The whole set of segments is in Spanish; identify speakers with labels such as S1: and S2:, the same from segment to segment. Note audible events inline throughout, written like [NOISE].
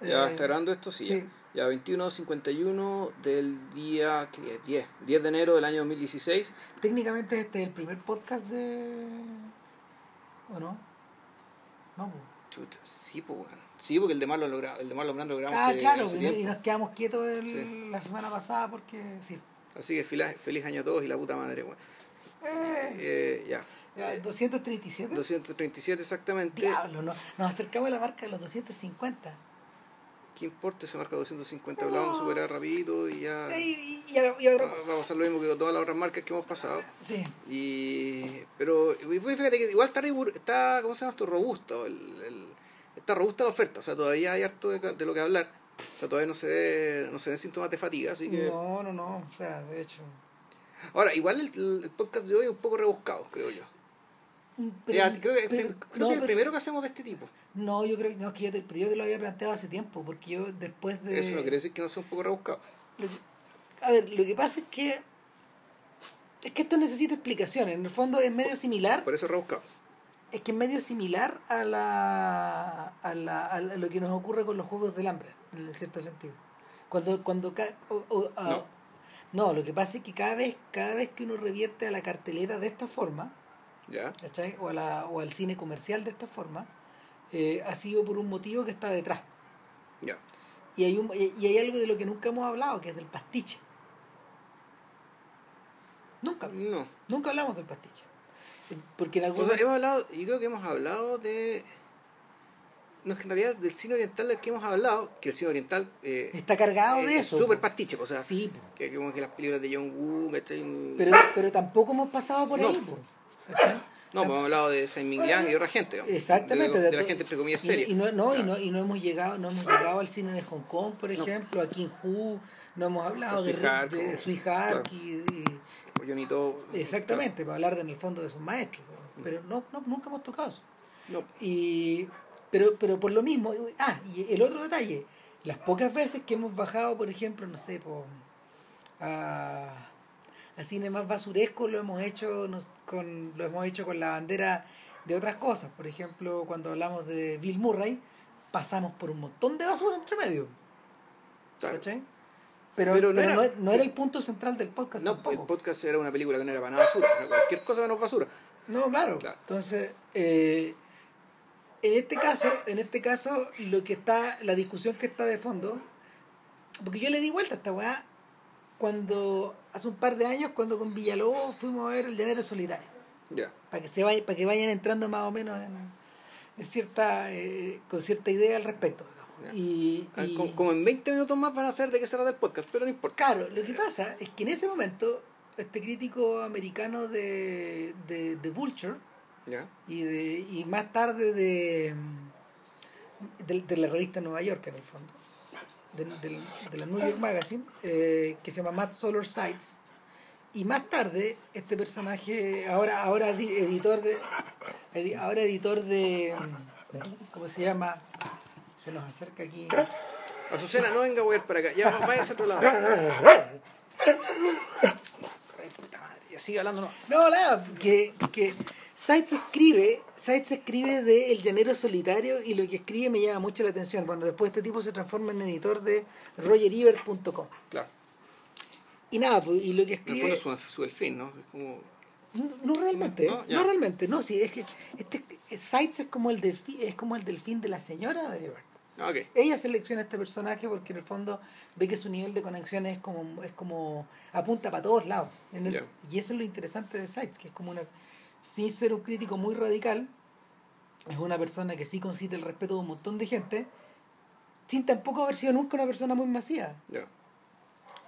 S1: Ya
S2: Eh,
S1: está grabando esto, sí.
S2: sí.
S1: Ya, ya 21.51 del día ¿qué es? 10, 10 de enero del año 2016.
S2: Técnicamente este es el primer podcast de... ¿O no? No, pues.
S1: Chuta, sí, pues bueno. Sí, porque el de Marlon el de Marlon Brando lo grabamos
S2: Ah,
S1: hace,
S2: claro,
S1: hace
S2: y, y nos quedamos quietos el-
S1: Sí.
S2: la semana pasada porque sí.
S1: Así que feliz, feliz año a todos y la puta madre, bueno.
S2: Eh,
S1: Eh, ya.
S2: ya, 237.
S1: 237 exactamente.
S2: Diablo, no, nos acercamos a la marca de los 250.
S1: ¿Qué importa? Se marca 250. Hablamos
S2: No.
S1: superar rapidito y ya.
S2: Y, y, y ahora- y otra
S1: Va a pasar lo mismo que con todas las otras marcas que hemos pasado.
S2: Sí.
S1: Y, pero y fíjate que igual está, está ¿cómo se llama esto? Robusto. El, el- está robusta la oferta. O sea, todavía hay harto de, de lo que hablar. O sea, todavía no se, ve, no se ven síntomas de fatiga. Así que...
S2: No, no, no. O sea, de hecho.
S1: Ahora, igual el, el podcast de hoy es un poco rebuscado, creo yo.
S2: Pero-
S1: Ya, creo que,
S2: pero-
S1: creo
S2: no,
S1: que el
S2: pero-
S1: primero que hacemos de este tipo.
S2: No, yo creo no, es que yo te, pero yo te lo había planteado hace tiempo, porque yo después de...
S1: Eso no quiere decir que no sea un poco rebuscado.
S2: Que- a ver, lo que pasa es que es que esto necesita explicaciones. En el fondo es medio similar,
S1: Por eso es rebuscado.
S2: es que es medio similar a la, a la a lo que nos ocurre con los juegos del hambre, en cierto sentido. Cuando cuando o- o-
S1: No.
S2: no, lo que pasa es que cada vez cada vez que uno revierte a la cartelera de esta forma, ¿cachai? O, a la, o al cine comercial de esta forma, eh, ha sido por un motivo que está detrás.
S1: Ya.
S2: Y hay, un, y hay algo de lo que nunca hemos hablado, que es del pastiche. Nunca,
S1: No.
S2: nunca hablamos del pastiche. Porque en algún
S1: O sea, hemos hablado, yo creo que hemos hablado de. No es que en realidad del cine oriental del que hemos hablado, que el cine oriental eh,
S2: está cargado de
S1: es
S2: eso.
S1: súper pastiche, o sea,
S2: Sí,
S1: que, como que las películas de John Woo, ¿cachai?
S2: pero, pero tampoco hemos pasado por
S1: No.
S2: ahí. po. ¿Cachai? [LAUGHS]
S1: No, hemos hablado de Saint Ming Yang y de otra gente.
S2: Exactamente.
S1: De, de la
S2: to-
S1: gente, entre comillas, seria.
S2: Y, no, no, y, no, y no hemos llegado no hemos llegado al cine de Hong Kong, por ejemplo, a King Hu, no hemos hablado
S1: De
S2: de,
S1: Sui Hark,
S2: de Sui Hark y- y, Exactamente, para hablar de, en el fondo de sus maestros. ¿no? Pero no, no, nunca hemos tocado eso.
S1: No,
S2: Y, pero, pero por lo mismo, ah, y el otro detalle, las pocas veces que hemos bajado, por ejemplo, no sé, por, a, a cine más basuresco lo hemos hecho nos- con lo hemos hecho con la bandera de otras cosas. Por ejemplo, cuando hablamos de Bill Murray, pasamos por un montón de basura entre medio.
S1: claro.
S2: ¿cachai? Pero,
S1: Pero
S2: pero,
S1: no
S2: no,
S1: era-
S2: no era el punto central del podcast
S1: No,
S2: tampoco.
S1: el podcast era una película que no era para nada basura. era Cualquier cosa menos basura.
S2: No, claro.
S1: Claro.
S2: Entonces, eh, en este caso, en este caso, lo que está, la discusión que está de fondo, porque yo le di vuelta a esta weá cuando, hace un par de años, cuando con Villalobos fuimos a ver el llanero solitario,
S1: Ya.
S2: para que se vaya, para que vayan entrando más o menos en, en cierta, eh, con cierta idea al respecto.
S1: Ya.
S2: Y,
S1: Ah,
S2: y-
S1: Como, como en 20 minutos más van a saber de qué se trata el podcast, pero no importa.
S2: Claro, lo que pasa es que en ese momento, este crítico americano de, de, de Vulture, y de y más tarde de de, de la revista Nueva York en el fondo de, de- de la New York Magazine eh, que se llama Matt Solar Sites y más tarde este personaje ahora ahora di- editor de edi- ahora editor de cómo se llama se nos acerca aquí
S1: Azucena, no venga a ver para acá. Ya, váyase a otro lado. Ay, puta madre, sigue hablando, no.
S2: No, nada, que, que Sites escribe, Sites escribe de El Llanero Solitario y lo que escribe me llama mucho la atención. Bueno, después este tipo se transforma en editor de RogerEbert.com.
S1: Claro.
S2: Y nada, pues, y lo que
S1: En el
S2: escribe...
S1: fondo es su, su delfín, ¿no? Es como.
S2: No, no realmente,
S1: No,
S2: no, realmente, no, sí, es que este, Sites es como el delfín, es como el delfín de la señora de Ebert.
S1: Ah, ok.
S2: Ella selecciona este personaje porque en el fondo ve que su nivel de conexión es como, es como apunta para todos lados. En el-. Y eso es lo interesante de Sites, que es como una, sin ser un crítico muy radical, es una persona que sí concite el respeto de un montón de gente, sin tampoco haber sido nunca una persona muy masiva.
S1: Ya.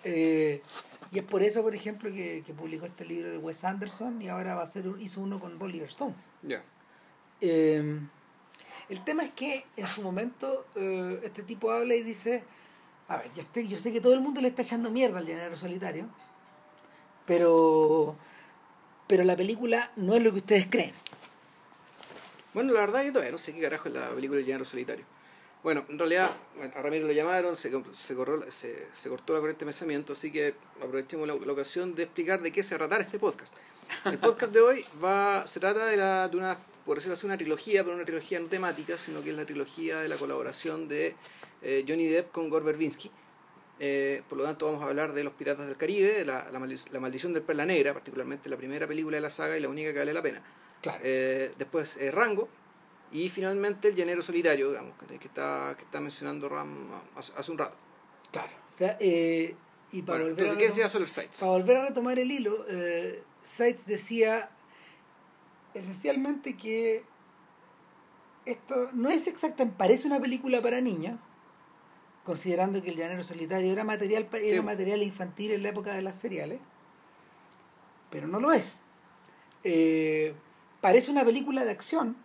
S2: Eh, y es por eso, por ejemplo, que, que publicó este libro de Wes Anderson y ahora va a hacer, hizo uno con Oliver Stone.
S1: Ya.
S2: Eh, el tema es que en su momento eh, este tipo habla y dice, a ver, yo, estoy, yo sé que todo el mundo le está echando mierda al llanero solitario, pero, pero la película no es lo que ustedes creen.
S1: Bueno, la verdad yo todavía no sé qué carajo es la película El Llanero Solitario. Bueno, en realidad a Ramiro lo llamaron, se, se, corró- se, se cortó la corriente de pensamiento, así que aprovechemos la, ocasión de explicar de qué se tratará este podcast. El podcast de hoy va se trata de, la, de una por decirlo así, una trilogía, pero una trilogía no temática, sino que es la trilogía de la colaboración de eh, Johnny Depp con Gore Verbinski. Eh, por lo tanto, vamos a hablar de Los Piratas del Caribe, la, la, la, Maldición del Perla Negra, particularmente la primera película de la saga y la única que vale la pena.
S2: Claro.
S1: Eh, después Rango, y finalmente El Llanero Solitario, digamos, que está, que está mencionando Ram hace, hace un rato.
S2: Claro. O sea, y para,
S1: bueno,
S2: volver
S1: entonces,
S2: a
S1: ¿qué
S2: retom-
S1: decía sobre Sites?
S2: para volver a retomar el hilo, eh, Seitz decía esencialmente que esto no es exactamente, parece una película para niños, considerando que el llanero solitario era material era material infantil en la época de las seriales, pero no lo es. Eh, parece una película de acción,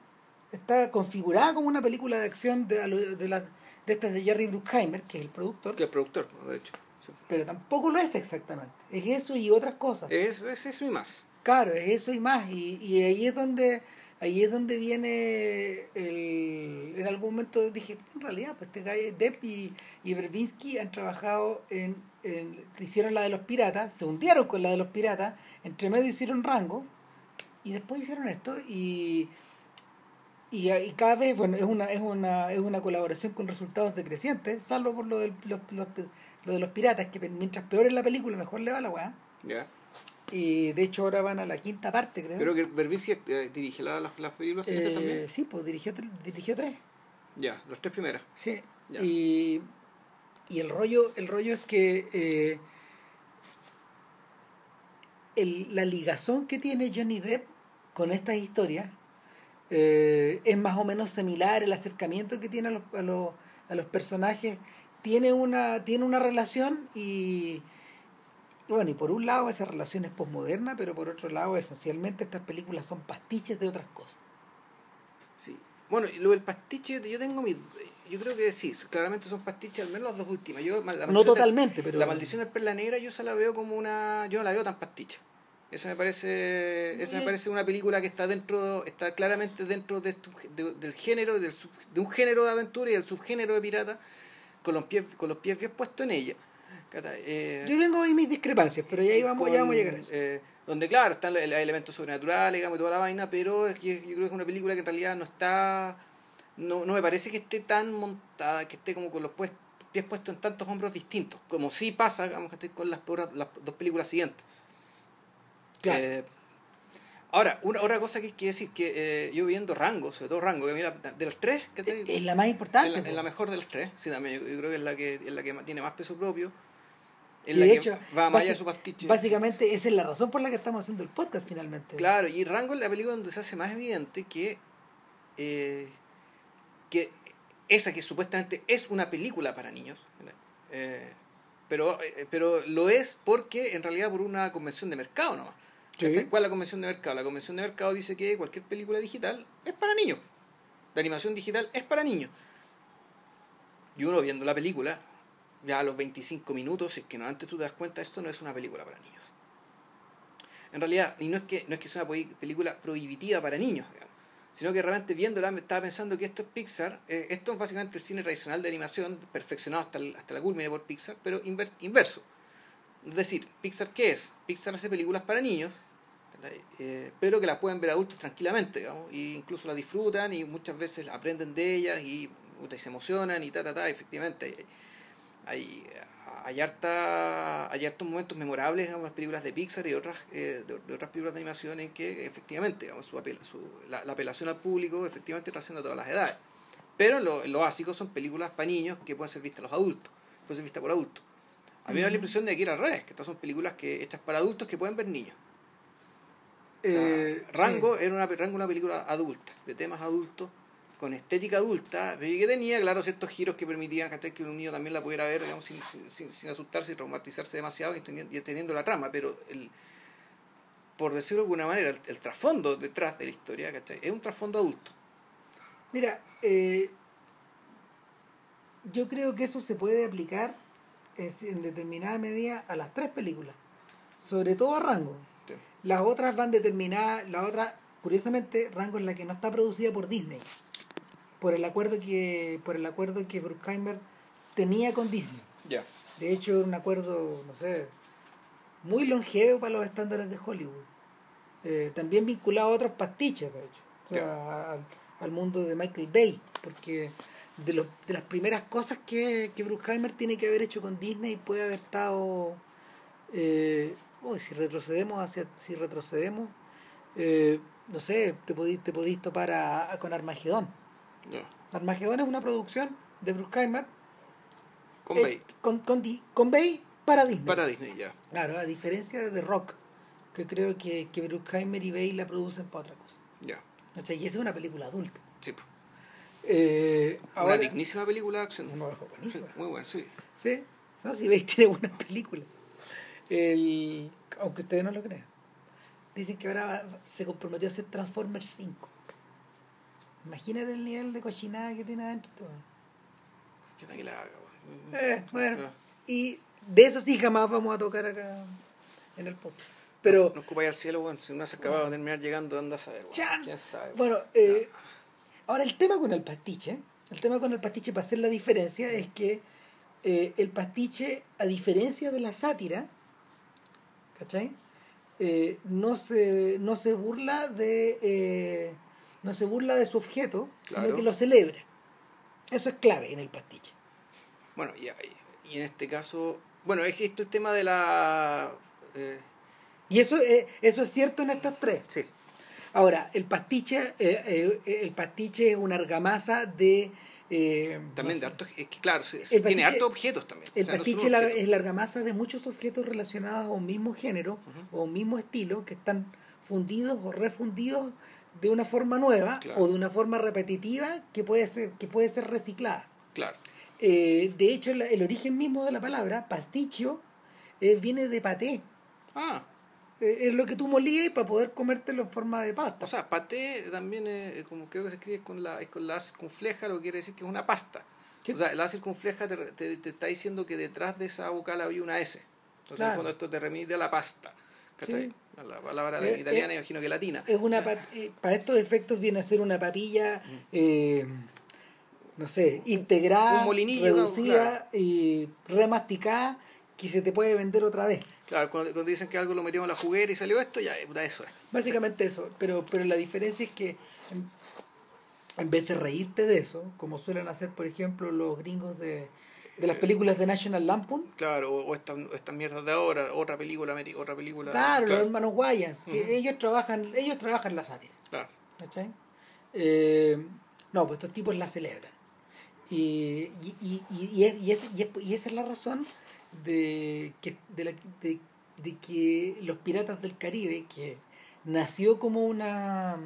S2: está configurada como una película de acción de, de, la- de estas de Jerry Bruckheimer, que es el productor,
S1: Que el productor, de hecho. Sí.
S2: pero tampoco lo es exactamente. Es eso y otras cosas.
S1: Es, es eso y más.
S2: Claro, es eso y más. Y, y ahí es donde ahí es donde viene el... En algún momento dije, en realidad, pues este gallo, Depp y, y Berbinsky han trabajado en. Hicieron la de los piratas, se hundieron con la de los piratas, entre medio hicieron rango, y después hicieron esto, y... Y, y cada vez, bueno, es una, es una, es una colaboración con resultados decrecientes, salvo por lo, del, los, lo de los piratas, que mientras peor es la película, mejor le va la weá.
S1: ¿ya?
S2: Y de hecho ahora van a la quinta parte, creo.
S1: Pero que Verbinski eh, dirige la- las, las películas
S2: Eh,
S1: también.
S2: Sí, pues dirigió, dirigió tres.
S1: Ya, las tres primeras.
S2: Sí.
S1: Ya.
S2: Y, y el rollo, el rollo es que eh, el- la ligazón que tiene Johnny Depp con estas historias eh, es más o menos similar, el acercamiento que tiene a los, a los, a los personajes tiene una, tiene una relación y bueno, y por un lado esa relación es posmoderna, pero por otro lado esencialmente estas películas son pastiches de otras cosas.
S1: Sí. Bueno, y lo del pastiche, yo tengo mi. Yo creo que sí, claramente son pastiches, al menos las dos últimas. Yo, la
S2: No totalmente, pero...
S1: La maldición del Perla Negra, yo se la veo como una. Yo no la veo tan pastiche. Esa me parece. Esa me parece una película que está dentro. Está claramente dentro de de- del género, del sub- de un género de aventura y del subgénero de pirata, con los pies, con los pies bien puestos en ella. Eh,
S2: Yo tengo ahí mis discrepancias, pero ya ahí vamos,
S1: con,
S2: ya vamos a llegar a eso.
S1: eh, donde, claro, están los, elementos sobrenaturales, digamos, y toda la vaina, pero es que yo creo que es una película que en realidad no está. No, no me parece que esté tan montada, que esté como con los pues- pies puestos en tantos hombros distintos, como sí pasa, digamos, con las, las dos películas siguientes.
S2: Claro.
S1: Eh, ahora, una otra cosa que que decir, que eh, yo viendo Rango, sobre todo Rango, que mira, de las tres, que te-
S2: es la más importante.
S1: es la,
S2: po.
S1: es la mejor de las tres, sí, también, yo, yo creo que es la que, es la que tiene más peso propio, es
S2: Y
S1: la
S2: de
S1: que
S2: hecho,
S1: va su pastiche.
S2: Básicamente esa es la razón por la que estamos haciendo el podcast finalmente.
S1: Claro, y Rango es la película donde se hace más evidente que, eh, que esa que supuestamente es una película para niños. Eh, pero, eh, pero lo es porque en realidad por una convención de mercado nomás. ¿Cuál es la convención de mercado? La convención de mercado dice que cualquier película digital es para niños. La animación digital es para niños. Y uno viendo la película, ya a los 25 minutos, si es que no antes tú te das cuenta, esto no es una película para niños. En realidad, y no es que, no es que sea una película prohibitiva para niños, digamos, sino que realmente viéndola me estaba pensando que esto es Pixar, eh, esto es básicamente el cine tradicional de animación, perfeccionado hasta, el- hasta la culmine por Pixar, pero inver- inverso. Es decir, ¿Pixar qué es? Pixar hace películas para niños. Eh, pero que las pueden ver adultos tranquilamente, digamos, e incluso las disfrutan y muchas veces aprenden de ellas y, y se emocionan y ta, ta, ta, efectivamente. Hay, hay, harta, hay hartos momentos memorables digamos, en las películas de Pixar y otras, eh, de, de otras películas de animación en que efectivamente digamos, su apel- su- la, la apelación al público efectivamente trasciende a todas las edades. Pero lo, lo básico son películas para niños que pueden ser vistas los adultos, pueden ser vistas por adultos. A mí me da la impresión de que era al revés, que estas son películas que hechas para adultos que pueden ver niños. O sea,
S2: Eh,
S1: Rango
S2: sí.
S1: era una, Rango una película adulta, de temas adultos, con estética adulta, pero que tenía, claro, ciertos giros que permitían que un niño también la pudiera ver digamos, sin, sin, sin asustarse y traumatizarse demasiado y entendiendo, y entendiendo la trama, pero el, por decirlo de alguna manera, el, el trasfondo detrás de la historia ¿cachai? es un trasfondo adulto.
S2: Mira, eh, yo creo que eso se puede aplicar en determinada medida a las tres películas, sobre todo a Rango.
S1: Sí.
S2: Las otras van determinadas, la otra, curiosamente, Rango es la que no está producida por Disney, por el acuerdo que, por el acuerdo que Bruckheimer tenía con Disney. De hecho, era un acuerdo, no sé, muy longevo para los estándares de Hollywood. Eh, también vinculado a otros pastiches, de hecho. al, al mundo de Michael Bay, porque de, los, de las primeras cosas que, que Bruckheimer tiene que haber hecho con Disney puede haber estado eh, uy, si retrocedemos hacia si retrocedemos eh, no sé te podéis te podéis topar a- a- con Armagedón
S1: Ya.
S2: Armagedón es una producción de Bruckheimer
S1: Con
S2: eh,
S1: Bay.
S2: con, con, Di- con Bay para Disney
S1: Para Disney, ya.
S2: claro a diferencia de The Rock que creo que, que Bruckheimer y Bay la producen para otra cosa
S1: Ya.
S2: ¿cachai? y esa es una película adulta
S1: Sí.
S2: eh, ahora,
S1: Una dignísima película de acción.
S2: No, buenísima.
S1: Muy buena, sí.
S2: Sí, no, si veis tiene buenas películas. El, aunque ustedes no lo crean. Dicen que ahora se comprometió a hacer Transformers 5. Imagínate el nivel de cochinada que tiene adentro. este weón.
S1: Que la haga.
S2: Eh, bueno, y de eso sí jamás vamos a tocar acá en el podcast. Pero,
S1: No escupáis al cielo, weón. Si uno se acababa de terminar llegando, anda a saber, weón?
S2: bueno, eh, ahora el tema con el pastiche, el tema con el pastiche para hacer la diferencia es que eh, el pastiche, a diferencia de la sátira, ¿cachai? Eh, no, se, no se burla de eh, no se burla de su objeto,
S1: Claro.
S2: sino que lo celebra. Eso es clave en el pastiche.
S1: Bueno, y, y en este caso, bueno, es que este el tema de la... eh,
S2: Y eso, eh, eso es cierto en estas tres.
S1: sí,
S2: Ahora, el pastiche, eh, el pastiche es una argamasa de eh,
S1: también
S2: no
S1: de
S2: sé,
S1: hartos, es que claro, tiene hartos objetos también.
S2: El
S1: O sea, no
S2: pastiche es la argamasa de muchos objetos relacionados a un mismo género o un mismo estilo que están fundidos o refundidos de una forma nueva
S1: Claro.
S2: o de una forma repetitiva que puede ser, que puede ser reciclada.
S1: Claro,
S2: Eh, de hecho, el origen mismo de la palabra, pasticcio, eh, viene de paté.
S1: ah,
S2: Eh, es lo que tú molías para poder comértelo en forma de pasta.
S1: o sea, paté también, es, como creo que se escribe con la, es con la circunfleja, lo que quiere decir que es una pasta.
S2: Sí.
S1: O sea, la circunfleja te, te, te está diciendo que detrás de esa vocal había una S. Entonces, en el fondo, esto te remite a la pasta. ¿Cachai?
S2: Sí.
S1: La palabra
S2: Eh,
S1: italiana,
S2: eh,
S1: imagino que latina.
S2: es una pa- eh, para estos efectos viene a ser una papilla eh, no sé integrada reducida y remasticada que se te puede vender otra vez
S1: Claro, cuando, cuando dicen que algo lo metimos en la juguera y salió esto, ya, eso es.
S2: básicamente eso pero pero la diferencia es que en, en vez de reírte de eso como suelen hacer por ejemplo los gringos de, de las películas de National Lampoon
S1: Claro, o, o estas mierdas de ahora, otra película, otra película.
S2: claro, los hermanos Wayans que ellos trabajan ellos trabajan la sátira
S1: Claro.
S2: ¿Cachai? Eh, no, pues estos tipos la celebran. Y, y, y, y, y, es- y es- y es- y esa es la razón de que, de, la- de- de que los piratas del Caribe, que nació como una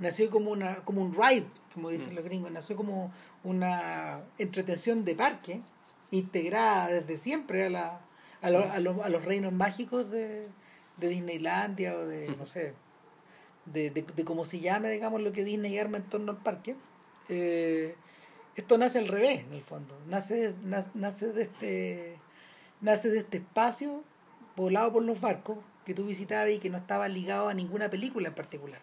S2: nació como una como un ride, como dicen
S1: Mm.
S2: los gringos, nació como una entretención de parque, integrada desde siempre a la a, lo- a, los- a los reinos mágicos de, de Disneylandia o de, no sé, de, de, de cómo se llame, digamos, lo que Disney arma en torno al parque. eh, esto nace al revés, en el fondo. Nace, nace, nace de este nace de este espacio poblado por los barcos que tú visitabas y que no estaba ligado a ninguna película en particular.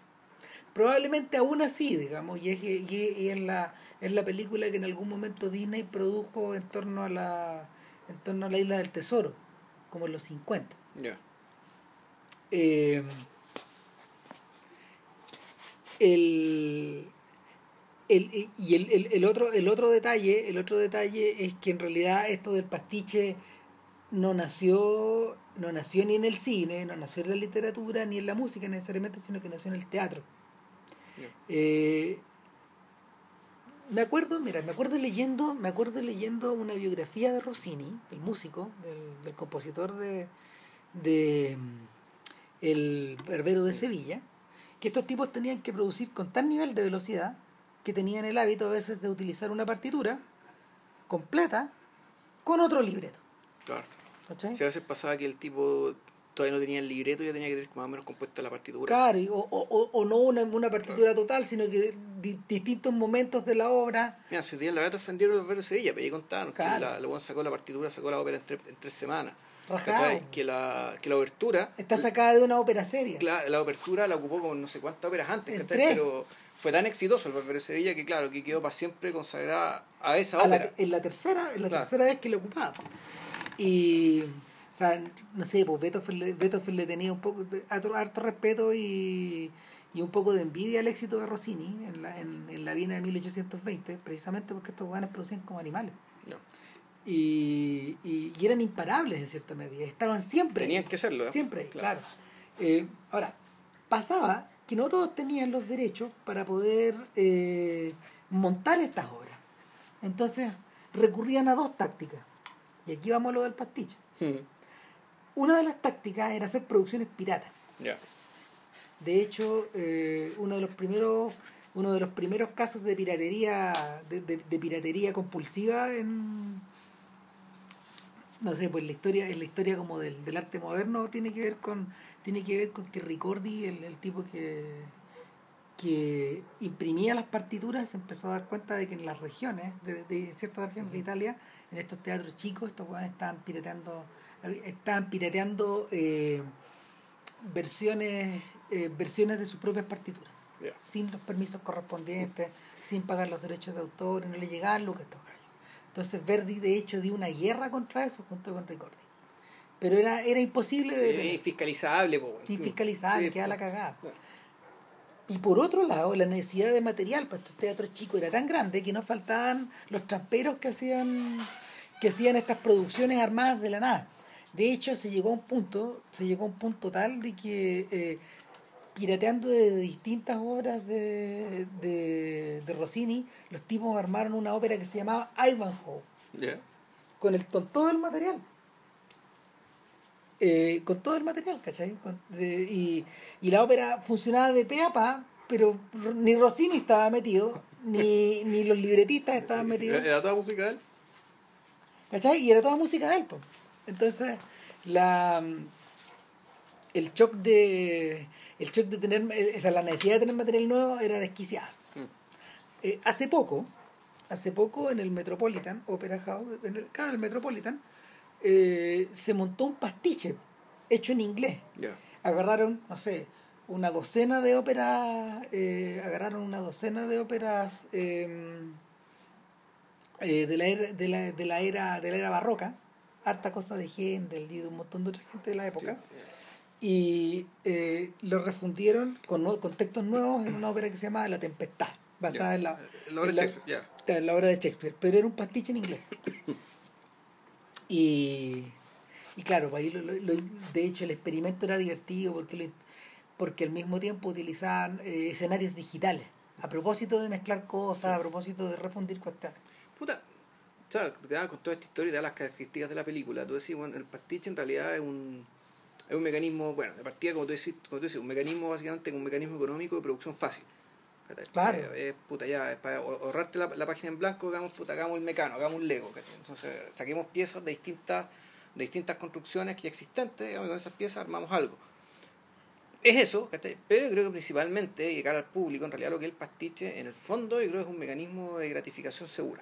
S2: Probablemente aún así, digamos, y es, y y es la, es la película que en algún momento Disney produjo en torno a la, en torno a la isla del tesoro, como en los 50.
S1: Ya.
S2: Eh, el, el- y el, el- el otro el otro detalle el otro detalle es que en realidad esto del pastiche no nació no nació ni en el cine no nació en la literatura ni en la música necesariamente sino que nació en el teatro. Eh, me acuerdo mira me acuerdo leyendo me acuerdo leyendo una biografía de Rossini el músico del, del compositor de de mm, el Herbero de Sevilla, que estos tipos tenían que producir con tal nivel de velocidad que tenían el hábito a veces de utilizar una partitura completa con otro libreto.
S1: Claro.
S2: ¿cachai?
S1: Si a veces pasaba que el tipo todavía no tenía el libreto y ya tenía que tener más o menos compuesta la partitura.
S2: Claro, y- o, o, o- no una, una partitura total, sino que di- distintos momentos de la obra.
S1: Mira, si en la gata ofendieron los verdes de Sevilla, pero ahí contaban
S2: Claro.
S1: que la, la sacó la partitura, sacó la ópera en, tres- en tres semanas. Que la, que la obertura,
S2: Está sacada de una ópera seria.
S1: la, la obertura la ocupó como no sé cuántas óperas antes. Pero fue tan exitoso el Barber de Sevilla que claro, que quedó para siempre consagrada a esa
S2: A la-
S1: ópera.
S2: en la tercera, en la
S1: Claro.
S2: tercera vez que lo ocupaba. Y, o sea, no sé, pues Beethoven, le- Beethoven le tenía un poco, harto, harto respeto y, y un poco de envidia al éxito de Rossini en la, en, en la Viena de 1820, precisamente porque estos guanes producían como animales.
S1: No.
S2: Y, y, y eran imparables en cierta medida, estaban siempre.
S1: Tenían que serlo. ¿eh?
S2: Siempre,
S1: claro.
S2: Eh, ahora, pasaba que no todos tenían los derechos para poder eh, montar estas obras. Entonces recurrían a dos tácticas. Y aquí vamos a lo del pastiche.
S1: Mm.
S2: Una de las tácticas era hacer producciones piratas. De hecho, eh, uno de los primeros uno de los primeros casos de piratería de, de- de piratería compulsiva en no sé, pues la historia en la historia como del, del arte moderno tiene que ver con tiene que ver con que Ricordi, el, el tipo que que imprimía las partituras, se empezó a dar cuenta de que en las regiones, de, de ciertas regiones de Italia, en estos teatros chicos, estos weones estaban pirateando, estaban pirateando eh, versiones, eh, versiones de sus propias partituras, sin los permisos correspondientes, sin pagar los derechos de autor, y no le llegaban lucas a estos gallos. Entonces Verdi de hecho dio una guerra contra eso junto con Ricordi. Pero era, era imposible de
S1: Sí, infiscalizable, weón.
S2: infiscalizable,
S1: Sí,
S2: queda la cagada. Y por otro lado, la necesidad de material para estos teatros chicos era tan grande que no faltaban los tramperos que hacían, que hacían estas producciones armadas de la nada. De hecho, se llegó a un punto, se llegó a un punto tal de que eh, pirateando de distintas obras de, de, de Rossini, los tipos armaron una ópera que se llamaba Ivanhoe con, el, con todo el material. Eh, con todo el material, ¿cachai? Con- de- y, y la ópera funcionaba de pe a pa, pero ni Rossini estaba metido, ni, [LAUGHS] ni los libretistas estaban metidos,
S1: ¿Era toda música de él?
S2: ¿cachai? Y era toda música de él, po. Entonces, la, el shock de el shock de tener, o sea, la necesidad de tener material nuevo era desquiciada.
S1: Mm.
S2: Eh, hace poco, hace poco en el Metropolitan Opera House, en el, claro, el Metropolitan, eh, se montó un pastiche hecho en inglés.
S1: Ya.
S2: Agarraron, no sé, una docena de óperas, eh, agarraron una docena de óperas eh, eh, de, la era, de, la, de, la era, de la era barroca, harta cosa de Händel y de un montón de otra gente de la época y eh, lo refundieron con, con textos nuevos en una ópera que se llama La Tempestad, basada en, la,
S1: La obra
S2: en
S1: de
S2: la-
S1: Shakespeare, ya.
S2: en la obra de Shakespeare, pero era un pastiche en inglés. Y, y claro, pues ahí lo- lo- lo- de hecho el experimento era divertido porque, porque al mismo tiempo utilizaban eh, escenarios digitales, a propósito de mezclar cosas, a propósito de refundir cuestiones.
S1: Puta, con toda esta historia y de las características de la película. Tú decís, bueno, el pastiche en realidad es un, es un mecanismo, bueno, de partida, como tú decís, como tú decís un mecanismo básicamente, un mecanismo económico de producción fácil.
S2: Claro.
S1: Eh, es, puta, ya, es para ahor- ahorrarte la, la página en blanco, hagamos, puta, hagamos el mecano, hagamos un Lego. ¿cachai? Entonces, saquemos piezas de distintas, de distintas construcciones que ya existentes, digamos, y con esas piezas armamos algo. Es eso, ¿cachai? pero yo creo que principalmente, cara al público, en realidad lo que es el pastiche, en el fondo, yo creo que es un mecanismo de gratificación segura.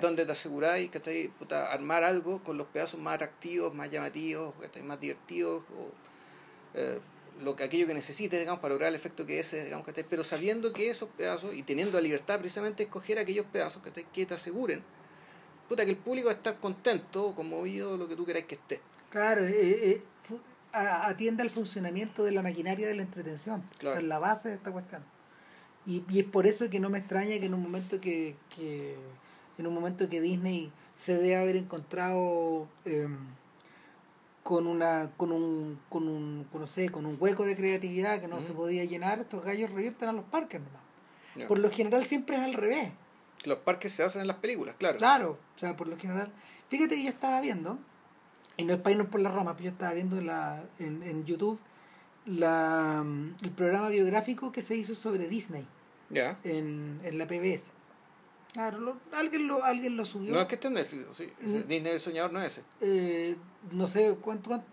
S1: Donde te aseguráis, ¿cachai? Puta, armar algo con los pedazos más atractivos, más llamativos, ¿cachai? más divertidos, o, eh, lo que, aquello que necesites, digamos, para lograr el efecto que ese, digamos, ¿cachai? Pero sabiendo que esos pedazos, y teniendo la libertad precisamente de escoger aquellos pedazos, ¿cachai? Que te aseguren, puta, que el público va a estar contento, conmovido, lo que tú queráis que esté.
S2: Claro, eh, eh, a- atiende al funcionamiento de la maquinaria de la entretención.
S1: Claro.
S2: Es la base de esta cuestión. Y, y es por eso que no me extraña que en un momento que, que en un momento que Disney se debe haber encontrado em, con una con un con un con, no sé, con un hueco de creatividad que no se podía llenar, estos gallos revierten a los parques nomás.
S1: Ya.
S2: Por lo general siempre es al revés.
S1: Los parques se hacen en las películas, claro.
S2: Claro, o sea, por lo general. Fíjate que yo estaba viendo, y no es para irnos por la rama, pero yo estaba viendo en, la, en, en YouTube la, el programa biográfico que se hizo sobre Disney
S1: Ya.
S2: en, en la PBS. Claro, lo- alguien, lo, alguien lo subió.
S1: No es que esté en Netflix, sí. Ese
S2: Mm.
S1: Disney el soñador no es ese.
S2: Eh, no sé cuánto, cuánto-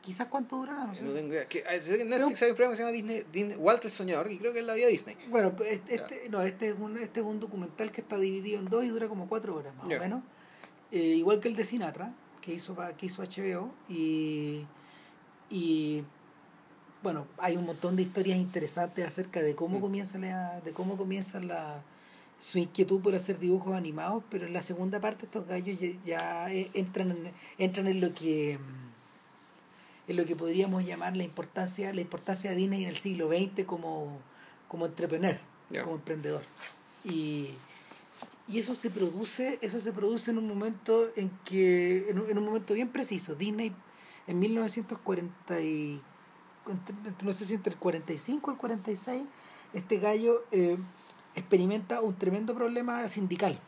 S2: quizás cuánto durará, no sé.
S1: No tengo idea. Que, ah, en Netflix hay un programa que se llama Disney, Disney Walter el Soñador, y creo que es la vida Disney.
S2: Bueno, pues, este, este- no, este, es un, este es un documental que está dividido en dos y dura como cuatro horas más o menos. Eh, igual que el de Sinatra, que hizo, que hizo HBO. Y, y bueno, hay un montón de historias interesantes acerca de cómo
S1: Mm.
S2: comienza la, de cómo comienza la su inquietud por hacer dibujos animados, pero en la segunda parte estos gallos ya, ya, eh, entran en, entran en lo que en lo que podríamos llamar la importancia, la importancia de Disney en el siglo XX como, como entrepreneur, como emprendedor. Y, y eso se produce, eso se produce en un momento en que, en un, en un momento bien preciso. Disney en 1940 y, no sé si entre el 45 y el 46, este gallo eh, experimenta un tremendo problema sindical.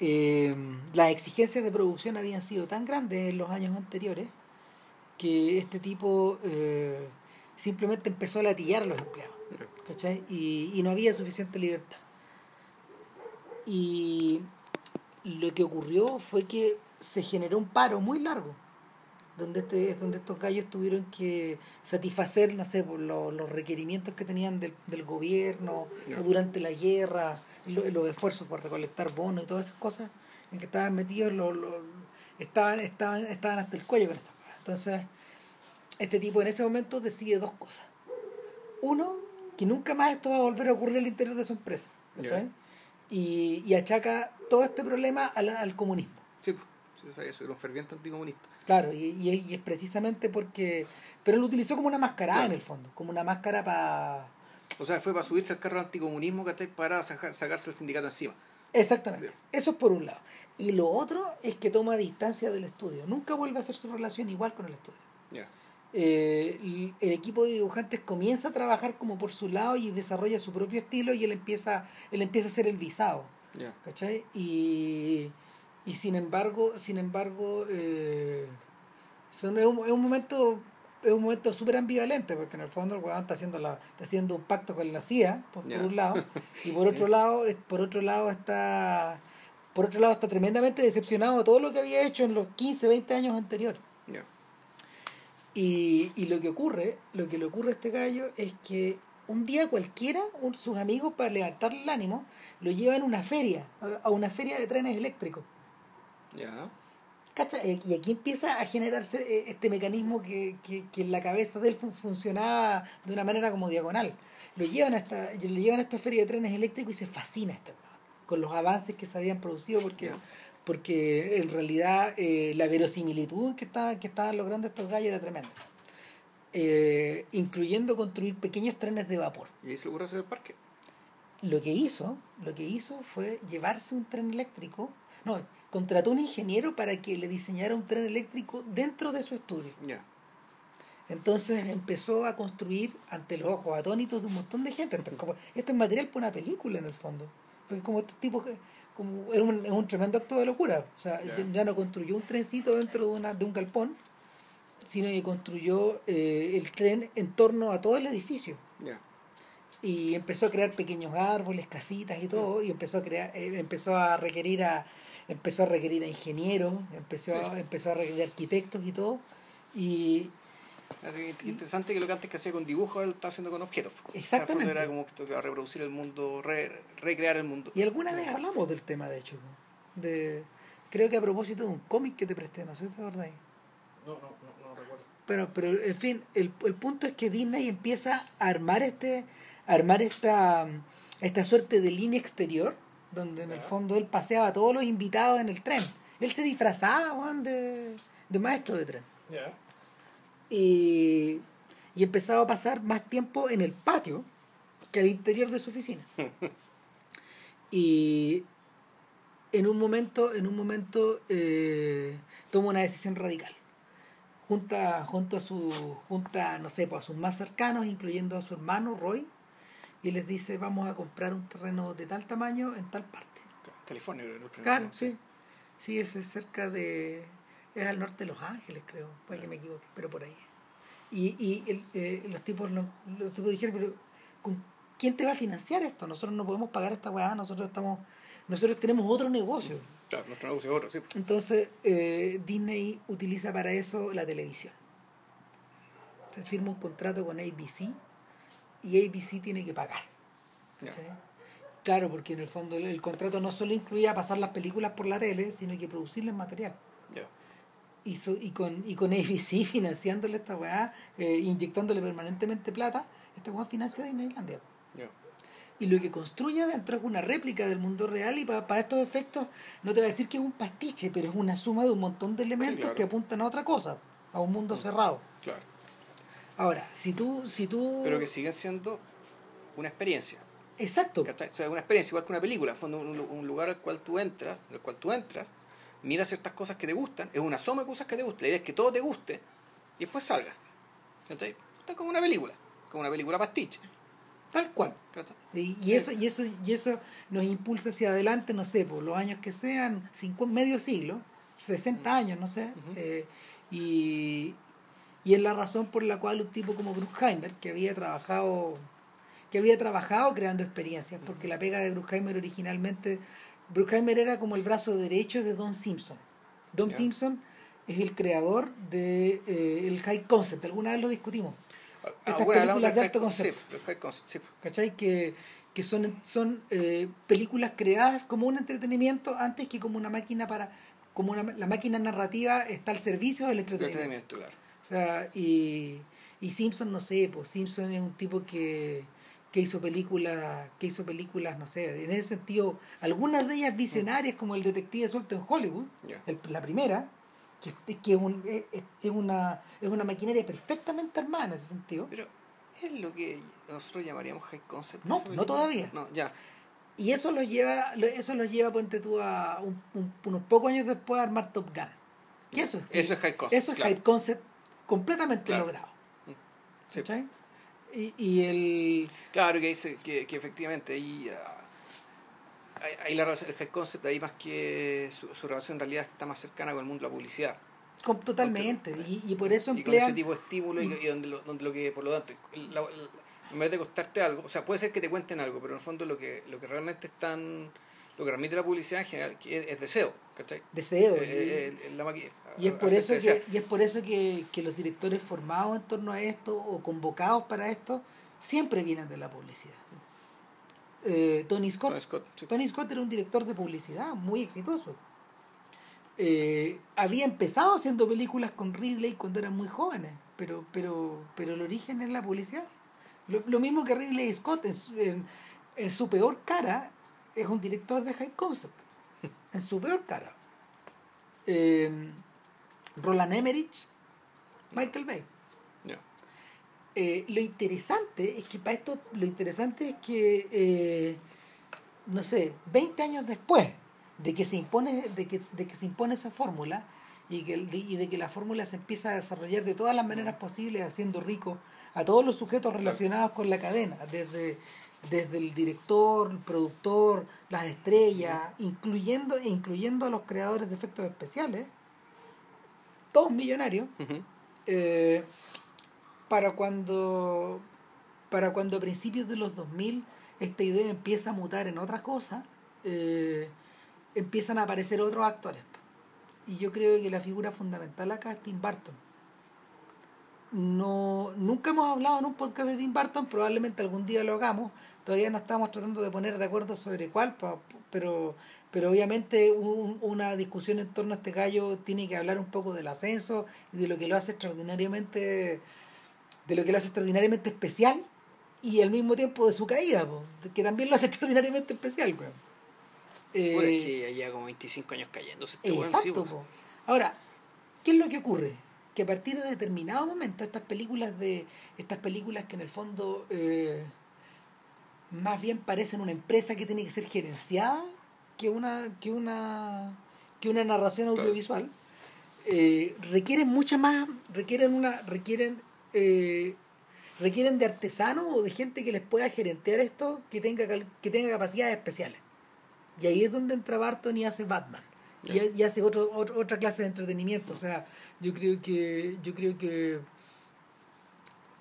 S2: Eh, las exigencias de producción habían sido tan grandes en los años anteriores que este tipo eh, simplemente empezó a latillar a los empleados. ¿cachai? Y, y no había suficiente libertad. Y lo que ocurrió fue que se generó un paro muy largo, donde, este, donde estos gallos tuvieron que satisfacer, no sé, por lo- los requerimientos que tenían del, del gobierno, o durante la guerra, lo- los esfuerzos por recolectar bonos y todas esas cosas, en que estaban metidos, lo- estaban, estaban, estaban hasta el cuello con estas cosas. Entonces, este tipo en ese momento decide dos cosas. Uno, que nunca más esto va a volver a ocurrir al interior de su empresa. Y, y achaca todo este problema al, al comunismo.
S1: Sí, pues, yo sabía eso, era un ferviente anticomunista.
S2: Claro, y, y, es- y es precisamente porque... Pero él lo utilizó como una máscara
S1: Claro.
S2: en el fondo, como una máscara para...
S1: O sea, fue para subirse al carro del anticomunismo, ¿cachai? Para saca- sacarse el sindicato encima.
S2: Exactamente.
S1: Bien.
S2: Eso es por un lado. Y lo otro es que toma distancia del estudio. Nunca vuelve a hacer su relación igual con el estudio.
S1: Ya.
S2: Eh, el, equipo de dibujantes comienza a trabajar como por su lado y desarrolla su propio estilo y él empieza, él empieza a ser el visado.
S1: Ya.
S2: ¿cachai? Y, y sin embargo, sin embargo, eh, son- es, un, es un momento es un momento súper ambivalente porque en el fondo el weón está haciendo la, está haciendo un pacto con la CIA por, un lado y por [LAUGHS] otro lado por otro lado está por otro lado está tremendamente decepcionado de todo lo que había hecho en los 15 20 años anteriores. Y, y lo que ocurre, lo que le ocurre a este gallo es que un día cualquiera, sus amigos para levantarle el ánimo, lo llevan a una feria, a una feria de trenes eléctricos.
S1: Ya.
S2: ¿Cacha? Eh, Y aquí empieza a generarse eh, este mecanismo que, que, que en la cabeza de él fun- funcionaba de una manera como diagonal. Lo llevan a esta, lo llevan a esta feria de trenes eléctricos y se fascina este con los avances que se habían producido porque, porque en realidad eh, la verosimilitud que, estaba, que estaban logrando estos gallos era tremenda. Eh, incluyendo construir pequeños trenes de vapor.
S1: Y ahí se le ocurrió hacer el parque.
S2: Lo que hizo, lo que hizo fue llevarse un tren eléctrico, no, contrató un ingeniero para que le diseñara un tren eléctrico dentro de su estudio. Entonces empezó a construir ante los ojos atónitos de un montón de gente. Entonces, como, esto es material para una película en el fondo. Porque como estos tipos que como era un, es un tremendo acto de locura. O sea,
S1: Ya.
S2: no construyó un trencito dentro de una, de un galpón, sino que construyó eh, el tren en torno a todo el edificio.
S1: Ya.
S2: y empezó a crear pequeños árboles, casitas y todo, y empezó a crear, eh, empezó a requerir a, empezó a requerir a ingenieros, empezó a, empezó a requerir arquitectos y todo, y
S1: Así que interesante que lo que antes que hacía con dibujos ahora lo está haciendo con objetos.
S2: Exactamente.
S1: O sea, era como que tocaba reproducir el mundo, re- recrear el mundo.
S2: y alguna vez hablamos del tema de hecho, de creo que a propósito de un cómic que te presté, no sé si te acordás.
S1: No, no, no, no recuerdo.
S2: Pero, pero en fin, el, el punto es que Disney empieza a armar este, a armar esta, esta suerte de línea exterior, donde en el fondo él paseaba a todos los invitados en el tren. Él se disfrazaba, weón, de, de maestro de tren. Y, y empezaba a pasar más tiempo en el patio que al interior de su oficina. [LAUGHS] y en un momento, en un momento eh, toma una decisión radical. Junta, junto a su, junta, no sé, pues a sus más cercanos, incluyendo a su hermano Roy, y les dice vamos a comprar un terreno de tal tamaño en tal parte.
S1: California, creo,
S2: Claro, sí. Sí, ese es cerca de. Es al norte de Los Ángeles, creo. Puede que me equivoque, pero por ahí. Y, y el, eh, los, tipos, lo- los tipos dijeron, pero ¿con quién te va a financiar esto? Nosotros no podemos pagar esta weá, nosotros estamos. Nosotros tenemos otro negocio.
S1: Claro, nuestro negocio es otro, sí.
S2: Entonces, eh, Disney utiliza para eso la televisión. Se firma un contrato con ABC y ABC tiene que pagar. Claro, porque en el fondo el, el contrato no solo incluía pasar las películas por la tele, sino que producirles material.
S1: Ya.
S2: Y, so- y, con, y con ABC [LAUGHS] financiándole esta weá, eh, inyectándole permanentemente plata, esta weá financia Disneylandia. Y lo que construye adentro es una réplica del mundo real y para estos efectos no te voy a decir que es un pastiche, pero es una suma de un montón de elementos
S1: claro.
S2: que apuntan a otra cosa. a un mundo cerrado.
S1: Claro.
S2: Ahora, si tú, si tú...
S1: Pero que siguen siendo una experiencia.
S2: Exacto.
S1: ¿cachai? O sea, una experiencia igual que una película. En fondo, un, un lugar al cual tú entras, al cual tú entras, miras ciertas cosas que te gustan, es una soma de cosas que te gustan. La idea es que todo te guste y después salgas. ¿Cachai? Está como una película, como una película pastiche.
S2: Tal cual. Y, y
S1: Sí.
S2: eso, y eso, y eso nos impulsa hacia adelante, no sé, por los años que sean, cincu- medio siglo, 60 años, no sé. Eh, y, y es la razón por la cual un tipo como Bruckheimer, que había trabajado, que había trabajado creando experiencias, porque la pega de Bruckheimer originalmente, Bruckheimer era como el brazo derecho de Don Simpson. Don. Simpson es el creador de eh, el high concept, alguna vez lo discutimos. Estas
S1: Ah, bueno, hablamos
S2: películas de alto.
S1: Sí, del high concept, sí.
S2: ¿cachai? Que, que son, son eh, películas creadas como un entretenimiento antes que como una máquina para como una, la máquina narrativa está al servicio del entretenimiento.
S1: entretenimiento, claro.
S2: Sea, y, y Simpson, no sé, pues Simpson es un tipo que, que hizo películas, que hizo películas, no sé, en ese sentido, algunas de ellas visionarias como El Detective Suelto en Hollywood, el- la primera, que, que es, un- es, es una, es una maquinaria perfectamente armada en ese sentido.
S1: Pero es lo que nosotros llamaríamos high concept.
S2: No, no todavía.
S1: No, ya.
S2: Y eso lo lleva, eso lo lleva, ponte tú, a un- un- unos pocos años después a armar Top Gun. Eso es,
S1: Eso es high concept.
S2: eso es
S1: claro.
S2: high concept completamente
S1: Claro.
S2: logrado.
S1: Sí.
S2: Y, y el...
S1: Claro que dice que, que efectivamente ahí, ah, ahí, ahí la relación, el high concept ahí más que su, su relación en realidad está más cercana con el mundo de la publicidad.
S2: Totalmente. Y, y por eso
S1: y con ese
S2: emplean...
S1: tipo de estímulo y, y donde, lo, donde lo que por lo tanto la- la- en vez de costarte algo o sea puede ser que te cuenten algo pero en el fondo lo que lo que realmente están lo que transmite la publicidad en general es deseo ¿cachai?
S2: Deseo.
S1: Eh, eh, la
S2: y, es por eso que,
S1: desear.
S2: y es por eso que, que los directores formados en torno a esto o convocados para esto siempre vienen de la publicidad. Eh, Tony Scott
S1: Tony Scott, sí.
S2: Tony Scott era un director de publicidad muy exitoso. Eh, había empezado haciendo películas con Ridley cuando eran muy jóvenes, pero, pero, pero el origen es la publicidad. Lo, lo mismo que Ridley Scott, en su, en- en su peor cara, es un director de high concept. [LAUGHS] En su peor cara. Eh, Roland Emmerich, Michael Bay. Eh, lo interesante es que para esto, lo interesante es que, eh, no sé, 20 años después de que se impone, de que, de que se impone esa fórmula y, que, y de que la fórmula se empieza a desarrollar de todas las maneras posibles, haciendo rico a todos los sujetos relacionados con la cadena, desde, desde el director, el productor, las estrellas, incluyendo, e incluyendo a los creadores de efectos especiales, todos millonarios eh, para cuando para cuando a principios de los 2000 esta idea empieza a mutar en otra cosa eh, empiezan a aparecer otros actores. Y yo creo que la figura fundamental acá es Tim Burton. No nunca hemos hablado en un podcast de Tim Burton probablemente algún día lo hagamos todavía no estamos tratando de poner de acuerdo sobre cuál pero pero obviamente un- una discusión en torno a este gallo tiene que hablar un poco del ascenso y de lo que lo hace extraordinariamente de lo que lo hace extraordinariamente especial y al mismo tiempo de su caída po, que también lo hace [LAUGHS] extraordinariamente especial weón. Eh,
S1: Bueno, es que ya lleva como 25 años cayéndose este
S2: Exacto.
S1: pues.
S2: po. Ahora, ¿qué es lo que ocurre? Que a partir de determinado momento estas películas de estas películas que en el fondo eh, más bien parecen una empresa que tiene que ser gerenciada que una que una que una narración audiovisual. Eh, requieren mucha más requieren una requieren eh, requieren de artesanos o de gente que les pueda gerentear esto que tenga que tenga capacidades especiales. Y ahí es donde entra Barton y hace Batman. Y, y hace otro, otro- otra clase de entretenimiento. O sea yo creo que yo creo que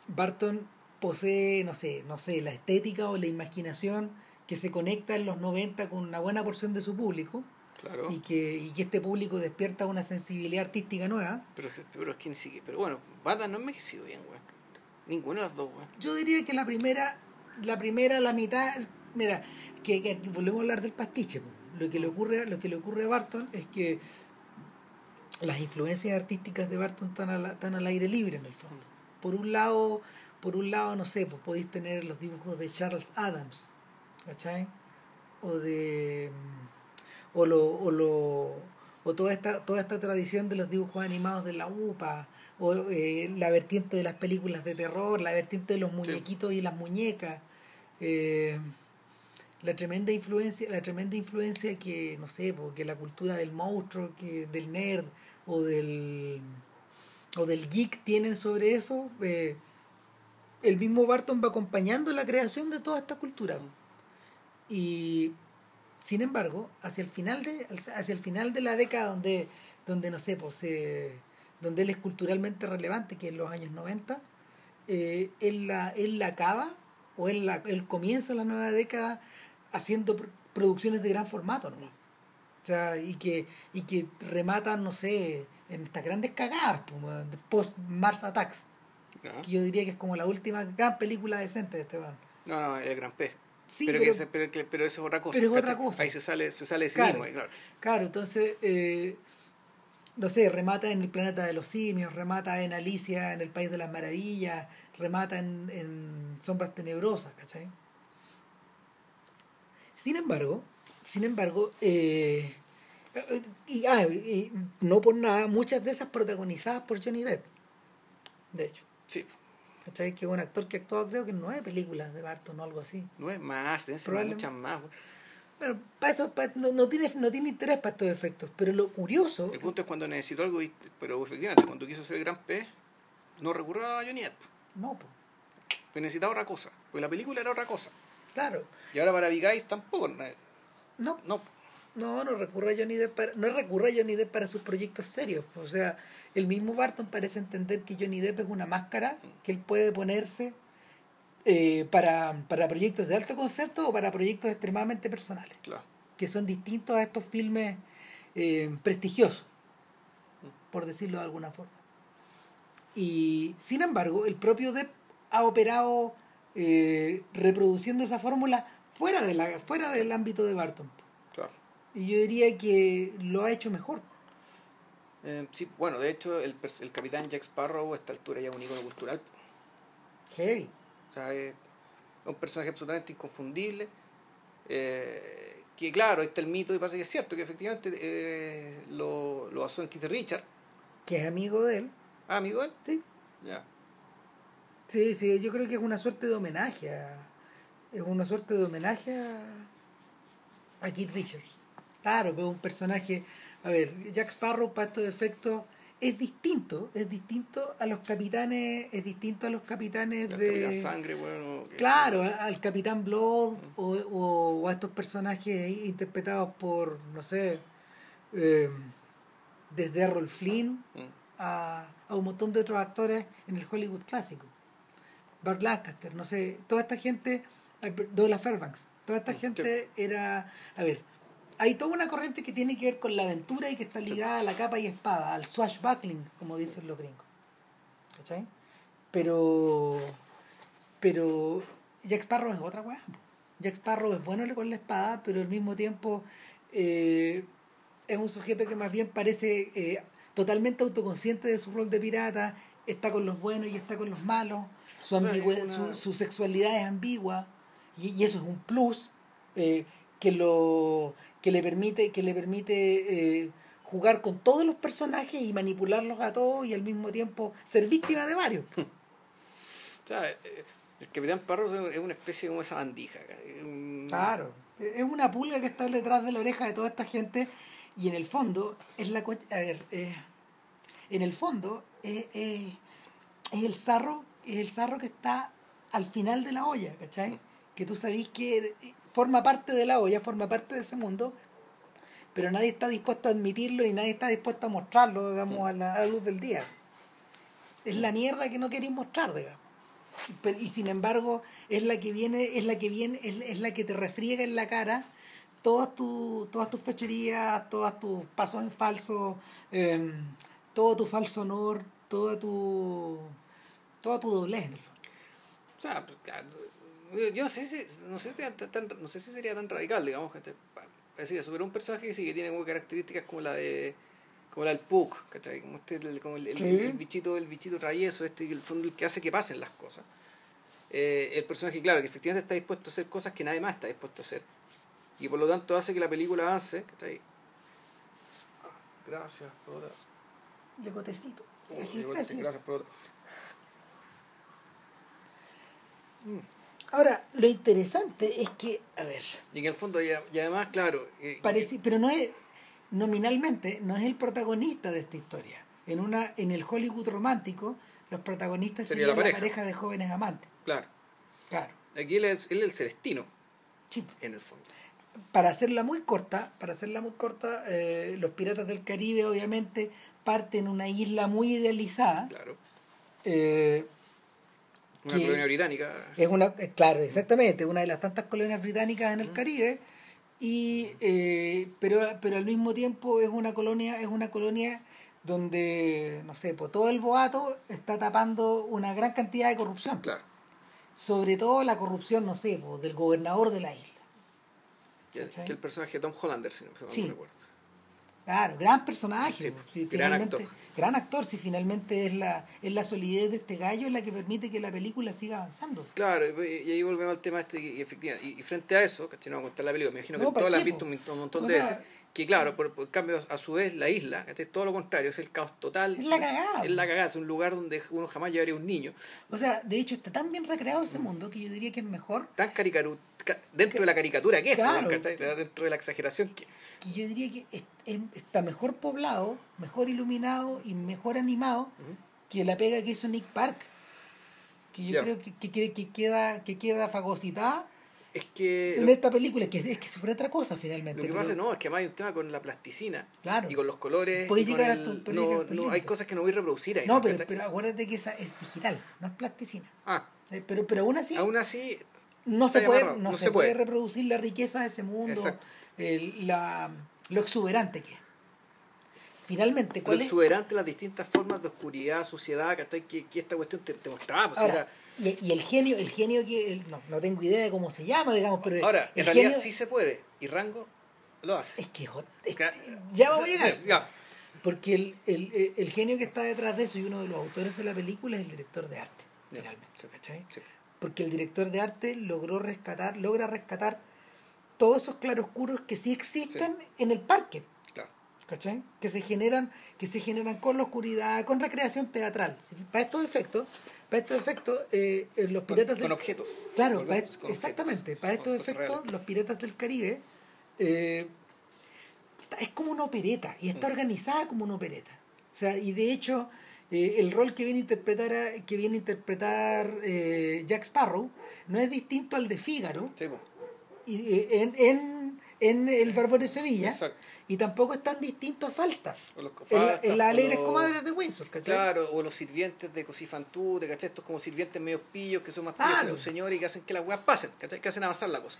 S2: Barton posee no sé no sé la estética o la imaginación que se conecta en los 90 con una buena porción de su público
S1: claro.
S2: y que, y que este público despierta una sensibilidad artística nueva.
S1: Pero, pero es que ni siquiera pero bueno Batman no ha envejecido bien weón. Ninguna de las dos weón.
S2: Yo diría que la primera la primera la mitad mira que, que- volvemos a hablar del pastiche lo que le ocurre lo que le ocurre a Barton es que las influencias artísticas de Barton están, al- están al aire libre en el fondo. Por un lado por un lado no sé pues podéis tener los dibujos de Charles Adams ¿cachai? o de mm, o lo, o lo o toda esta, toda esta tradición de los dibujos animados de la UPA, o eh, la vertiente de las películas de terror, la vertiente de los muñequitos y las muñecas, eh, la tremenda influencia, la tremenda influencia que, no sé, porque la cultura del monstruo, que, del nerd o del o del geek tienen sobre eso, eh, el mismo Barton va acompañando la creación de toda esta cultura. Y sin embargo, hacia el final de, hacia el final de la década donde, donde no sé, pues, donde él es culturalmente relevante, que en los años 90, eh, él, la, él la acaba, o él, él comienza la nueva década haciendo producciones de gran formato, ¿no? O sea, y que, y que rematan, no sé, en estas grandes cagadas, pues, post Attacks. Que yo diría que es como la última gran película decente de este
S1: No, no, el Gran Pez. Sí, pero, pero, pero, pero, eso es otra cosa. Pero es otra cosa. Ahí se sale, se sale de sí
S2: claro,
S1: mismo. Claro.
S2: claro, entonces, eh, no sé, remata en el planeta de los simios, remata en Alicia, en el País de las Maravillas, remata en, en Sombras Tenebrosas, ¿cachai? Sin embargo, sin embargo, eh, y, ah, y, no por nada, muchas de esas protagonizadas por Johnny Depp, de hecho.
S1: Sí.
S2: ¿Cachai? Que es un actor que ha actuado creo que en nueve películas de Barton o algo así.
S1: Nueve más, muchas más.
S2: Pero para eso no, no, tiene, no tiene interés para estos efectos. Pero lo curioso.
S1: El punto es cuando necesitó algo, pero efectivamente, cuando quiso ser el gran pez, no recurrió a Johnny Depp.
S2: No, pues.
S1: Pues necesitaba otra cosa. Porque la película era otra cosa.
S2: Claro.
S1: Y ahora para Big Eyes tampoco.
S2: No. No. No, no recurre a Johnny Depp para, no recurre a Johnny Depp para sus proyectos serios. O sea, el mismo Barton parece entender que Johnny Depp es una máscara que él puede ponerse eh, para, para proyectos de alto concepto o para proyectos extremadamente personales.
S1: Claro.
S2: Que son distintos a estos filmes eh, prestigiosos, por decirlo de alguna forma. Y sin embargo, el propio Depp ha operado eh, reproduciendo esa fórmula fuera, de la, fuera del ámbito de Barton.
S1: Claro.
S2: Y yo diría que lo ha hecho mejor.
S1: Eh, sí, bueno, de hecho, el, el capitán Jack Sparrow a esta altura ya es un ícono cultural.
S2: Heavy.
S1: O sea, es un personaje absolutamente inconfundible. Eh, que claro, está el mito y parece que es cierto, que efectivamente eh, lo, lo basó en Keith Richard.
S2: Que es amigo de él.
S1: Ah, amigo de él.
S2: Sí.
S1: Ya.
S2: Sí, sí, yo creo que es una suerte de homenaje a, es una suerte de homenaje a, a Keith Richards. Claro, que es un personaje a ver, Jack Sparrow para estos efectos es distinto, es distinto a los capitanes, es distinto a los capitanes de
S1: sangre, bueno,
S2: claro, al capitán Blood o, o, a estos personajes interpretados por, no sé, eh, desde Errol Flynn a, a, un montón de otros actores en el Hollywood clásico. Bart Lancaster, no sé, toda esta gente, Douglas Fairbanks, toda esta gente era, a ver, hay toda una corriente que tiene que ver con la aventura y que está ligada a la capa y espada, al swashbuckling, como dicen los gringos. ¿Cachai? Pero. Pero. Jack Sparrow es otra weá. Jack Sparrow es bueno con la espada, pero al mismo tiempo eh, es un sujeto que más bien parece eh, totalmente autoconsciente de su rol de pirata, está con los buenos y está con los malos, su, su, sexualidad es ambigua y, eso es un plus eh, que lo que le permite, que le permite eh, jugar con todos los personajes y manipularlos a todos y al mismo tiempo ser víctima de varios. [LAUGHS]
S1: o sea, eh, el Capitán Parro es una especie como esa bandija.
S2: Claro, es una pulga que está detrás de la oreja de toda esta gente y en el fondo es la... A ver, eh, en el fondo es, es, el zarro, es el zarro que está al final de la olla, ¿cachai? Que tú sabés que forma parte de la olla, forma parte de ese mundo, pero nadie está dispuesto a admitirlo y nadie está dispuesto a mostrarlo, digamos, a la, luz del día. Es la mierda que no queréis mostrar, digamos. y sin embargo, es la que viene, es la que viene, es, la que te refriega en la cara todas, tu, todas tus fechorías, todos tus pasos en falso, em, todo tu falso honor, toda tu, toda tu doblez en el fondo.
S1: O sea, pues, yo no sé si, no sé si, tan, no sé si sería tan radical, digamos, que es decir eso, pero un personaje que sí que tiene características como la de como la del Puck, Como, este, como el, el, bichito, el bichito travieso, este, el fondo el que hace que pasen las cosas. Eh, el personaje, claro, que efectivamente está dispuesto a hacer cosas que nadie más está dispuesto a hacer. Y por lo tanto hace que la película avance, Gracias, Prota.
S2: Llegó tecito.
S1: Oh,
S2: Así,
S1: llegó-
S2: así es.
S1: Gracias, Prota.
S2: Ahora, lo interesante es que, a ver,
S1: Y en el fondo, y, y además, claro. eh,
S2: parece, pero no es, nominalmente, no es el protagonista de esta historia. En una, en el Hollywood romántico, los protagonistas
S1: Sería
S2: serían
S1: la
S2: la
S1: pareja.
S2: de jóvenes amantes.
S1: Claro.
S2: Claro.
S1: Aquí él es, él es el celestino,
S2: Sí.
S1: en el fondo.
S2: Para hacerla muy corta, para hacerla muy corta, eh, los piratas del Caribe obviamente parten en una isla muy idealizada.
S1: Claro.
S2: eh,
S1: Una
S2: Que-
S1: colonia británica.
S2: Es una, eh, claro, exactamente, una de las tantas colonias británicas en el Caribe, y eh, pero, pero al mismo tiempo es una colonia, es una colonia donde, no sé, pues todo el boato está tapando una gran cantidad de corrupción.
S1: Claro.
S2: Sobre todo la corrupción, no sé, pues, del gobernador de la isla.
S1: Que,
S2: ¿Cachai?
S1: que el personaje Tom Hollander, si no no
S2: Sí.
S1: recuerdo.
S2: Claro, gran personaje.
S1: Sí,
S2: pues, si
S1: gran
S2: finalmente-
S1: actor.
S2: Gran actor, si finalmente es la, es la solidez de este gallo la que permite que la película siga avanzando.
S1: Claro, y, y ahí volvemos al tema este, y, efectivamente, y, y frente a eso, que no vamos a contar la película, me imagino
S2: No,
S1: que
S2: ¿para
S1: todas la han visto un, montón- un montón
S2: O
S1: de
S2: sea-
S1: veces, que claro, por, por cambio, a su vez, la isla, ¿cachai? todo lo contrario, es el caos total.
S2: Es la cagada,
S1: Es la cagada, es un lugar donde uno jamás llevaría un niño,
S2: O sea, de hecho está tan bien recreado ese mundo que yo diría que es mejor
S1: tan caricatura, dentro de la caricatura que es, dentro de la exageración que...
S2: que yo diría que es- es- está mejor poblado, mejor iluminado y mejor animado que la pega que hizo Nick Park. Que yo creo que, que, que- que queda, que queda fagocitada
S1: Es que...
S2: en esta película, que es que sufre otra cosa finalmente.
S1: Lo que
S2: pero-
S1: pasa no, es que además hay un tema con la plasticina
S2: Claro.
S1: y con los colores.
S2: Puede
S1: y con
S2: llegar a tu-
S1: no, hay cosas que no voy a reproducir ahí.
S2: No, pero,
S1: ¿cachai?
S2: pero acuérdate que esa es digital, no es plasticina.
S1: Ah,
S2: Eh, Pero, pero aún así,
S1: aún así,
S2: no se puede, no
S1: no
S2: se
S1: se
S2: puede
S1: puede.
S2: reproducir la riqueza de ese mundo,
S1: Exacto.
S2: El- la, lo exuberante que es. Finalmente,
S1: lo
S2: ¿cuál es?
S1: exuberante, las distintas formas de oscuridad, suciedad, ¿cachai? Que, que esta cuestión te, te mostraba. Pues,
S2: Ahora,
S1: era-
S2: y, y el genio, el genio que el- no, no tengo idea de cómo se llama, digamos, pero
S1: ahora,
S2: el
S1: en realidad
S2: genio-
S1: sí se puede. Y Rango lo hace.
S2: es que es- ya vamos a llegar.
S1: sí, ya.
S2: Porque el, el, el- genio que está detrás de eso y uno de los autores de la película es el director de arte,
S1: Ya,
S2: finalmente.
S1: sí.
S2: Porque el director de arte logró rescatar, logra rescatar todos esos claroscuros que sí existen en el parque.
S1: Claro.
S2: ¿cachai? Que se generan, que se generan con la oscuridad, con recreación teatral. Para estos efectos, para estos efectos, eh, eh, los piratas
S1: con
S2: del
S1: objetos.
S2: Claro,
S1: Con
S2: para
S1: objetos, con
S2: exactamente.
S1: objetos,
S2: Para estos efectos,
S1: reales.
S2: los piratas del Caribe eh, es como una opereta y está
S1: Mm.
S2: organizada como una opereta. O sea, y de hecho, eh, el rol que viene a interpretar, a- que viene a interpretar eh, Jack Sparrow no es distinto al de Fígaro
S1: Sí, pues,
S2: y, en, en, en El Bárbaro de Sevilla
S1: Exacto.
S2: y tampoco es tan distinto a Falstaff.
S1: O los Falstaff,
S2: en las alegres
S1: los-
S2: comadres de Windsor, ¿cachai?
S1: Claro, o los sirvientes de Cosifantú, de ¿cachai? Estos como sirvientes medio pillos que son más pillos que sus señores y que hacen que las weas pasen, ¿cachai? Que hacen avanzar la cosa.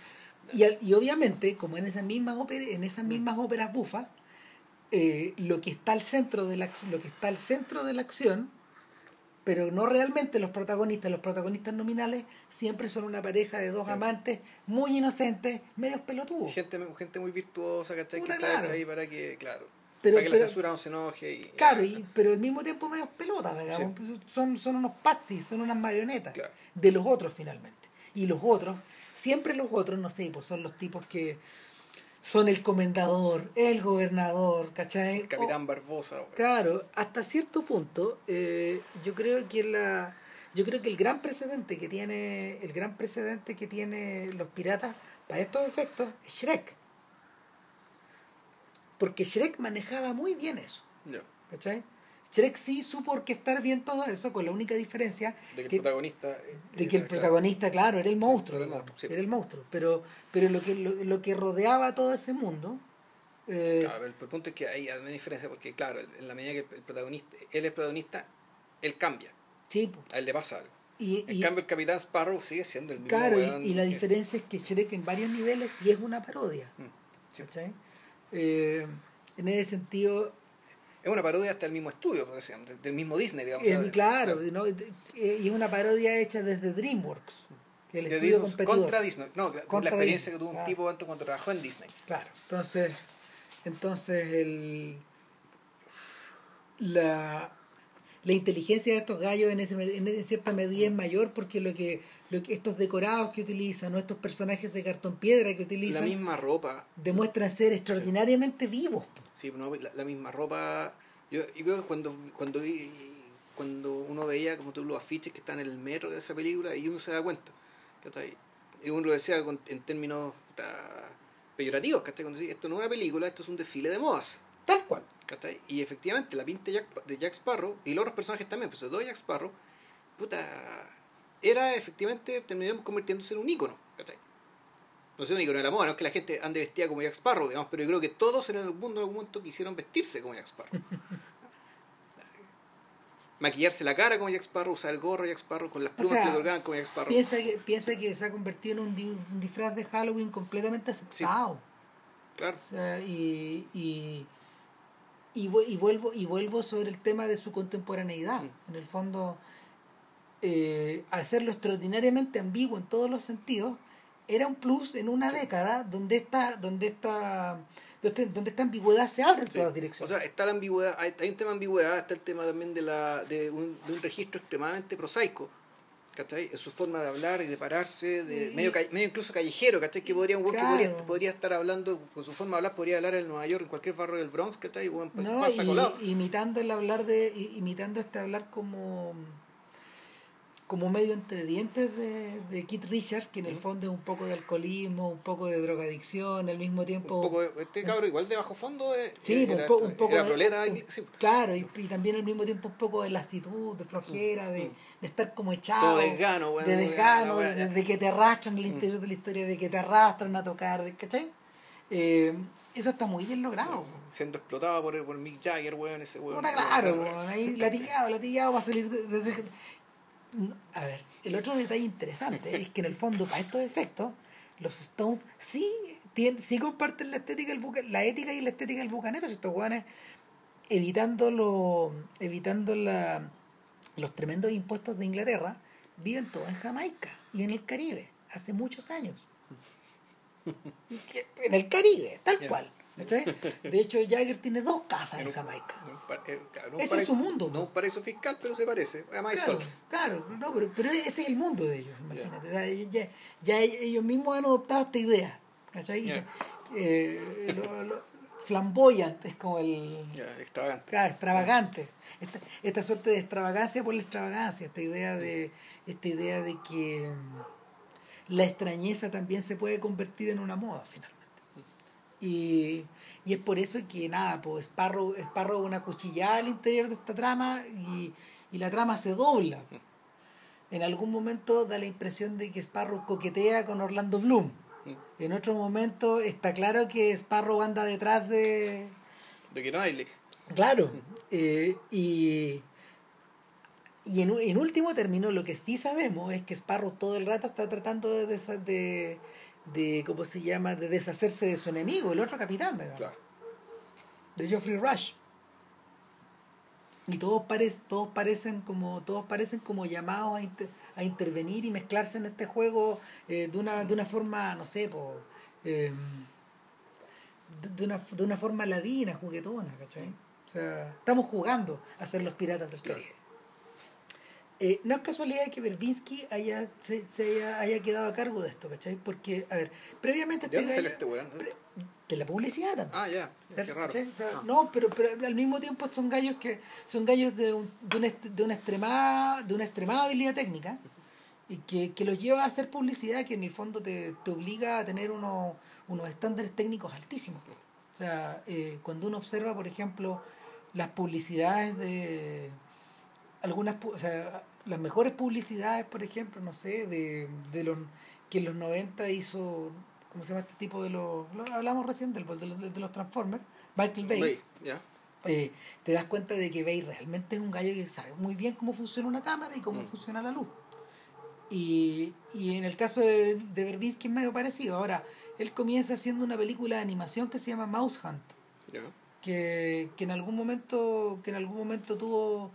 S2: Y, y obviamente, como en esas mismas óperas, en esas mismas óperas bufas, eh, lo que está al centro de la lo que está al centro de la acción, pero no realmente los protagonistas, los protagonistas nominales siempre son una pareja de dos
S1: Claro.
S2: amantes muy inocentes, medios pelotudos.
S1: Gente, gente muy virtuosa, ¿cachai? Que está
S2: claro.
S1: hecha ahí para que, claro,
S2: Pero-
S1: para que
S2: pero-
S1: la censura no se enoje. Y,
S2: Claro, y, pero al mismo tiempo medios pelotas, digamos.
S1: Sí.
S2: Pues Son, son unos patsy, son unas marionetas
S1: Claro.
S2: de los otros finalmente. Y los otros, siempre los otros, no sé, pues son los tipos que son el comendador, el gobernador, ¿cachai?
S1: El Capitán Barbosa.
S2: Claro, hasta cierto punto, eh, yo creo que la yo creo que el gran precedente que tiene el gran precedente que tiene los piratas para estos efectos es Shrek. Porque Shrek manejaba muy bien eso.
S1: Ya,
S2: ¿Cachai? Shrek sí supo orquestar bien todo eso, con la única diferencia
S1: De que
S2: que-
S1: el protagonista. eh,
S2: de que el
S1: claro,
S2: protagonista, claro, era el monstruo.
S1: Era el monstruo, sí.
S2: Era el monstruo. Pero, pero lo, que, lo, lo que rodeaba todo ese mundo. eh,
S1: Claro, el, el punto es que hay una diferencia porque, claro, en la medida que el protagonista, él es protagonista, él cambia,
S2: sí,
S1: a él le pasa algo.
S2: y,
S1: En
S2: y-
S1: cambio, el Capitán Sparrow sigue siendo el mismo.
S2: claro, y- la
S1: que-
S2: diferencia es que Shrek en varios niveles sí es una parodia.
S1: Mm.
S2: Eh, en ese sentido,
S1: Es una parodia hasta el mismo estudio, del, mismo Disney, digamos.
S2: eh, claro, ¿no? Eh, y es una parodia hecha desde DreamWorks, el
S1: De
S2: estudio
S1: Disney contra Disney. No, la experiencia
S2: Disney,
S1: que tuvo un
S2: claro.
S1: tipo antes cuando trabajó en Disney.
S2: Claro, entonces, entonces el, la, la inteligencia de estos gallos en, ese, en cierta medida es mayor porque lo que, lo que estos decorados que utilizan o estos personajes de cartón piedra que utilizan
S1: la misma ropa.
S2: demuestran ser extraordinariamente vivos
S1: sí no, la, misma ropa. Yo, yo creo que cuando cuando cuando uno veía como tú los afiches que están en el metro de esa película y uno se da cuenta. Y uno lo decía en términos peyorativos ¿cachai? Cuando esto no es una película esto es un desfile de modas
S2: tal cual
S1: y efectivamente, la pinta de Jack Sparrow, y los otros personajes también, pero sobre todo Jack Sparrow, puta, era efectivamente, terminamos convirtiéndose en un ícono. No sé, un ícono de la moda, no es que la gente ande vestida como Jack Sparrow, digamos, pero yo creo que todos en el mundo en algún momento quisieron vestirse como Jack Sparrow. [LAUGHS] Maquillarse la cara como Jack Sparrow, usar el gorro Jack Sparrow, con las plumas que le otorgaban como Jack Sparrow.
S2: Piensa que, piensa que se ha convertido en un, disfraz de Halloween completamente aceptado.
S1: Claro.
S2: O sea, y, y y, y, vuelvo y vuelvo sobre el tema de su contemporaneidad. En el fondo eh, hacerlo extraordinariamente ambiguo en todos los sentidos era un plus en una década donde esta donde esta donde esta ambigüedad se abre en todas direcciones.
S1: O sea está la ambigüedad hay, hay, un tema de ambigüedad está el tema también de la de un, de un registro extremadamente prosaico ¿cachai? Su forma de hablar y de pararse, de medio, medio incluso callejero, ¿cachai? Que podría, un que podría, podría, estar hablando, con su forma de hablar, podría hablar en Nueva York, en cualquier barrio del Bronx, ¿cachai?
S2: no, y, imitando el hablar de, imitando este hablar como como medio entre dientes de, de Keith Richards, que en el fondo es un poco de alcoholismo, un poco de drogadicción, al mismo tiempo...
S1: Un poco, este cabrón igual de bajo fondo eh,
S2: sí,
S1: era,
S2: un, poco...
S1: de,
S2: Claro, y, también al mismo tiempo un poco de lasitud, de flojera, de, de estar como echado.
S1: de desgano,
S2: De desgano, de, que te arrastran mm. interior de la historia, de que te arrastran a tocar, ¿cachai? Eh, eso está muy bien logrado.
S1: Siendo explotado por, por Mick Jagger, weón, ese weón.
S2: claro, weón, ahí latigado, latigado va a salir de, a ver, el otro detalle interesante es que en el fondo, para estos efectos, los Stones sí, tienen, sí comparten la estética del la ética y la estética del bucanero, estos guanes evitando lo, evitando la, los tremendos impuestos de Inglaterra, viven todos en Jamaica y en el Caribe, hace muchos años. [LAUGHS] En el Caribe, tal cual. De hecho, Jagger tiene dos casas en, Jamaica. Eh, ese es su mundo.
S1: No un paraíso fiscal, pero se parece. Además
S2: claro,
S1: sol.
S2: claro no, pero, pero, ese es el mundo de ellos, imagínate. Ya, ya, ellos mismos han adoptado esta idea. Eh, lo, flamboyante es como el.
S1: extravagante.
S2: extravagante. Esta, esta suerte de extravagancia por la extravagancia, esta idea de, esta idea de que mm, la extrañeza también se puede convertir en una moda finalmente. Y, y es por eso que nada, pues Sparrow, es una cuchillada al interior de esta trama y, y la trama se dobla. En algún momento da la impresión de que Sparrow coquetea con Orlando Bloom. En otro momento está claro que Sparrow anda detrás de...
S1: De Knightley.
S2: Claro. Eh, y y en, en, último término, lo que sí sabemos es que Sparrow todo el rato está tratando de, de, de ¿cómo se llama? de deshacerse de su enemigo, el otro capitán, de Geoffrey Rush. Y todos, todos parecen como todos parecen como llamados a, a intervenir y mezclarse en este juego eh, de, una, de una forma, no sé, em, de, una, de una forma ladina, juguetona, ¿cachai? O sea, estamos jugando a ser los piratas del Caribe. Eh, no es casualidad que Berbinsky haya, se, haya, quedado a cargo de esto, ¿cachai? Porque, a ver, previamente...
S1: ¿De dónde sale este weón?
S2: De la publicidad también.
S1: Ah, ya, qué raro. Ah.
S2: No, pero, pero al mismo tiempo son gallos que son gallos de, un, de, una, de, una extremada, de una extremada habilidad técnica y que, que los lleva a hacer publicidad que en el fondo te, te obliga a tener unos, unos estándares técnicos altísimos. O sea, eh, cuando uno observa, por ejemplo, las publicidades de algunas, o sea, las mejores publicidades, por ejemplo, no sé, de, de los que en los 90 hizo, ¿cómo se llama este tipo de los, hablamos recién del, de, los, de los Transformers, Michael Bay. Eh, te das cuenta de que Bay realmente es un gallo que sabe muy bien cómo funciona una cámara y cómo mm. funciona la luz. Y, y en el caso de, de Verbinski es medio parecido. Ahora, él comienza haciendo una película de animación que se llama Mouse Hunt. Que, que en algún momento que en algún momento tuvo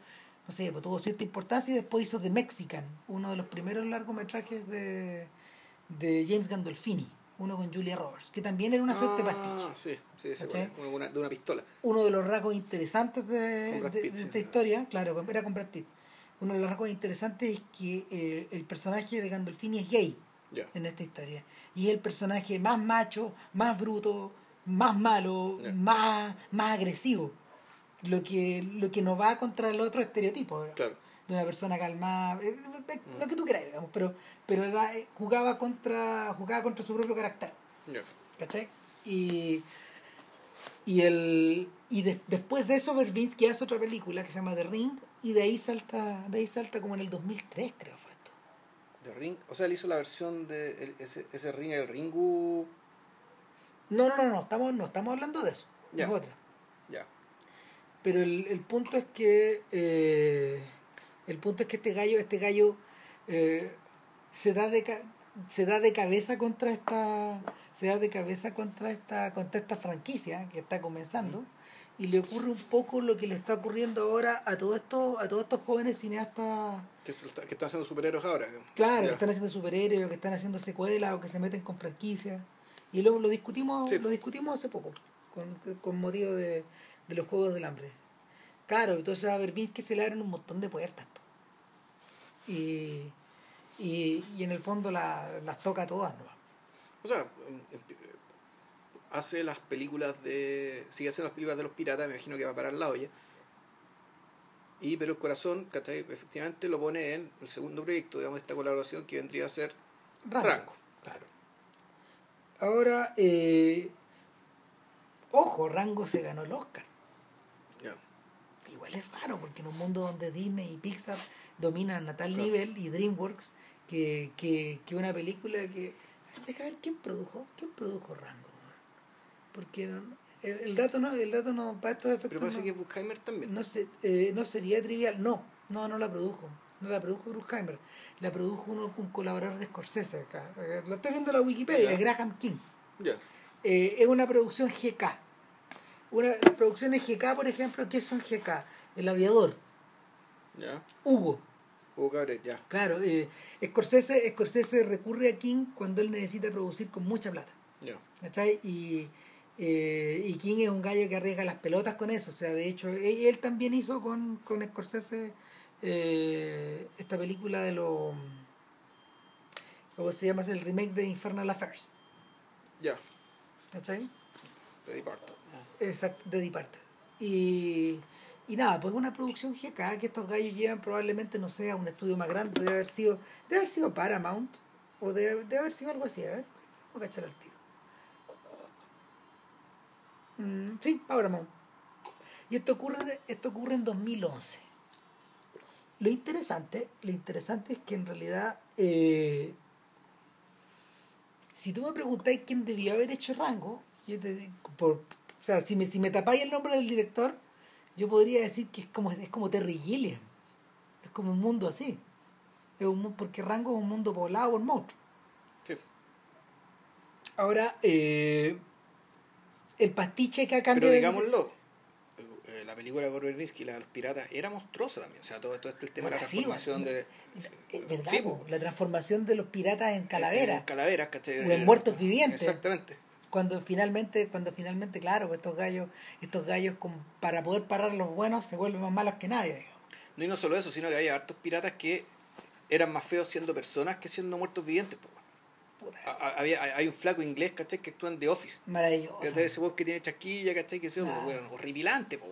S2: no sé, pues tuvo cierta importancia y después hizo The Mexican, uno de los primeros largometrajes de, de James Gandolfini, uno con Julia Roberts, que también era una suerte de
S1: Ah,
S2: pastiche.
S1: sí, sí, de una pistola.
S2: Uno de los rasgos interesantes de, de-
S1: Pitt,
S2: de
S1: sí.
S2: esta historia, claro, era con Brad Pitt. Uno de los rasgos interesantes es que eh, el personaje de Gandolfini es gay en esta historia. Y es el personaje más macho, más bruto, más malo, más, más agresivo. Lo que, lo que no va contra el otro estereotipo de una persona calmada, eh, eh,
S1: Mm.
S2: lo que tú quieras, digamos, pero, pero era, eh, jugaba contra jugaba contra su propio carácter. ¿Cachai? Y, y, el, y de- después de eso Verbinski hace otra película que se llama The Ring y de ahí salta de ahí salta como en el 2003 creo fue esto.
S1: De Ring, o sea, él hizo la versión de el- ese, ese Ring, el Ringu.
S2: No, no, no, no, estamos, no estamos hablando de eso, es otra.
S1: Ya.
S2: Pero el, el punto es que eh, el punto es que este gallo, este gallo eh, se da de se da de cabeza contra esta se da de cabeza contra esta contra esta franquicia que está comenzando y le ocurre un poco lo que le está ocurriendo ahora a todos estos a todos estos jóvenes cineastas
S1: Que, está- que están haciendo superhéroes ahora.
S2: claro
S1: Ya.
S2: que están haciendo superhéroes o que están haciendo secuelas o que se meten con franquicias y luego lo discutimos
S1: Sí.
S2: lo discutimos hace poco con, con motivo de, de los juegos del hambre claro entonces a Verbinski se le abren un montón de puertas po. y, y, y en el fondo la- las toca todas ¿no?
S1: O sea, hace las películas de. Sigue haciendo las películas de los piratas, me imagino que va a parar la olla. Y, pero el corazón, ¿cachai? Efectivamente lo pone en el segundo proyecto, digamos, esta colaboración que vendría a ser
S2: Rango.
S1: Rango.
S2: Claro. Ahora, eh, ojo, Rango se ganó el Oscar. Igual es raro, porque en un mundo donde Disney y Pixar dominan a tal
S1: Claro.
S2: nivel y DreamWorks, que, que, que una película que... Deja ver quién produjo, quién produjo Rango. Porque el, el dato no, el dato no, para estos efectos
S1: Pero parece
S2: no,
S1: que Buchheimer también.
S2: no, se- eh, no sería trivial. No, no, no la produjo. No la produjo Bruckheimer. La produjo uno, un colaborador de Scorsese acá. Eh, Lo estoy viendo en la Wikipedia,
S1: Ya.
S2: Graham King.
S1: Ya.
S2: Eh, es una producción GK. Una, las producciones GK, por ejemplo, ¿qué son GK? El aviador. Hugo.
S1: Hugo Cabret, ya.
S2: Claro, eh, Scorsese, Scorsese recurre a King cuando él necesita producir con mucha plata.
S1: Ya.
S2: ¿cachai? Y, eh, y King es un gallo que arriesga las pelotas con eso. O sea, de hecho, él, él también hizo con, con Scorsese eh, esta película de lo. ¿Cómo se llama? El remake de Infernal Affairs.
S1: Ya.
S2: ¿cachai?
S1: De Departed.
S2: Exacto, de Departed. Y, y nada, pues una producción GK que estos gallos llevan probablemente, no sé, a un estudio más grande, debe haber sido, debe haber sido Paramount, o debe, debe haber sido algo así, a ver, voy a cachar al tiro. Mm, sí, Paramount. Y esto ocurre, esto ocurre en 2011. Lo interesante, lo interesante es que en realidad, eh, si tú me preguntáis quién debió haber hecho Rango, yo te por, o sea, si me, si me tapáis el nombre del director, yo podría decir que es como, es como Terry Gilliam. Es como un mundo así. Es un, porque Rango es un mundo poblado por monstruos.
S1: Sí.
S2: Ahora, eh, el pastiche que ha
S1: Pero digámoslo, eh, la película de Gorbelinski, la de los piratas, era monstruosa también. O sea, todo, todo este tema de la
S2: sí,
S1: transformación
S2: bueno,
S1: de.
S2: Es verdad,
S1: Sí,
S2: po. la transformación de los piratas en calaveras.
S1: En calaveras, ¿cachai?
S2: O en muertos vivientes.
S1: Exactamente.
S2: Cuando finalmente cuando finalmente claro pues estos gallos estos gallos como para poder parar los buenos se vuelven más malos que nadie digamos.
S1: No, y no solo eso, sino que había hartos piratas que eran más feos siendo personas que siendo muertos vivientes. po. Había, hay un flaco inglés, ¿cachai? Que actúa en The Office.
S2: maravilloso
S1: ¿Cachai? Ese que tiene chasquilla, ¿cachai? Que es
S2: Claro.
S1: bueno, horripilante, po.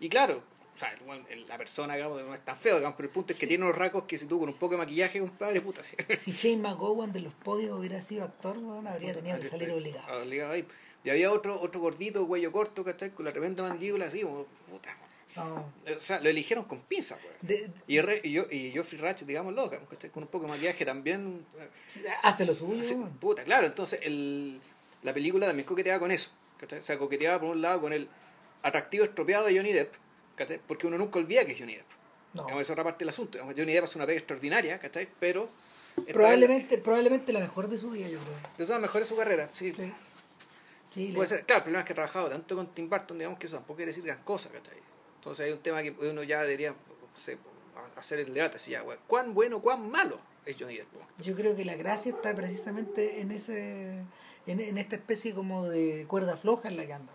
S1: Y claro, o sea, bueno, la persona, digamos, no es tan feo, digamos, pero el punto es que tiene unos rasgos que si tú con un poco de maquillaje, compadre, puta, sí. [LAUGHS]
S2: si Shane McGowan de los podios hubiera sido actor bueno, habría tenido que salir obligado
S1: Obligado ahí. Y había otro, otro gordito, cuello corto, ¿cachai? Con la tremenda mandíbula así, como, puta.
S2: no,
S1: O sea, lo eligieron con pinza,
S2: de-
S1: Y, re- y, yo, y Geoffrey Ratchet, digamos, loca, ¿cachai? Con un poco de maquillaje también.
S2: hace lo suyo
S1: puta, claro, entonces el, la película también coqueteaba con eso. ¿cachai? O sea, coqueteaba por un lado con el atractivo estropeado de Johnny Depp, ¿cachai? porque uno nunca olvida que es Johnny Depp.
S2: No.
S1: Digamos, esa es otra parte del asunto. Digamos, Johnny Depp hace una pega extraordinaria, ¿cachai? pero
S2: probablemente probablemente la mejor de su vida yo creo
S1: de todas mejor de su carrera. Sí,
S2: sí, Sí,
S1: puede ser. Claro, el problema es que ha trabajado tanto con Tim Burton, digamos que eso tampoco quiere decir gran cosa. ¿cachai? Entonces hay un tema que uno ya debería no sé, hacer el debate. Así ya, güey, ¿Cuán bueno, cuán malo es Johnny Depp.
S2: Yo creo que la gracia está precisamente en ese en, en esta especie como de cuerda floja en la que anda.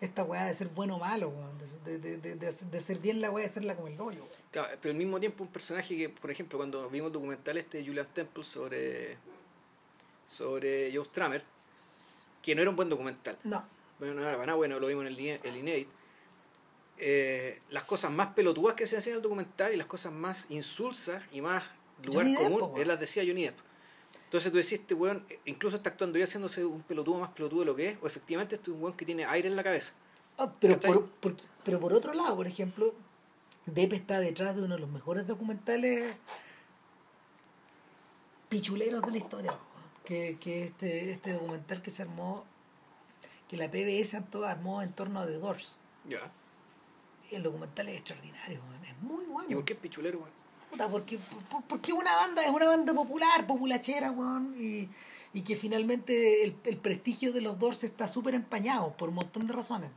S2: Esta weá de ser bueno o malo. De, de, de, de, de ser bien la weá de hacerla como el hoyo.
S1: Claro, pero al mismo tiempo un personaje que, por ejemplo, cuando vimos el documental este de Julian Temple sobre, sobre Joe Stramer, que no era un buen documental.
S2: No.
S1: Bueno, no era para nada bueno, lo vimos en el, el. Eh, las cosas más pelotudas que se hacían en el documental y las cosas más insulsas y más lugar
S2: Johnny
S1: común, él las decía Johnny Depp. Entonces tú decís, este weón, eh, incluso está actuando y haciéndose un pelotudo más pelotudo de lo que es, o efectivamente este es un weón que tiene aire en la cabeza.
S2: Ah, pero, por, por- pero por otro lado, por ejemplo, Depp está detrás de uno de los mejores documentales pichuleros de la historia. Que, que este, este documental que se armó, que la PBS armó- armó en torno a The Doors.
S1: Ya.
S2: El documental es extraordinario, weón. es muy bueno.
S1: ¿Y por qué es pichulero, weón?
S2: Puta, porque, por- porque una banda es una banda popular, populachera, weón, y, y que finalmente el, el prestigio de los Doors está súper empañado por un montón de razones.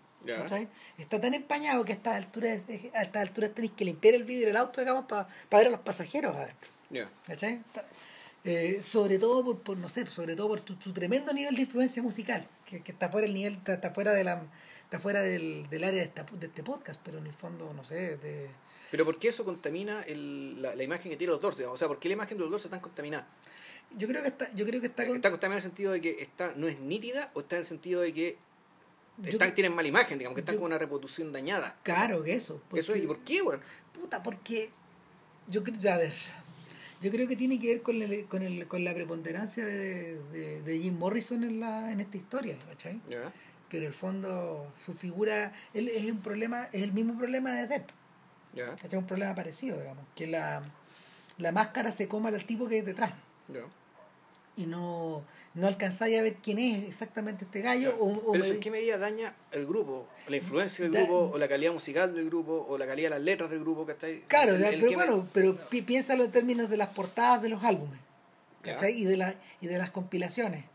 S2: ¿cachai? Está tan empañado que a estas alturas, a estas alturas tenéis que limpiar el vidrio del auto, digamos, para ver a los pasajeros adentro. Está- eh, sobre todo por, por, no sé, sobre todo por tu, tu tremendo nivel de influencia musical, que, que está fuera el nivel, está, está fuera de la está fuera del, del área de, esta, de este podcast, pero en el fondo, no sé, de,
S1: Pero ¿por qué eso contamina el, la, la imagen que tiene los Doors? digamos? O sea, ¿por qué la imagen de los Doors está contaminada?
S2: yo creo que está, yo creo que está, con-
S1: Está contaminada en el sentido de que está, no es nítida o está en el sentido de que están, tienen mala imagen, digamos, que están
S2: yo-
S1: con una reproducción dañada.
S2: Claro que eso.
S1: Eso es, ¿y por qué, weón?
S2: Puta, porque yo creo, ya a ver, yo creo que tiene que ver con, el, con, el, con la preponderancia de, de, de Jim Morrison en, la, en esta historia, ¿cachai?
S1: Ya.
S2: Que en el fondo su figura él es un problema, es el mismo problema de Depp, ¿cachai? Un problema parecido, digamos, que la, la máscara se coma al tipo que hay detrás y no, no alcanzáis a ver quién es exactamente este gallo o, o
S1: Pero
S2: me-
S1: ¿en qué medida daña el grupo? La influencia del
S2: Da-
S1: grupo, o la calidad musical del grupo, o la calidad de las letras del grupo, ¿cachai?
S2: Claro,
S1: El-
S2: pero
S1: me-
S2: bueno, pero pi- piénsalo en términos de las portadas de los álbumes. ¿cachai? y de la, y de las compilaciones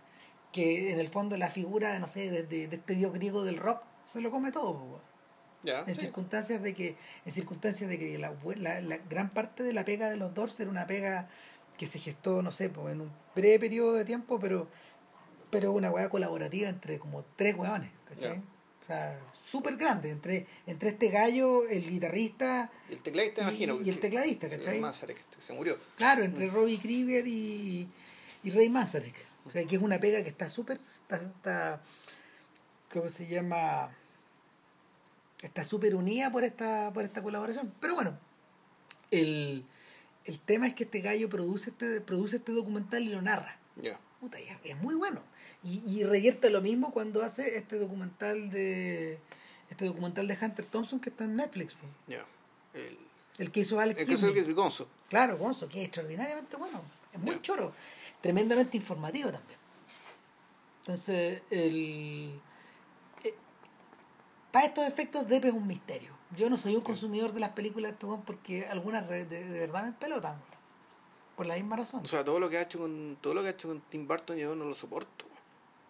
S2: que en el fondo la figura de no sé de, de- de este dios griego del rock se lo come todo weón.
S1: Ya,
S2: en
S1: sí.
S2: circunstancias de que en circunstancias de que la, la- la gran parte de la pega de los Doors era una pega que se gestó no sé po, en un breve periodo de tiempo pero pero una weá colaborativa entre como tres weones ¿cachai?
S1: Ya.
S2: o sea súper grande entre entre este gallo el guitarrista
S1: Y el tecladista,
S2: y-
S1: imagino.
S2: y el tecladista, ¿cachai?
S1: Manzarek, que se murió.
S2: Claro, entre Robbie Krieger y, y Ray Manzarek. O sea, que es una pega que está súper, está, está, ¿cómo se llama? Está súper unida por esta, por esta colaboración. Pero bueno, el, el tema es que este gallo produce este, produce este documental y lo narra.
S1: Ya.
S2: Puta, es, muy bueno. Y, y revierte lo mismo cuando hace este documental de este documental de Hunter Thompson que está en Netflix.
S1: Ya. El,
S2: El que hizo Alex
S1: el que es Gonzo.
S2: Claro, Gonzo, que es extraordinariamente bueno. Es muy
S1: Ya.
S2: choro. Tremendamente informativo también. Entonces, el. Para estos efectos, Depp es un misterio. Yo no soy un consumidor de las películas de este weón porque algunas de, de verdad me pelotan. Por la misma razón.
S1: O sea, todo lo que ha hecho con todo lo que ha hecho con Tim Burton yo no lo soporto.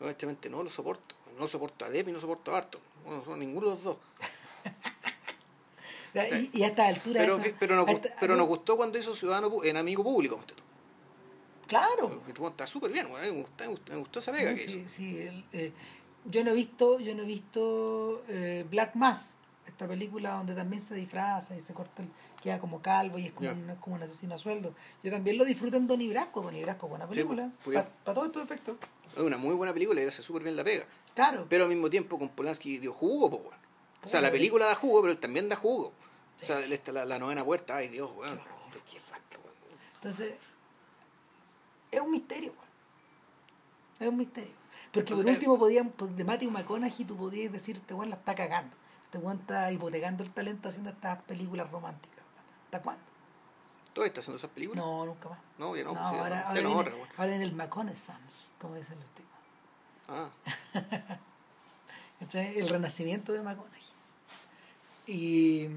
S1: Honestamente no lo soporto. No soporto a Depp y no soporto a Barton. No ninguno de los dos. [LAUGHS]
S2: Y, y a esta altura.
S1: Pero,
S2: eso-
S1: pero, nos,
S2: esta-
S1: pero nos gustó cuando hizo Ciudadano en Amigo Público. este.
S2: Claro.
S1: Tú está súper bien, me, gustó, me, gustó, esa pega
S2: No,
S1: que
S2: sí,
S1: hizo.
S2: sí, el, eh, yo no he visto, yo no he visto eh, Black Mass, esta película donde también se disfraza y se corta el, queda como calvo y es como, un, es como un asesino a sueldo. Yo también lo disfruto en Donnie Brasco, Donnie Brasco, buena
S1: Sí,
S2: película,
S1: pues,
S2: para
S1: pues,
S2: todos estos efectos.
S1: Es una muy buena película y hace súper bien la pega.
S2: Claro,
S1: Pero al mismo tiempo con Polanski dio jugo, pues, weón. O sea, la película da jugo, pero él también da jugo. O sea, esta, la, la novena puerta, ay Dios, weón. Qué rato, weón. [LAUGHS]
S2: entonces es un misterio, weón. es un misterio. Porque por último podían, pues, de Matthew McConaughey tú podías decir, este weón la está cagando. Este weón está hipotecando el talento haciendo estas películas románticas. ¿Hasta cuándo?
S1: ¿Todavía está haciendo esas películas?
S2: No, nunca más.
S1: No, ya no.
S2: No,
S1: pues,
S2: ahora, ahora,
S1: otra, weón.
S2: ahora en el McConaissance, como dicen los tipos.
S1: Ah. [LAUGHS]
S2: El renacimiento de McConaughey. Y.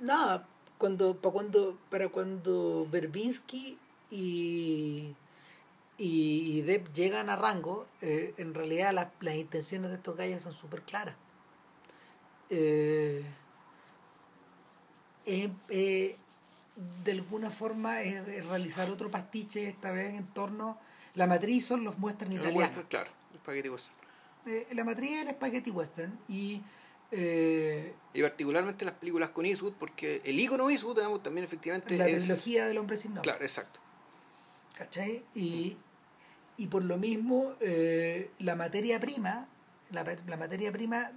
S2: Nada, cuando, para cuando, para cuando Verbinski y, y Depp llegan a rango, eh, en realidad las, las intenciones de estos gallos son súper claras. Eh, eh, eh, de alguna forma es, realizar otro pastiche, esta vez en torno. La matriz son los western
S1: El
S2: italianos.
S1: western, claro, el paquete western.
S2: Eh, la matriz es el spaghetti western y. eh,
S1: Y particularmente las películas con Eastwood, porque el ícono Eastwood digamos, también efectivamente
S2: la
S1: es...
S2: trilogía del hombre sin nombre.
S1: Claro, exacto.
S2: ¿Cachai? Y, y por lo mismo, eh, la materia prima, la, la materia prima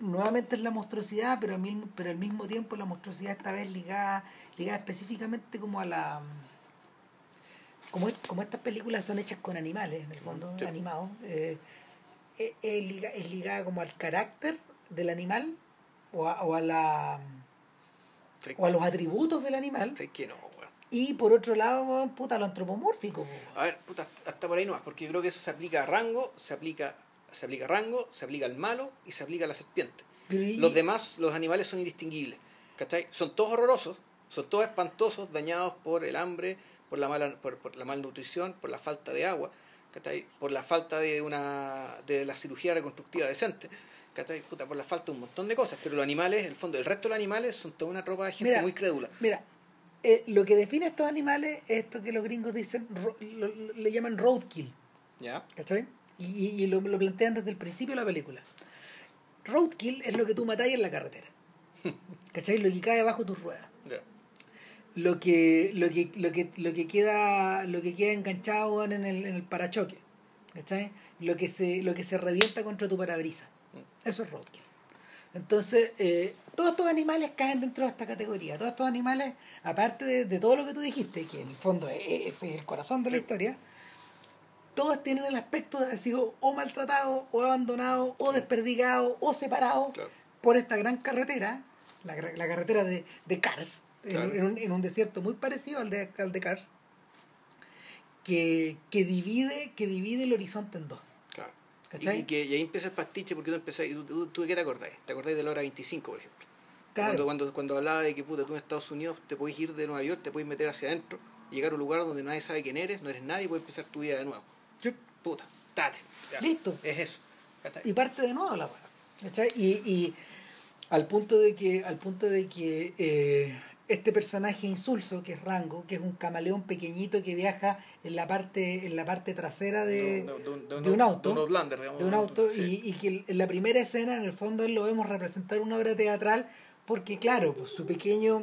S2: nuevamente es la monstruosidad, pero al mismo, pero al mismo tiempo la monstruosidad esta vez ligada, ligada específicamente como a la como, como estas películas son hechas con animales, en el fondo,
S1: Sí.
S2: animados, eh, es, es liga- es ligada como al carácter del animal o a, o a la
S1: Sí,
S2: o a los atributos del animal
S1: sí que no.
S2: Y por otro lado, puta, lo antropomórfico. po.
S1: A ver, puta, hasta por ahí nomás, porque yo creo que eso se aplica a rango, se aplica, se aplica a rango, se aplica al malo y se aplica a la serpiente.
S2: Y-
S1: Los demás, los animales son indistinguibles. ¿Cachai? Son todos horrorosos, son todos espantosos, dañados por el hambre, por la mala, por, por la malnutrición, por la falta de agua, ¿cachai? Por la falta de una de la cirugía reconstructiva decente, ¿cachai? Puta, por la falta de un montón de cosas. Pero los animales, el fondo, el resto de los animales son toda una tropa de gente
S2: Mira,
S1: muy crédula.
S2: Mira, eh, lo que define a estos animales es esto que los gringos dicen, ro- lo- lo- le llaman roadkill,
S1: ¿Ya?
S2: ¿cachai? Y, y, y lo, lo plantean desde el principio de la película. Roadkill es lo que tú matáis en la carretera, [LAUGHS] ¿cachai? Lo que cae bajo tus ruedas. Lo que, lo que, lo que, lo que queda, lo que queda enganchado en el, en el parachoque, ¿cachai? Lo que se, lo que se revienta contra tu parabrisa. Eso es roadkill. Entonces, eh, todos estos animales caen dentro de esta categoría. Todos estos animales, aparte de, de todo lo que tú dijiste, que en el fondo es, es el corazón de la historia, todos tienen el aspecto de haber sido o maltratados, o abandonados, o desperdigados, o separados
S1: Claro.
S2: por esta gran carretera, la, la carretera de, de Cars, en, en un, en un desierto muy parecido al de, al de Cars, que, que, divide, que divide el horizonte en dos.
S1: Y,
S2: ¿Cachai?
S1: y que, y ahí empieza el pastiche porque tú empezás, y tú, tú, tú qué te acordáis? ¿Te acordáis de la hora 25, por ejemplo?
S2: Claro.
S1: Cuando, cuando, cuando hablaba de que puta, tú en Estados Unidos te puedes ir de Nueva York, te puedes meter hacia adentro, llegar a un lugar donde nadie sabe quién eres, no eres nadie y puedes empezar tu vida de nuevo. Puta, date. ya.
S2: Listo.
S1: Es eso. ¿cachai?
S2: y parte de nuevo la. ¿cachai? Y, y al punto de que, al punto de que eh, este personaje insulso, que es Rango, que es un camaleón pequeñito que viaja en la parte, en la parte trasera de,
S1: De- de- de-
S2: de un auto,
S1: De un Outlander, digamos.
S2: de un auto,
S1: sí.
S2: y, y que en la primera escena, en el fondo, él lo vemos representar una obra teatral, porque claro, pues su pequeño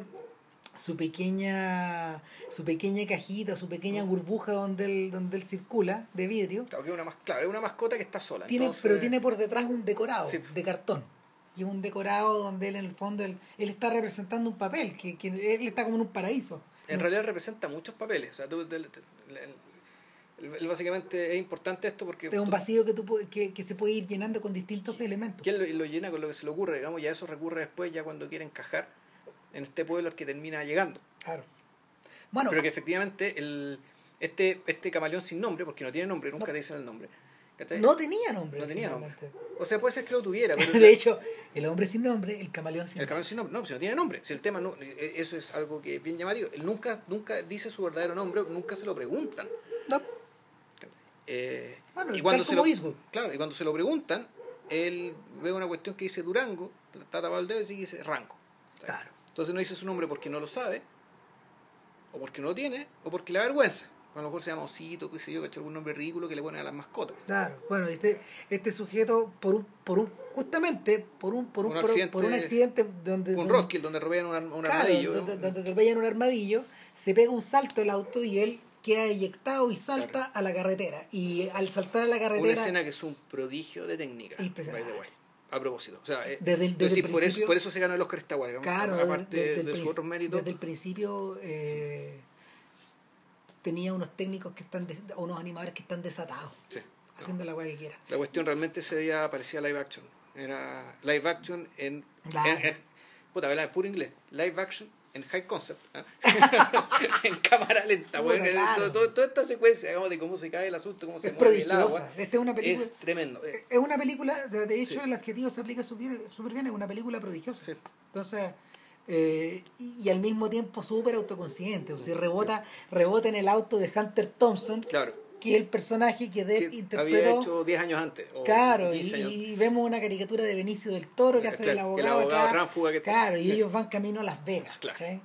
S2: su pequeña su pequeña cajita, su pequeña burbuja donde él, donde él circula de vidrio,
S1: Claro, que es una, claro, es una mascota que está sola.
S2: tiene,
S1: entonces-
S2: pero tiene por detrás un decorado
S1: Sí.
S2: de cartón. Y un decorado donde él en el fondo él, él está representando un papel, que, que él está como en un paraíso.
S1: En realidad representa muchos papeles. O sea, tú- el- el- básicamente es importante esto porque...
S2: Es un vacío que, tú, que, que se puede ir llenando con distintos elementos.
S1: ¿Quién lo, lo llena con lo que se le ocurre? Digamos, ya eso recurre después, ya cuando quiere encajar en este pueblo al que termina llegando.
S2: Claro. Bueno,
S1: Pero que efectivamente el, este, este camaleón sin nombre, porque no tiene nombre, nunca
S2: No.
S1: te dicen el nombre. ¿Cachai?
S2: no tenía nombre.
S1: No tenía nombre. O sea, puede ser que lo tuviera, pero [LAUGHS]
S2: De hecho, el hombre sin nombre, el camaleón sin
S1: el camaleón sin nombre, no, si no tiene nombre. Si el tema no, eh, eso es algo que es bien llamativo. Él nunca, nunca dice su verdadero nombre, nunca se lo preguntan.
S2: No,
S1: Eh,
S2: Bueno,
S1: y cuando se lo,
S2: Eastwood.
S1: claro, y cuando se lo preguntan, él ve una cuestión que dice Durango, está tapado el dedo y dice Rango.
S2: Claro.
S1: Entonces no dice su nombre porque no lo sabe, o porque no lo tiene, o porque le da vergüenza. A lo mejor se llama Osito, qué sé yo, que algún nombre ridículo que le ponen a las mascotas.
S2: Claro, bueno, este, este sujeto, por un, por un, justamente por un, por un,
S1: Un
S2: por,
S1: accidente-
S2: por un accidente donde,
S1: Un roadkill donde rodean un, un
S2: claro,
S1: armadillo.
S2: donde,
S1: ¿no?
S2: donde atropellan un armadillo, se pega un salto el auto y él queda eyectado y salta
S1: Claro.
S2: a la carretera. Y al saltar a la
S1: Una
S2: carretera,
S1: escena que es un prodigio de técnica.
S2: Impresionante.
S1: A propósito. O sea, eh,
S2: Desde el-
S1: es
S2: desde
S1: decir,
S2: el
S1: por, eso, por eso se ganó el Oscar esta guay,
S2: claro,
S1: aparte
S2: desde-
S1: de,
S2: desde princi-
S1: otros méritos.
S2: Desde el principio eh, tenía unos técnicos que están, des- unos animadores que están desatados,
S1: Sí.
S2: haciendo la weá que quiera.
S1: La cuestión realmente ese día parecía live action. Era live action en.
S2: Claro.
S1: en- en- puta, de puro inglés. Live action en high concept. ¿ah? [LAUGHS] en cámara lenta,
S2: claro.
S1: todo- toda esta secuencia, digamos, de cómo se cae el asunto, cómo se
S2: Es
S1: mueve el agua.
S2: Esta es una película.
S1: Es tremendo. eh.
S2: Es una película, de hecho
S1: Sí.
S2: el adjetivo se aplica súper bien, es una película prodigiosa.
S1: Sí.
S2: Entonces, eh, y, y al mismo tiempo súper autoconsciente. O sea, rebota, rebota en el auto de Hunter Thompson,
S1: Claro.
S2: que es el personaje que Depp interpretó.
S1: había hecho 10 años antes. O
S2: Claro, y,
S1: 15 años.
S2: y vemos una caricatura de Benicio del Toro que
S1: Eh,
S2: hace
S1: claro,
S2: el abogado. acá.
S1: que-
S2: claro, y ellos van camino a Las Vegas.
S1: Claro.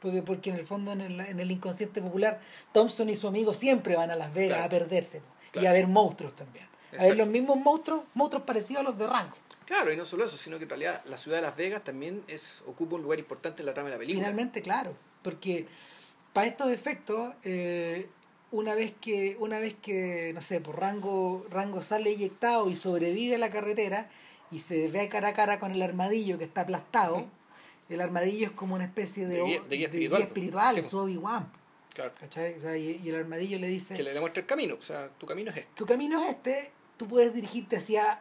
S2: Porque, porque en el fondo, en el, en el inconsciente popular, Thompson y su amigo siempre van a Las Vegas
S1: Claro.
S2: a perderse y a ver monstruos también. A ver los mismos monstruos, monstruos parecidos a los de Rango.
S1: Claro, y no solo eso, sino que en realidad la ciudad de Las Vegas también es ocupa un lugar importante en la trama de la película.
S2: Finalmente, claro, porque para estos efectos, eh, una vez que, una vez que, no sé, por rango, rango sale eyectado y sobrevive a la carretera y se ve cara a cara con el armadillo que está aplastado, el armadillo es como una especie de,
S1: De guía- de guía espiritual,
S2: espiritual,
S1: Sí,
S2: es su Obi-Wan,
S1: Claro.
S2: O sea, y, y el armadillo le dice,
S1: Que le demuestra el camino, o sea, tu camino es este.
S2: tu camino es este, tú puedes dirigirte hacia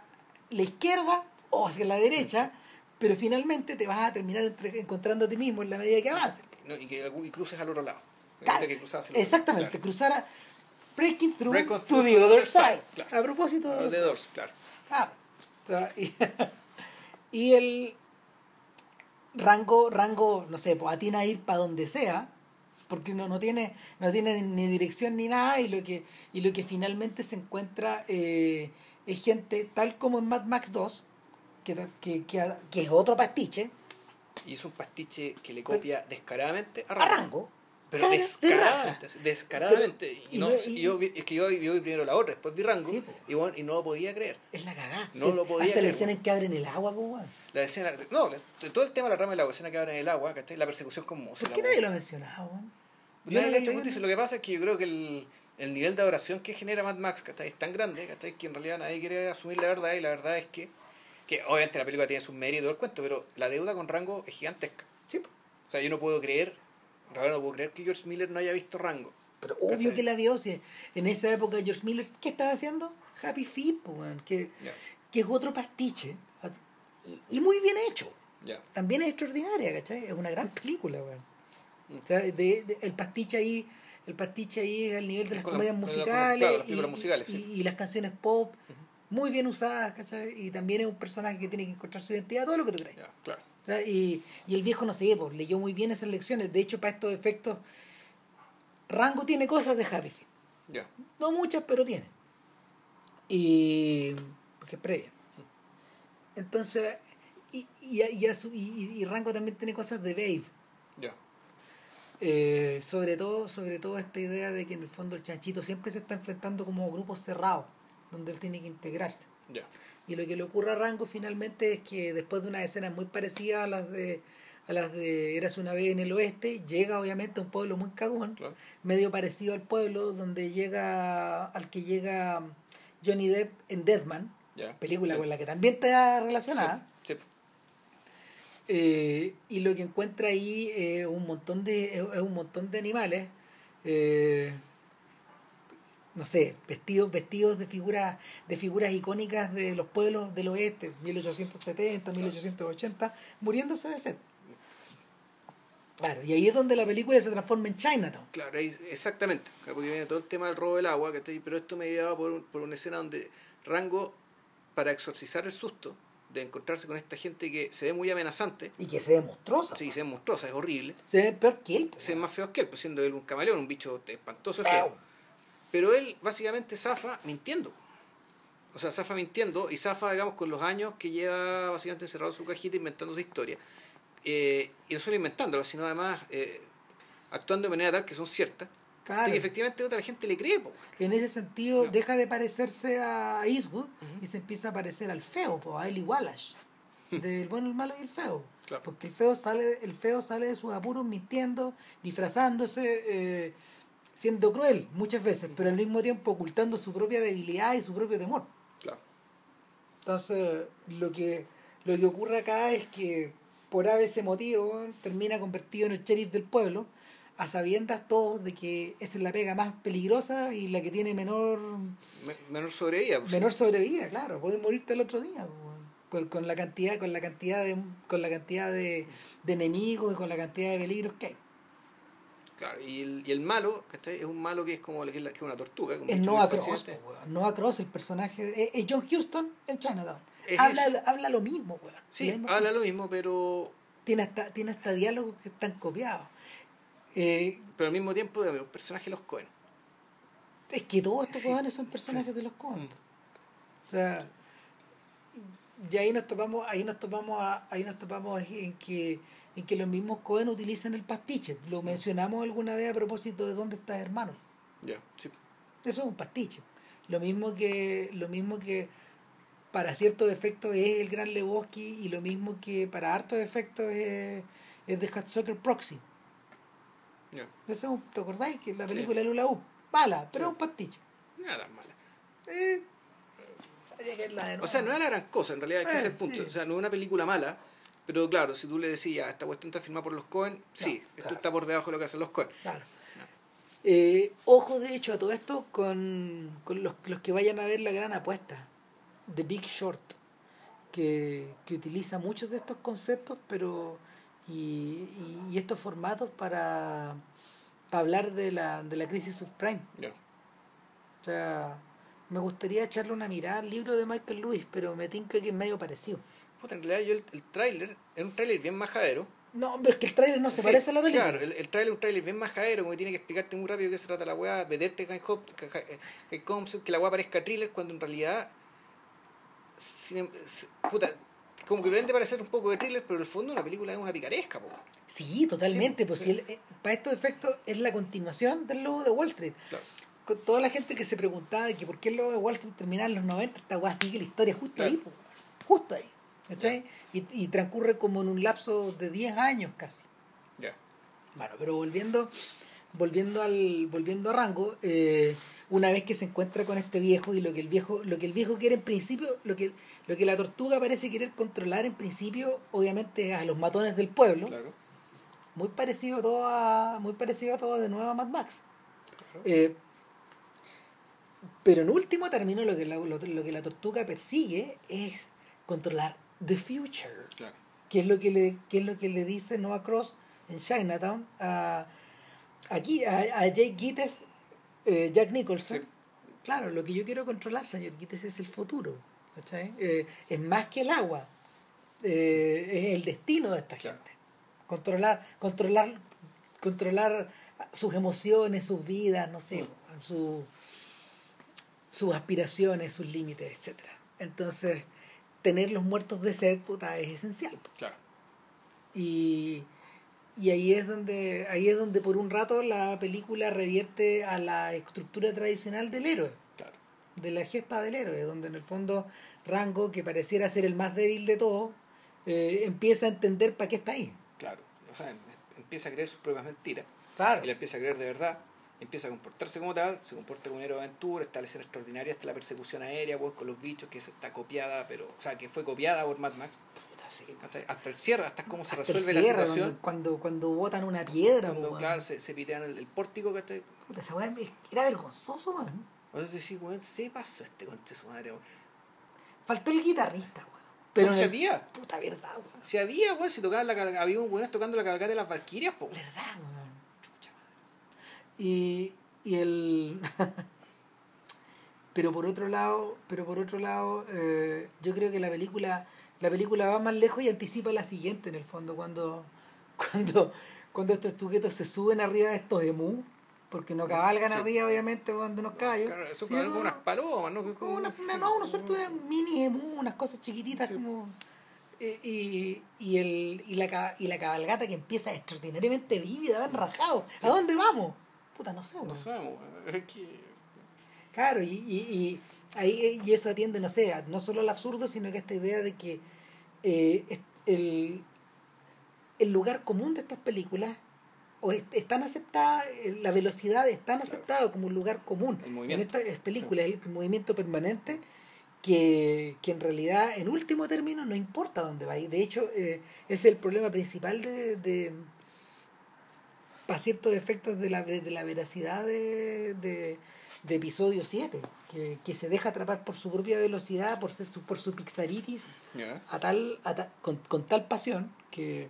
S2: la izquierda o hacia la derecha, pero finalmente te vas a terminar entre- encontrando a ti mismo en la medida que avances.
S1: ¿no? Y que y cruces al otro lado.
S2: Claro,
S1: que hacia.
S2: Exactamente, cruzar a breaking through, to the
S1: the
S2: other
S1: side,
S2: side.
S1: claro.
S2: A propósito
S1: De Doors, claro.
S2: Claro. O sea, y, [LAUGHS] y el rango, rango, no sé, pues atina a ir para donde sea, porque no, no tiene, no tiene ni dirección ni nada, y lo que, y lo que finalmente se encuentra eh, es gente tal como en Mad Max 2, que, que, que, que es otro pastiche,
S1: Y es un pastiche que le copia descaradamente a
S2: a
S1: Rango. Pero
S2: Cara de
S1: descaradamente, descaradamente.
S2: Pero-
S1: y
S2: y
S1: no, y
S2: y-
S1: yo, vi- es que yo, yo vi primero la otra, después vi Rango,
S2: Sí, po.
S1: y, bueno, y no lo podía creer.
S2: Es la cagada.
S1: No lo podía
S2: Hasta la
S1: creer,
S2: escena en que abren el agua, weón.
S1: La escena, no, la- todo el tema de la rama de la escena que ahora en el agua, ¿cachai? La persecución con música.
S2: ¿Por qué nadie lo ha mencionado,
S1: Nadie le ha hecho justicia. Lo que pasa es que yo creo que el, el nivel de adoración que genera Mad Max ¿cachai? es tan grande ¿cachai? que en realidad nadie quiere asumir la verdad y la verdad es que, que obviamente la película tiene sus méritos el cuento, pero la deuda con Rango es gigantesca.
S2: Sí.
S1: O sea, yo no puedo creer, verdad no puedo creer que George Miller no haya visto Rango.
S2: Pero obvio
S1: ¿Cachai?
S2: que la vio, si en esa época George Miller, ¿qué estaba haciendo? Happy Feet, weón, que, que es otro pastiche, y, y muy bien hecho. También es extraordinaria, ¿cachai? Es una gran película, weón.
S1: Mm.
S2: O sea, de, de- el pastiche ahí, el pastiche ahí es al nivel de las comedias musicales,
S1: claro, las
S2: y,
S1: películas musicales,
S2: y-
S1: sí.
S2: y las canciones pop, muy bien usadas, ¿cachai? Y también es un personaje que tiene que encontrar su identidad, todo lo que tú creas.
S1: Ya, claro.
S2: O sea, y, y el viejo, no sé, pues, leyó muy bien esas lecciones. De hecho, para estos efectos, Rango tiene cosas de Happy Feet. No muchas, pero tiene. Y. porque es previa. Entonces. Y, y, y, a su- y- y Rango también tiene cosas de Babe.
S1: Ya.
S2: Eh, sobre todo sobre todo esta idea de que en el fondo el chanchito siempre se está enfrentando como grupos cerrados, donde él tiene que integrarse. Y lo que le ocurre a Rango finalmente es que después de unas escenas muy parecidas a las de a las de Eras una vez en el oeste, llega obviamente a un pueblo muy cagón,
S1: Claro.
S2: medio parecido al pueblo donde llega al que llega Johnny Depp en Deadman,
S1: Ya.
S2: película
S1: Sí.
S2: con la que también está relacionada.
S1: Sí. sí.
S2: Eh, y lo que encuentra ahí es un montón de es un montón de animales eh, no sé vestidos vestidos de figuras de figuras icónicas de los pueblos del oeste 1870 1880 muriéndose de sed. Claro y ahí es donde la película se transforma en Chinatown.
S1: Claro, ahí- exactamente. Porque viene todo el tema del robo del agua, ¿cachai? pero esto me llevaba por, un- por una escena donde Rango, para exorcizar el susto de encontrarse con esta gente que se ve muy amenazante,
S2: y que se ve monstruosa
S1: sí, se ve monstruosa, es horrible,
S2: se ve peor que él
S1: se ve más feo que él, pues siendo él un camaleón, un bicho espantoso
S2: Feo.
S1: Pero él básicamente zafa mintiendo. O sea, zafa mintiendo y zafa, digamos, con los años que lleva básicamente encerrado en su cajita inventando su historia. Eh, y no solo inventándolo, sino además eh, actuando de manera tal que son ciertas.
S2: Claro.
S1: Y efectivamente otra gente le cree, po.
S2: en ese sentido deja de parecerse a Eastwood y se empieza a parecer al feo, po, a Eli Wallace, [LAUGHS] del bueno, el malo y el feo.
S1: Claro.
S2: Porque el feo sale, el feo sale de sus apuros mintiendo, disfrazándose, eh, siendo cruel muchas veces, pero al mismo tiempo ocultando su propia debilidad y su propio temor.
S1: Claro.
S2: Entonces, lo que, lo que ocurre acá es que por ese motivo termina convertido en el sheriff del pueblo, a sabiendas todos de que esa es la pega más peligrosa y la que tiene menor
S1: Me- menor sobrevida. pues,
S2: menor sobrevida, claro, puedes morirte el otro día, por- con la cantidad, con la cantidad de con la cantidad de, de enemigos y con la cantidad de peligros que hay.
S1: Claro, y el, y el malo, ¿cachai? Es un malo que es como que es una tortuga.
S2: Es
S1: bicho
S2: Noah Cross,
S1: paciente.
S2: po, weón. Noah Cross, el personaje, es, es John Houston en Chinatown.
S1: Es
S2: Habla,
S1: eso.
S2: habla lo mismo, weón.
S1: Sí,
S2: mismo.
S1: habla lo mismo, pero,
S2: Tiene hasta, tiene hasta diálogos que están copiados. Eh,
S1: pero al mismo tiempo un personaje de los Cohen.
S2: es que todos estos
S1: Sí.
S2: son personajes de los Coen.
S1: Mm.
S2: O sea, y ahí nos topamos, ahí nos topamos, a- ahí nos topamos en que en que los mismos Cohen utilizan el pastiche. Lo mencionamos alguna vez a propósito de dónde está hermano.
S1: Ya, sí.
S2: Eso es un pastiche. Lo mismo que, lo mismo que para ciertos efectos es el Gran Lebowski y lo mismo que para hartos efectos es, es The Hot Soccer Proxy.
S1: Ya.
S2: Eso, es un- ¿Te acordáis que la
S1: Sí.
S2: película de Lula U? Mala, pero
S1: Sí.
S2: es un pastiche.
S1: Nada mala.
S2: Eh, que nuevo.
S1: O sea, no es la gran cosa, en realidad, es que
S2: Eh,
S1: ese es el punto.
S2: sí.
S1: O sea, no es una película mala, pero claro, si tú le decías, esta cuestión está firmada por los Cohen, sí, esto está por debajo de lo que hacen los Cohen.
S2: Claro. Eh, ojo, de hecho, a todo esto con, con los, los que vayan a ver la gran apuesta, The Big Short, que, que utiliza muchos de estos conceptos pero y, y, y estos formatos para, para hablar de la, de la crisis subprime.
S1: Ya.
S2: O sea, me gustaría echarle una mirada al libro de Michael Lewis, pero me tinca que es medio parecido.
S1: Puta, en realidad yo el, el tráiler, es un tráiler bien majadero.
S2: No, pero es que el trailer no se
S1: Sí,
S2: parece a la película.
S1: Claro, el, el tráiler es un tráiler bien majadero, como tiene que explicarte muy rápido qué se trata la weá, meterte que, que, que la weá parezca thriller, cuando en realidad, sin em- puta, como que vende parecer un poco de thriller, pero en el fondo una película es una picaresca, po.
S2: Sí, totalmente.
S1: Sí,
S2: pues
S1: sí.
S2: si el- eh, para estos efectos es la continuación del logo de Wall Street.
S1: Claro.
S2: Con toda la gente que se preguntaba de que por qué el logo de Wall Street terminaba en los 90, esta weá sigue la historia justo
S1: Claro.
S2: ahí, pues, justo ahí. ¿Cachai? Y, y transcurre como en un lapso de 10 años casi.
S1: Ya.
S2: Bueno, pero volviendo, volviendo al, volviendo a Rango, eh, una vez que se encuentra con este viejo y lo que el viejo, lo que el viejo quiere en principio, lo que, lo que la tortuga parece querer controlar en principio, obviamente a los matones del pueblo,
S1: Claro.
S2: muy parecido a todo a, muy parecido a todo de nuevo a Mad Max.
S1: claro.
S2: Eh, pero en último término lo que la, lo, lo que la tortuga persigue es controlar the future
S1: Claro.
S2: que es lo que le, que es lo que le dice Noah Cross en Chinatown a, aquí, a, a Jake Gittes, eh, Jack Nicholson.
S1: Sí.
S2: Claro, lo que yo quiero controlar, señor Gittes, es el futuro. Eh, es más que el agua. Eh, es el destino de esta
S1: Claro.
S2: gente. Controlar, controlar, controlar sus emociones, sus vidas, no sé, su- sus aspiraciones, sus límites, etcétera. Entonces, tener los muertos de sed, puta, es esencial.
S1: Claro.
S2: Y, y ahí es donde ahí es donde por un rato la película revierte a la estructura tradicional del héroe,
S1: Claro.
S2: de la gesta del héroe, donde en el fondo Rango, que pareciera ser el más débil de todos, eh, empieza a entender para qué está ahí.
S1: Claro. O sea, em- empieza a creer sus propias mentiras.
S2: Claro.
S1: y la empieza a creer de verdad, empieza a comportarse como tal, se comporta como un héroe de aventura, está la escena extraordinaria, está la persecución aérea pues, con los bichos que está copiada, pero, o sea, que fue copiada por Mad Max,
S2: Puta, sí,
S1: ¿cachai? hasta el cierre, hasta cómo se
S2: Hasta el
S1: resuelve la
S2: cierre,
S1: situación,
S2: Cuando, cuando, botan una piedra,
S1: cuando,
S2: po,
S1: claro,
S2: weón.
S1: se, se pitean el, el pórtico, ¿cachai?
S2: Puta, esa weá era vergonzoso, man.
S1: O sea, decís, weón, se pasó este conche su madre, weón.
S2: Faltó el guitarrista, weón.
S1: Pero no se
S2: el-
S1: había,
S2: Puta verdad, weón.
S1: si había, weón, si tocaban la había un weón tocando la cabalgata de las Valquirias, po.
S2: verdad, weón. Y, y el [LAUGHS] pero por otro lado, pero por otro lado, eh, yo creo que la película, la película va más lejos y anticipa la siguiente en el fondo, cuando, [LAUGHS] cuando, cuando estos sujetos se suben arriba de estos emu, porque no cabalgan
S1: Sí.
S2: arriba obviamente cuando unos callos.
S1: Claro, eso como unas palomas, ¿no?
S2: como una, una- no, una suerte de mini emu, unas cosas chiquititas como eh, y, y, el, y, la, y la cabalgata que empieza extraordinariamente vívida, van rajados. ¿A dónde vamos? Puta, no sé.
S1: No sabemos, es que...
S2: Claro, y, y, y, ahí, y eso atiende, no sé, no solo al absurdo, sino que a esta idea de que eh, el, el lugar común de estas películas o es, es tan aceptada, eh, la velocidad es tan
S1: Claro.
S2: aceptada como un lugar común en estas películas, el movimiento permanente, que, que en realidad, en último término, no importa dónde va. Y de hecho, eh, es el problema principal de, de para ciertos efectos de la, de, de la veracidad de, de, de episodio 7, que, que se deja atrapar por su propia velocidad, por, ser su, por su pixaritis, a tal, a ta- con, con tal pasión que,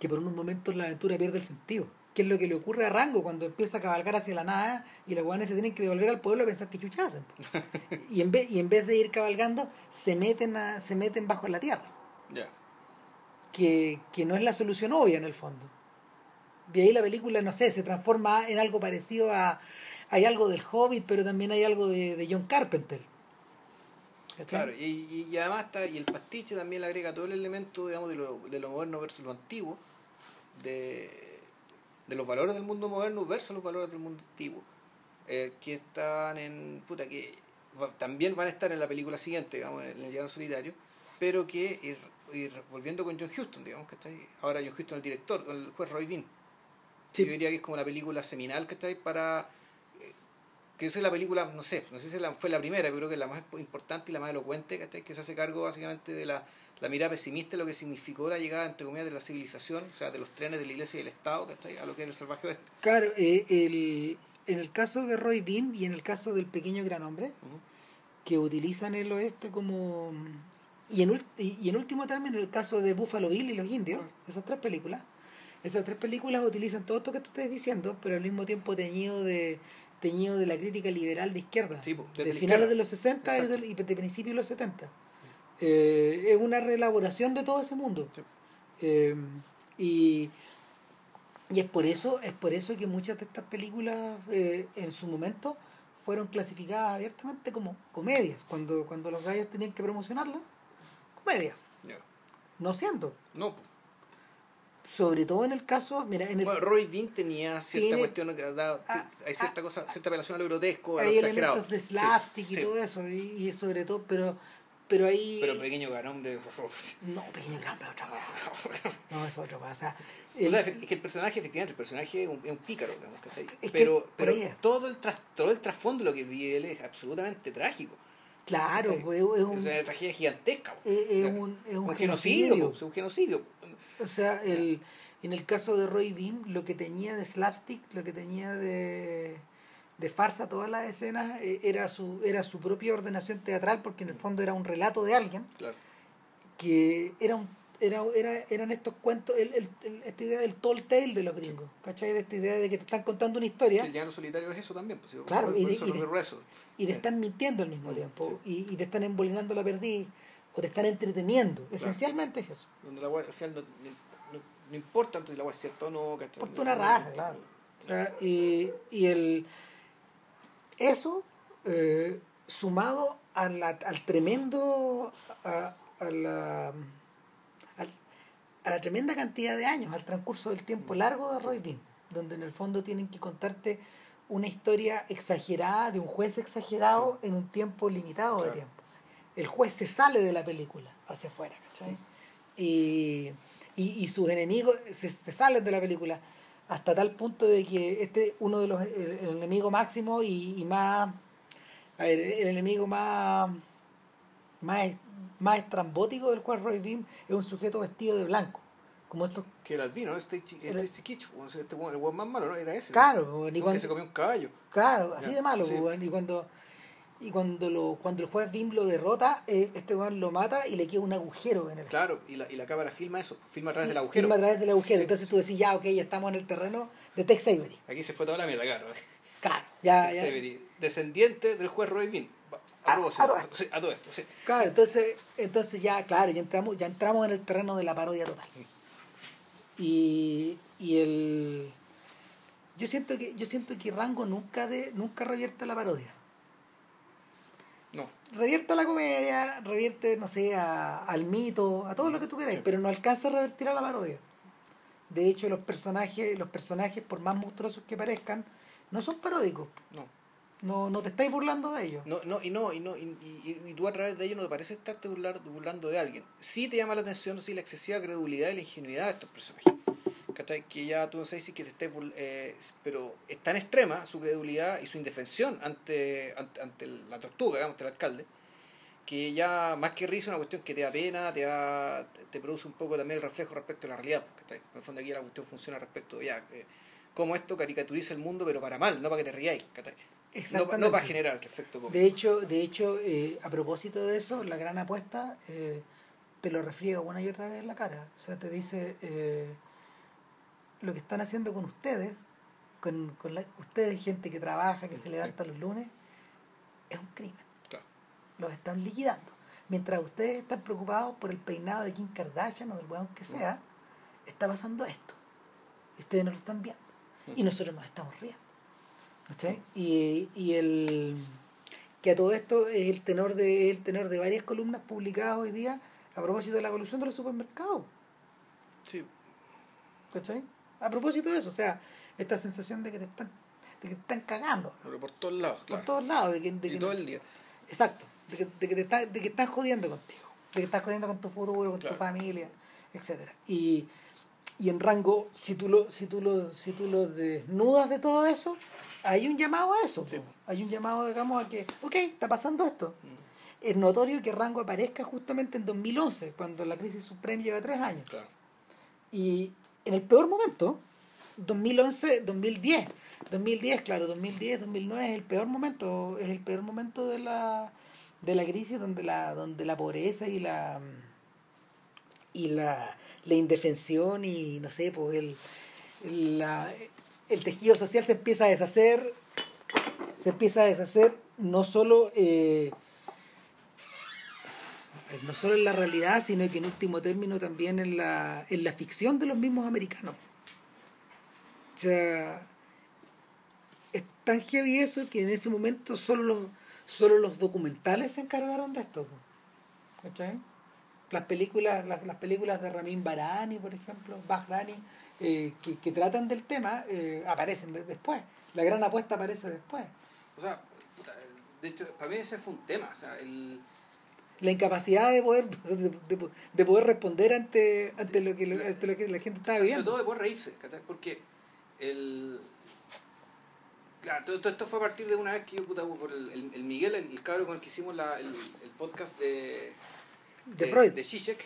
S2: que por unos momentos la aventura pierde el sentido. Que es lo que le ocurre a Rango cuando empieza a cabalgar hacia la nada y los guanes se tienen que devolver al pueblo a pensar que chuchas hacen. [LAUGHS] Y en vez, y en vez de ir cabalgando, se meten, a, se meten bajo la tierra que, que no es la solución obvia en el fondo. Y ahí la película, no sé, se transforma en algo parecido a... Hay algo del Hobbit, pero también hay algo de, de John Carpenter.
S1: Claro, y, y, además está, y el pastiche también le agrega todo el elemento, digamos, de lo, de moderno versus lo antiguo, de, de los valores del mundo moderno versus los valores del mundo antiguo, eh, que están en, puta, que también van a estar en la película siguiente, digamos, en el Llano Solitario, pero que, ir, ir volviendo con John Huston, digamos, que está ahí, ahora John Huston el director, el juez Roy Bean,
S2: Sí.
S1: yo diría que es como la película seminal que está ahí para eh, que esa es la película, no sé, no sé si fue la primera, pero creo que es la más importante y la más elocuente, ¿cachai? que se hace cargo básicamente de la, la mirada pesimista de lo que significó la llegada, entre comillas, de la civilización, o sea, de los trenes de la iglesia y del Estado, ¿cachai? a lo que era el salvaje oeste.
S2: Claro, eh, el, en el caso de Roy Bean y en el caso del pequeño gran hombre, que utilizan el oeste como... Y en, y y en último término, el caso de Buffalo Bill y los indios, esas tres películas, esas tres películas utilizan todo esto que tú estás diciendo, pero al mismo tiempo teñido de teñido de la crítica liberal de izquierda,
S1: Sí,
S2: de finales
S1: izquierda.
S2: de los 60 y,
S1: Exacto.
S2: del- y de principios de los 70. Eh, es una reelaboración de todo ese mundo.
S1: Sí.
S2: Eh, y, y es por eso es por eso que muchas de estas películas eh, en su momento fueron clasificadas abiertamente como comedias cuando cuando los gallos tenían que promocionarlas comedia no siendo
S1: No, po.
S2: Sobre todo en el caso mira en el
S1: bueno, Roy Bean tenía cierta
S2: Tiene-
S1: cuestión, que da-
S2: Ah,
S1: hay cierta
S2: ah,
S1: cosa, cierta apelación a lo grotesco, a lo
S2: hay
S1: exagerado.
S2: elementos de
S1: Sí,
S2: slapstick y
S1: sí.
S2: todo eso y, y sobre todo pero pero ahí
S1: Pero pequeño gran hombre.
S2: no pequeño gran pero otra cosa [LAUGHS] no es otra cosa o
S1: O
S2: el-
S1: sea, efe- es que el personaje, efectivamente, el personaje es un, es un pícaro, digamos, ¿cachai?
S2: Es que
S1: pero
S2: es
S1: pero todo, el tras, todo el trasfondo de lo que vive él es absolutamente trágico.
S2: Claro
S1: ¿cachai?
S2: pues, es un,
S1: Es una tragedia gigantesca. po.
S2: es- un, es un
S1: un genocidio.
S2: genocidio.
S1: po, es un genocidio.
S2: O sea, el, en el caso de Roy Bean, lo que tenía de slapstick, lo que tenía de, de farsa, todas las escenas, eh, era su, era su propia ordenación teatral, porque en el fondo era un relato de alguien,
S1: Claro.
S2: que era un era, era, eran estos cuentos, el, el- el- esta idea del tall tale de los gringos, ¿cachai? De esta idea de que te están contando una historia
S1: El llano solitario es eso también. Pues, sí,
S2: Claro,
S1: por,
S2: y
S1: por
S2: de- y de- te
S1: Sí.
S2: están mintiendo al mismo
S1: Mm,
S2: tiempo, y, y te están embolinando la perdiz, o te están entreteniendo, esencialmente es eso.
S1: Donde la al final no, no, no importa entonces si la wea es cierta o no. ¿cachai?
S2: Importa una raja, claro. Y, y el eso eh, sumado a la, al tremendo a, a la a la tremenda cantidad de años al transcurso del tiempo largo de Roy Bean donde en el fondo tienen que contarte una historia exagerada de un juez exagerado en un tiempo limitado de tiempo. El juez se sale de la película hacia afuera ¿cachai? y, y, y sus enemigos se, se salen de la película hasta tal punto de que este uno de los el, el enemigo máximo y, y más a ver, el enemigo más más más estrambótico del cual Roy Beam es un sujeto vestido de blanco como estos
S1: Que era el vino, ¿no? Este, chi-
S2: Era-
S1: este este, el weón más malo, ¿no? Era ese.
S2: claro ni
S1: El
S2: cuando-
S1: que se comió un caballo.
S2: Claro, así
S1: Ya,
S2: de malo,
S1: sí.
S2: Y cuando, y cuando lo, cuando el juez Bim lo derrota, eh, este weón lo mata y le queda un agujero en el
S1: Claro, y la, y la cámara filma eso, filma a través del agujero.
S2: Filma a través del agujero.
S1: Sí.
S2: Entonces tú decís, ya, ok, ya estamos en el terreno de Tex Avery.
S1: Aquí se fue toda la mierda, claro.
S2: Claro, ya,
S1: Tex
S2: ya.
S1: Avery, descendiente del juez Roy Bean.
S2: A-
S1: A,
S2: todo esto.
S1: sí, a todo esto, sí.
S2: Claro, entonces, entonces ya, claro, ya entramos, ya entramos en el terreno de la parodia total. Y, y el yo siento que, yo siento que Rango nunca de, nunca revierte la parodia.
S1: No,
S2: revierte a la comedia, revierte, no sé, a- al mito, a todo lo que tú queráis,
S1: Sí.
S2: pero no alcanza a revertir a la parodia. De hecho, los personajes, los personajes, por más monstruosos que parezcan, no son paródicos.
S1: no.
S2: No, no te estáis burlando de ellos.
S1: No, no, y no, y no, y, y- y tú a través de ello no te parece estarte burlar- burlando de alguien. Sí te llama la atención, sí, la excesiva credulidad y la ingenuidad de estos personajes. ¿Cachai? Que ya tú no sabes si que te estés eh, pero es tan extrema su credulidad y su indefensión ante, ante, ante la tortuga, digamos, ante el alcalde, que ya más que risa es una cuestión que te da pena, te da, te produce un poco también el reflejo respecto a la realidad. ¿cachai? En el fondo aquí la cuestión funciona respecto, ya, eh, cómo esto caricaturiza el mundo, pero para mal, no para que te riáis. ¿cachai? No, no para generar este efecto cómico.
S2: De hecho, de hecho eh, a propósito de eso, la gran apuesta eh, te lo refriega una y otra vez en la cara. O sea, te dice eh, lo que están haciendo con ustedes, con, con la- ustedes, gente que trabaja, que se levanta los lunes, es un crimen.
S1: Claro.
S2: Los están liquidando. Mientras ustedes están preocupados por el peinado de Kim Kardashian o del weón que sea, está pasando esto. Y ustedes no lo están viendo. Y nosotros nos estamos riendo. ¿Cachai? Y, y el que a todo esto es el tenor de el tenor de varias columnas publicadas hoy día a propósito de la evolución de los supermercados.
S1: Sí.
S2: ¿Cachai? A propósito de eso, o sea, esta sensación de que te están, de que te están cagando.
S1: Pero por todos lados.
S2: Por
S1: claro.
S2: todos lados. De que, de
S1: y
S2: que-
S1: todo el día.
S2: Exacto. De que, de que te está- de que están jodiendo contigo. De que están jodiendo con tu futuro, con
S1: Claro.
S2: tu familia, etcétera Y, y en rango, si tú lo, si tú lo, si tú lo desnudas de todo eso, hay un llamado a eso.
S1: Sí.
S2: Hay un llamado, digamos, a que, ok, está pasando esto.
S1: Mm,
S2: Es notorio que Rango aparezca justamente en 2011, cuando la crisis suprema lleva tres años.
S1: Claro.
S2: Y en el peor momento, 2011, 2010. 2010, claro, 2010, 2009 es el peor momento, es el peor momento de la de la crisis donde la donde la pobreza y la y la, la indefensión y no sé, pues el el, la- el tejido social se empieza a deshacer, se empieza a deshacer no solo eh, no solo en la realidad, sino que en último término también en la, en la ficción de los mismos americanos. O sea, es tan heavy eso que en ese momento solo los, solo los documentales se encargaron de esto. ¿Cachai? Las películas, las, las películas de Ramin Barani, por ejemplo, Bahrani, eh, que, que tratan del tema, eh, aparecen de- después. La gran apuesta aparece después.
S1: O sea, puta, de hecho, para mí ese fue un tema. O sea, el,
S2: la incapacidad de poder de, de- de poder responder ante ante lo que lo- ante lo que la gente estaba
S1: sobre
S2: viendo
S1: todo de poder reírse, ¿cachai? Porque el. Claro, todo, todo esto fue a partir de una vez que yo, puta, por el, el, el Miguel, el, el cabro con el que hicimos la, el, el podcast de.
S2: de Freud
S1: De Zizek,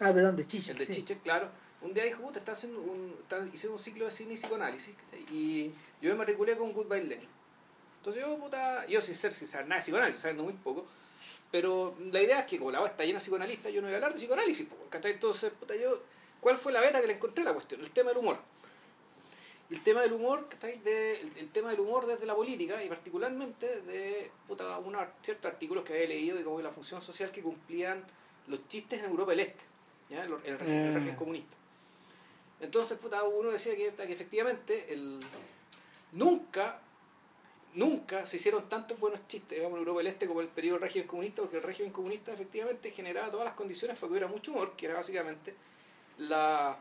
S2: ah perdón de Chicha
S1: el de
S2: sí.
S1: Zizek, claro. Un día dijo, puta, está haciendo un, está, hicieron un ciclo de cine y psicoanálisis. Y yo me matriculé con Goodbye Lenin. Entonces yo, puta, yo sin ser, sin saber nada de psicoanálisis, sabiendo muy poco. Pero la idea es que como la web está llena de psicoanalistas, yo no voy a hablar de psicoanálisis. ¿cachai? Entonces, puta, yo, ¿cuál fue la beta que le encontré a la cuestión? El tema del humor. El tema del humor, ¿cachai? De, el, el tema del humor desde la política y particularmente de puta, unos ciertos artículos que había leído de cómo la función social que cumplían los chistes en Europa del Este, ¿ya? en el, el régimen, en el régimen comunista. Entonces, puta, uno decía que, efectivamente el, nunca, nunca se hicieron tantos buenos chistes digamos, en Europa del Este como en el periodo del régimen comunista, porque el régimen comunista efectivamente generaba todas las condiciones para que hubiera mucho humor, que era básicamente la...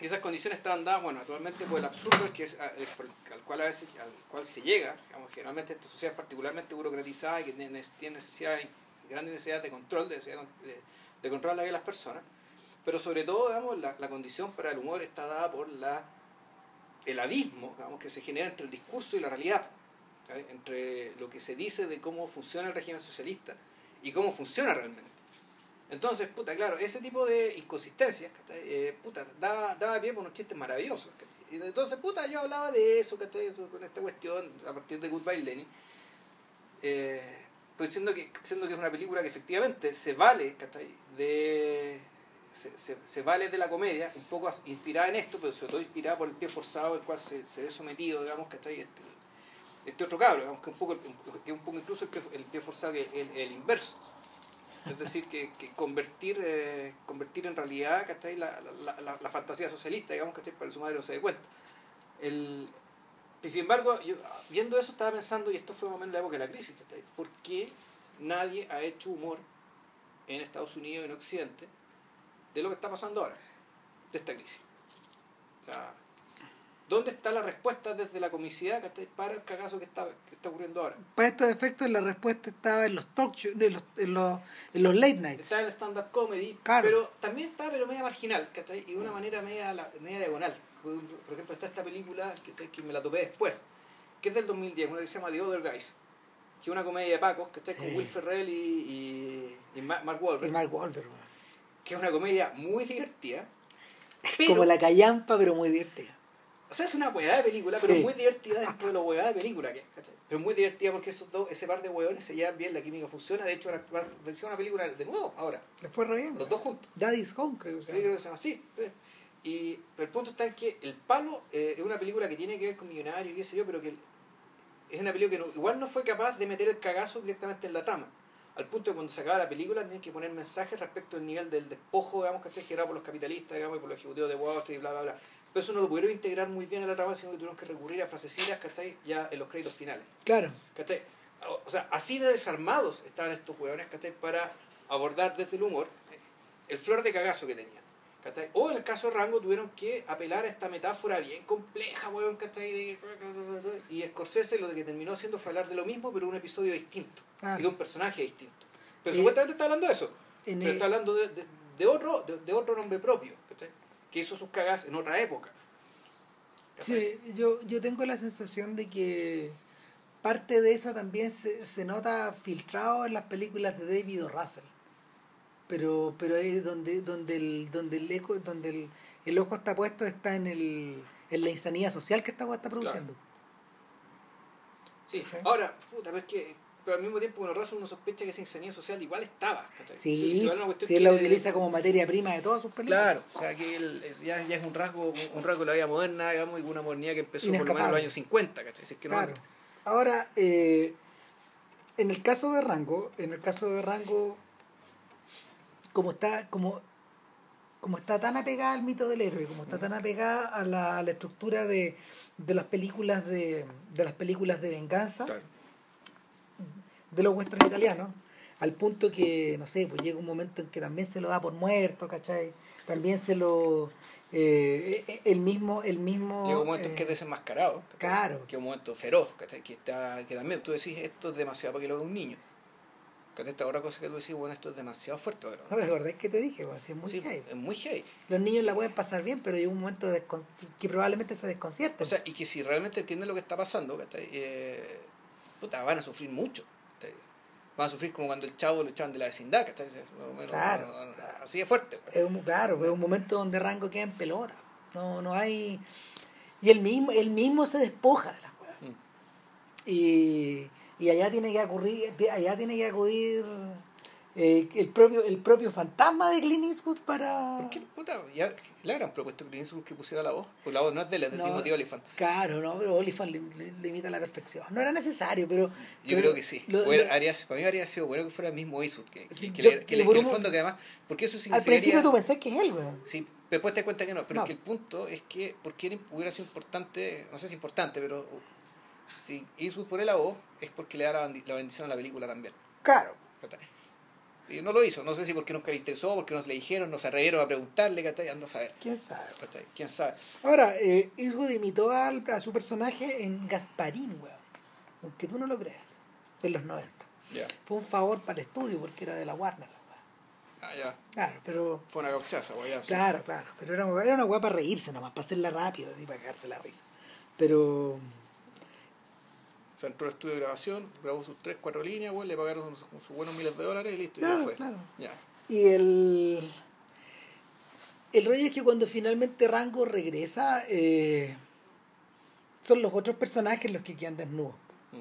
S1: esas condiciones estaban dadas, bueno, actualmente por el absurdo al, cual a veces, al cual se llega, digamos, generalmente esta sociedad es particularmente burocratizada y que tiene tiene necesidad, grandes necesidades de control, de, necesidad de, de controlar la vida de las personas, pero sobre todo, digamos, la, la condición para el humor está dada por la el abismo digamos, que se genera entre el discurso y la realidad, entre lo que se dice de cómo funciona el régimen socialista y cómo funciona realmente. Entonces, puta, claro, ese tipo de inconsistencias. Eh, puta, daba, daba pie por unos chistes maravillosos. Y entonces, puta, yo hablaba de eso, con esta cuestión, a partir de Goodbye Lenin. Eh, pues siendo que, siendo que es una película que efectivamente se vale. De, se, se, se vale de la comedia, un poco inspirada en esto, pero sobre todo inspirada por el pie forzado al cual se, se ve sometido, digamos, ¿cachai? Este, este otro cabro, digamos, que un poco, que un poco incluso el pie, el pie forzado que el, el inverso. Es decir, que, que convertir, eh, convertir en realidad ¿cachai? La, la, la, la fantasía socialista, digamos, ¿cachai? para que su madre no se dé cuenta. El, y sin embargo, yo, viendo eso estaba pensando, y esto fue más o la época de la crisis, ¿cachai? ¿por qué nadie ha hecho humor en Estados Unidos y en Occidente de lo que está pasando ahora, de esta crisis? O sea, ¿dónde está la respuesta desde la comicidad ¿cachai? para el cagazo que está, que está ocurriendo ahora?
S2: para estos efectos la respuesta estaba en los talk shows en los, en los, en los late nights
S1: Está en el stand-up comedy,
S2: Claro.
S1: pero también está pero media marginal, ¿cachai? Y de una manera media, la- media diagonal. Por ejemplo, está esta película que, que me la topé después, que es del 2010, una que se llama The Other Guys, que es una comedia de Pacos, ¿cachai? Con. Will Ferrell y, y, y Ma- Mark Wahlberg,
S2: y Mark Wahlberg.
S1: Que es una comedia muy divertida, pero,
S2: como la callampa pero muy divertida
S1: o sea, es una hueá de película, pero
S2: Sí.
S1: muy divertida dentro de la hueá de película que. Pero muy divertida porque esos dos, ese par de hueones se llevan bien, la química funciona, de hecho van a- una película de nuevo ahora,
S2: después re bien
S1: los dos juntos.
S2: Daddy's Home creo que se
S1: Sí, creo
S2: llama.
S1: que se llama así. sí. Y pero el punto está en que El Palo eh, es una película que tiene que ver con millonarios y qué sé yo, pero que es una película que no- igual no fue capaz de meter el cagazo directamente en la trama. Al punto de cuando se acaba la película tenían que poner mensajes respecto al nivel del despojo, digamos, que generado por los capitalistas, digamos, y por los ejecutivos de Wall Street, bla, bla, bla. Pero eso no lo pudieron integrar muy bien en la trama, sino que tuvieron que recurrir a frasecitas, ¿cachai? Ya en los créditos finales.
S2: claro
S1: ¿Cachai? o- o sea, así de desarmados estaban estos hueones, ¿cachai? Para abordar desde el humor eh, el flor de cagazo que tenían. ¿Cachai? O en el caso de Rango tuvieron que apelar a esta metáfora bien compleja, weón, ¿cachai? De- Y Scorsese lo que terminó haciendo fue hablar de lo mismo, pero un episodio distinto. Y de un personaje distinto. Pero
S2: Eh,
S1: supuestamente está hablando de eso. Pero
S2: el-
S1: está hablando de, de- de otro, de, de otro nombre propio, ¿cachai? Que hizo sus cagas en otra época. ¿cachai?
S2: Sí, yo, yo tengo la sensación de que parte de eso también se, se nota filtrado en las películas de David o Russell. Pero, pero es donde, donde el, donde el eco, donde el, el ojo está puesto está en el, en la insanidad social que esta weá está produciendo.
S1: Sí,
S2: ¿cachai?
S1: ahora, puta, pero es que pero al mismo tiempo bueno, Russell uno sospecha que esa insanidad social igual estaba. ¿cachai?
S2: Sí,
S1: Si- vale
S2: él la utiliza como materia prima de todas sus películas.
S1: Claro, o sea que él ya, ya es un rasgo, un, rasgo de la vida moderna, digamos, y una modernidad que empezó por lo menos en los años 50, ¿cachai? Si es que no
S2: Claro.
S1: antes.
S2: Ahora, eh, en el caso de Rango, en el caso de Rango, como está, como, como está tan apegada al mito del héroe, como está tan apegada a la, a la estructura de, de las películas de, de las películas de venganza
S1: Claro.
S2: de los western italianos, al punto que, no sé, pues llega un momento en que también se lo da por muerto, ¿cachai? También se lo eh, eh, el mismo, el mismo
S1: Llega un momento en
S2: eh,
S1: que es desenmascarado. ¿cachai?
S2: claro.
S1: Que es un momento feroz, ¿cachai? Que, está, que también tú decís, esto es demasiado para que lo vea un niño. Esta otra cosa que tú decís, bueno, esto es demasiado fuerte.
S2: ¿No te acordás que te dije? Pues, es muy
S1: Sí,
S2: heavy.
S1: es muy heavy.
S2: Los niños la pueden pasar bien, pero llega un momento de que probablemente se desconcierten.
S1: O sea, y que si realmente entienden lo que está pasando, ¿cachai? Eh, puta, van a sufrir mucho. ¿cachai? Van a sufrir como cuando el chavo lo echaban de la vecindad, ¿cachai? Más o menos,
S2: Claro.
S1: Así de fuerte. pues.
S2: es un, claro, es un momento donde Rango queda en pelota. No, no hay. Y él mismo, él mismo se despoja de las cosas.
S1: Mm.
S2: Y, y allá tiene que acudir, allá tiene que acudir eh, el propio, el propio fantasma de Clint Eastwood para.
S1: ¿Por qué, puta? Ya le habrán propuesto Clint Eastwood que pusiera la voz. Pues la voz no es de él, es de
S2: No.
S1: Timothy Olyphant.
S2: Claro, no, pero Oliphant le, le- le imita a la perfección. No era necesario, pero.
S1: Yo
S2: pero
S1: creo que sí.
S2: lo-
S1: Hubiera-
S2: lo-
S1: haría- para mí habría sido bueno que fuera el mismo Eastwood. Que, que, que
S2: yo-
S1: le- que
S2: yo
S1: le-
S2: por
S1: que en el fondo que además. Porque eso
S2: al
S1: significaría.
S2: principio tú pensás que es él, weón.
S1: Sí, después te das cuenta que no. Pero
S2: No.
S1: es que el punto es que. Porque era- hubiera sido importante. No sé si importante, pero. Si Eastwood pone la voz, es porque le da la, la bendición a la película también.
S2: Claro.
S1: Y no lo hizo. No sé si porque nunca le interesó, porque no se le dijeron, no se atrevieron a preguntarle, ¿cachai? Anda a saber.
S2: ¿Quién sabe?
S1: ¿Quién sabe?
S2: Ahora, eh, Eastwood imitó a su personaje en Gasparín, weón. Aunque tú no lo creas. En los 90.
S1: Ya.
S2: Fue un favor para el estudio porque era de la Warner.
S1: Ah, ya.
S2: Claro, pero.
S1: Fue una gauchaza, güey.
S2: Claro, claro. Pero era, era una weá para reírse nomás, para hacerla rápido y para cagarse la risa. Pero.
S1: O sea, entró al estudio de grabación, grabó sus tres, cuatro líneas, le pagaron sus, sus buenos miles de dólares y listo,
S2: Claro,
S1: ya fue.
S2: claro.
S1: Ya.
S2: Y el. El rollo es que cuando finalmente Rango regresa, eh, son los otros personajes los que quedan desnudos.
S1: Mm.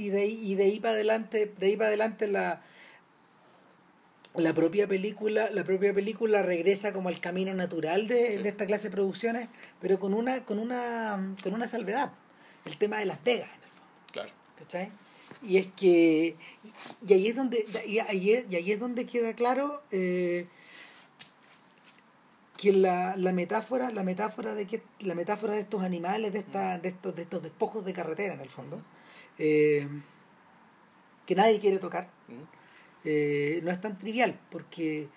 S2: Y de ahí, y de ahí para adelante, de ahí para adelante la, la propia película, la propia película regresa como al camino natural de,
S1: Sí.
S2: de esta clase de producciones, pero con una, con una, con una salvedad. El tema de Las Vegas, en el fondo.
S1: Claro.
S2: ¿cachai? Y es que, y ahí es donde, y ahí es, y ahí es donde queda claro eh, que la, la metáfora, la metáfora de que, la metáfora de estos animales, de esta, de estos, de estos despojos de carretera en el fondo, eh, que nadie quiere tocar,
S1: Mm.
S2: eh, no es tan trivial, porque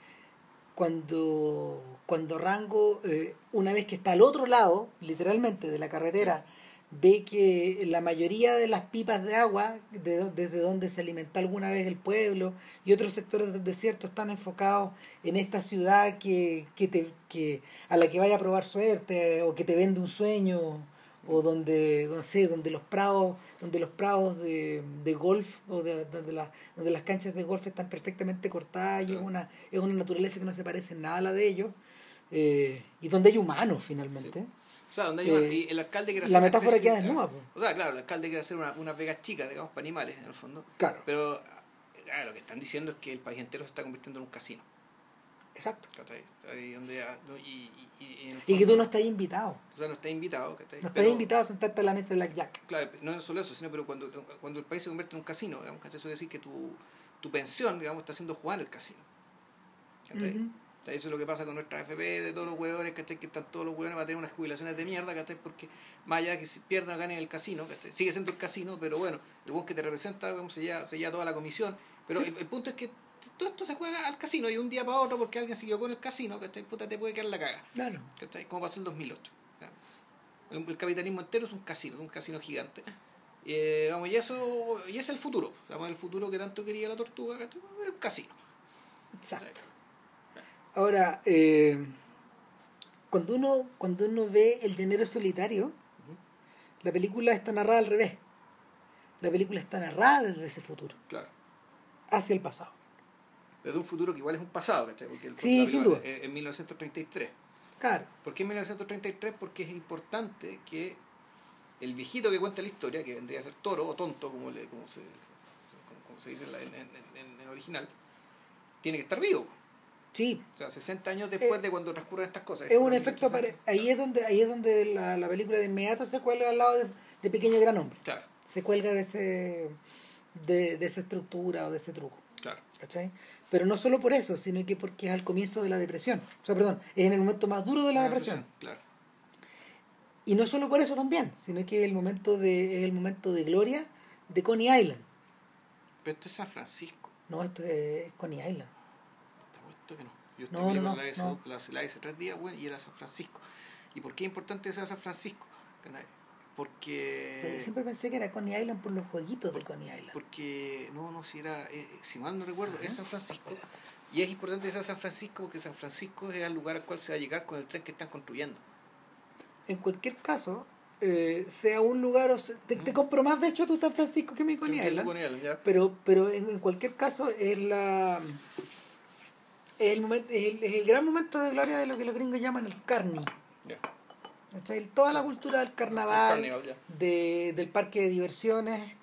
S2: cuando, cuando Rango, eh, una vez que está al otro lado, literalmente, de la carretera, ve que la mayoría de las pipas de agua, de desde donde se alimentó alguna vez el pueblo, y otros sectores del desierto están enfocados en esta ciudad que, que te, que, a la que vaya a probar suerte, o que te vende un sueño, o donde, no sé, donde los prados, donde los prados de, de golf o de, donde, la- donde las canchas de golf están perfectamente cortadas y es una, es una naturaleza que no se parece en nada a la de ellos, eh, y donde hay humanos finalmente.
S1: O sea, donde hay una-
S2: Eh,
S1: y el alcalde quiere
S2: la
S1: hacer una
S2: metáfora
S1: especie-
S2: queda desnuda, pues.
S1: O sea, claro, el alcalde quiere hacer una, unas vegas chicas, digamos, para animales, en el fondo.
S2: Claro,
S1: Pero ah, lo que están diciendo es que el país entero se está convirtiendo en un casino.
S2: exacto.
S1: Ahí donde, y, y, y el
S2: Y que
S1: fondo-
S2: tú no estás invitado.
S1: O sea, no está invitado.
S2: No estás
S1: Pero-
S2: invitado a sentarte a la mesa de Blackjack.
S1: Claro, no solo eso, sino pero cuando, cuando el país se convierte en un casino, digamos, ¿cachai? Eso quiere decir que tu, tu pensión, digamos, está siendo jugada en el casino. ¿cachai?
S2: Ujú.
S1: Eso es lo que pasa con nuestra FP de todos los hueones, ¿cachai? Que están todos los hueones para tener unas jubilaciones de mierda, ¿cachai? Porque más allá de que si pierdan ganen el casino, ¿cachai? Sigue siendo el casino, pero bueno, el buen que te representa, como se lleva, se lleva toda la comisión. Pero el, el punto es que todo esto se juega al casino y un día para otro porque alguien siguió con el casino, ¿cachai? Puta, te puede quedar la caga.
S2: Claro.
S1: ¿cachai? Como pasó en el 2008. ¿ya? El, el capitalismo entero es un casino, un casino gigante. Eh, vamos, y eso y es el futuro. Vamos, el futuro que tanto quería la tortuga, ¿cachai? El casino.
S2: Exacto. Ahora, eh, cuando uno cuando uno ve El llanero solitario, la película está narrada al revés. La película está narrada desde ese futuro,
S1: Claro.
S2: hacia el pasado.
S1: Desde un futuro que igual es un pasado, ¿cachai? Porque el
S2: Sí, sin duda.
S1: es- en 1933.
S2: Claro,
S1: ¿Por qué en 1933? Porque es importante que el viejito que cuenta la historia, que vendría a ser toro o tonto, como, le, como, se, como, como se dice en, la- en, en- en- en original, tiene que estar vivo.
S2: Sí.
S1: O sea, 60 años después
S2: Eh,
S1: de cuando transcurren estas cosas.
S2: Es un efecto
S1: 1800.
S2: apare- ahí es donde ahí es donde la, la película de inmediato se cuelga al lado de, de Pequeño Gran Hombre.
S1: Claro,
S2: Se cuelga de ese de, de esa estructura o de ese truco.
S1: claro.
S2: ¿cachai? Pero no solo por eso, sino que porque es al comienzo de la depresión. O sea, perdón, es en el momento más duro de la
S1: Una
S2: depresión.
S1: Claro.
S2: Y no solo por eso también, sino que es el momento de, es el momento de gloria de Coney Island.
S1: Pero esto es San Francisco.
S2: No, esto es Coney Island.
S1: Te apuesto que no. Yo esta
S2: No, no,
S1: la, hice,
S2: no.
S1: la, la tres días, bueno, y era San Francisco. ¿Y por qué es importante que sea San Francisco?
S2: Pero
S1: Porque...
S2: yo siempre pensé que era Coney Island por los jueguitos de Coney Island.
S1: Porque, no, no, si era, eh, si mal no recuerdo,
S2: Ajá.
S1: es San Francisco. Y es importante que sea San Francisco porque San Francisco es el lugar al cual se va a llegar con el tren que están construyendo.
S2: En cualquier caso, eh, sea un lugar... o sea, te, te compro más, de hecho, tu San Francisco que mi Coney Island. Pero pero en, en cualquier caso es la es el, momento, es, el, es el gran momento de gloria de lo que los gringos llaman el carni. ¿cachai? toda la cultura del
S1: El
S2: carnaval
S1: Carnival,
S2: de, del parque de diversiones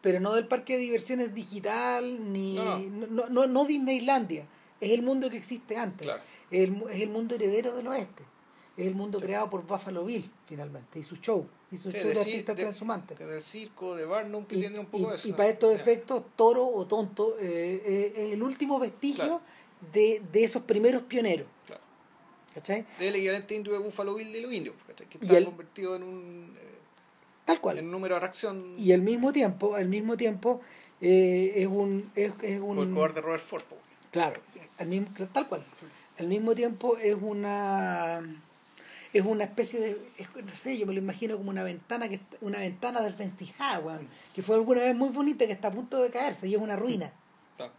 S2: pero no del parque de diversiones digital ni
S1: No,
S2: no, no, no, no Disneylandia es el mundo que existe antes
S1: Claro.
S2: es, el, es el mundo heredero del oeste es el mundo creado por Buffalo Bill finalmente y su show y su
S1: Sí,
S2: show de,
S1: de
S2: artistas
S1: de-
S2: transumantes
S1: que del circo, de Barnum, que
S2: y,
S1: tiene un poco
S2: y-
S1: de eso.
S2: y para estos efectos, toro o tonto eh, eh, es el último vestigio
S1: Claro.
S2: De, de esos primeros pioneros.
S1: Claro.
S2: ¿Cachai?
S1: El equivalente indio de Buffalo Bill de los indios, ¿cachai? que
S2: Y
S1: está
S2: el-
S1: convertido en un, eh,
S2: Tal
S1: en
S2: cual.
S1: un número de reacción
S2: Y al mismo tiempo, al mismo tiempo, eh, es un. Es, es
S1: el
S2: un
S1: cobar de Robert Ford. po.
S2: claro, al mismo, tal cual. Al mismo tiempo es una. Es una especie de. es- no sé, yo me lo imagino como una ventana que una ventana del Fencijá, weón, que fue alguna vez muy bonita, que está a punto de caerse y es una ruina.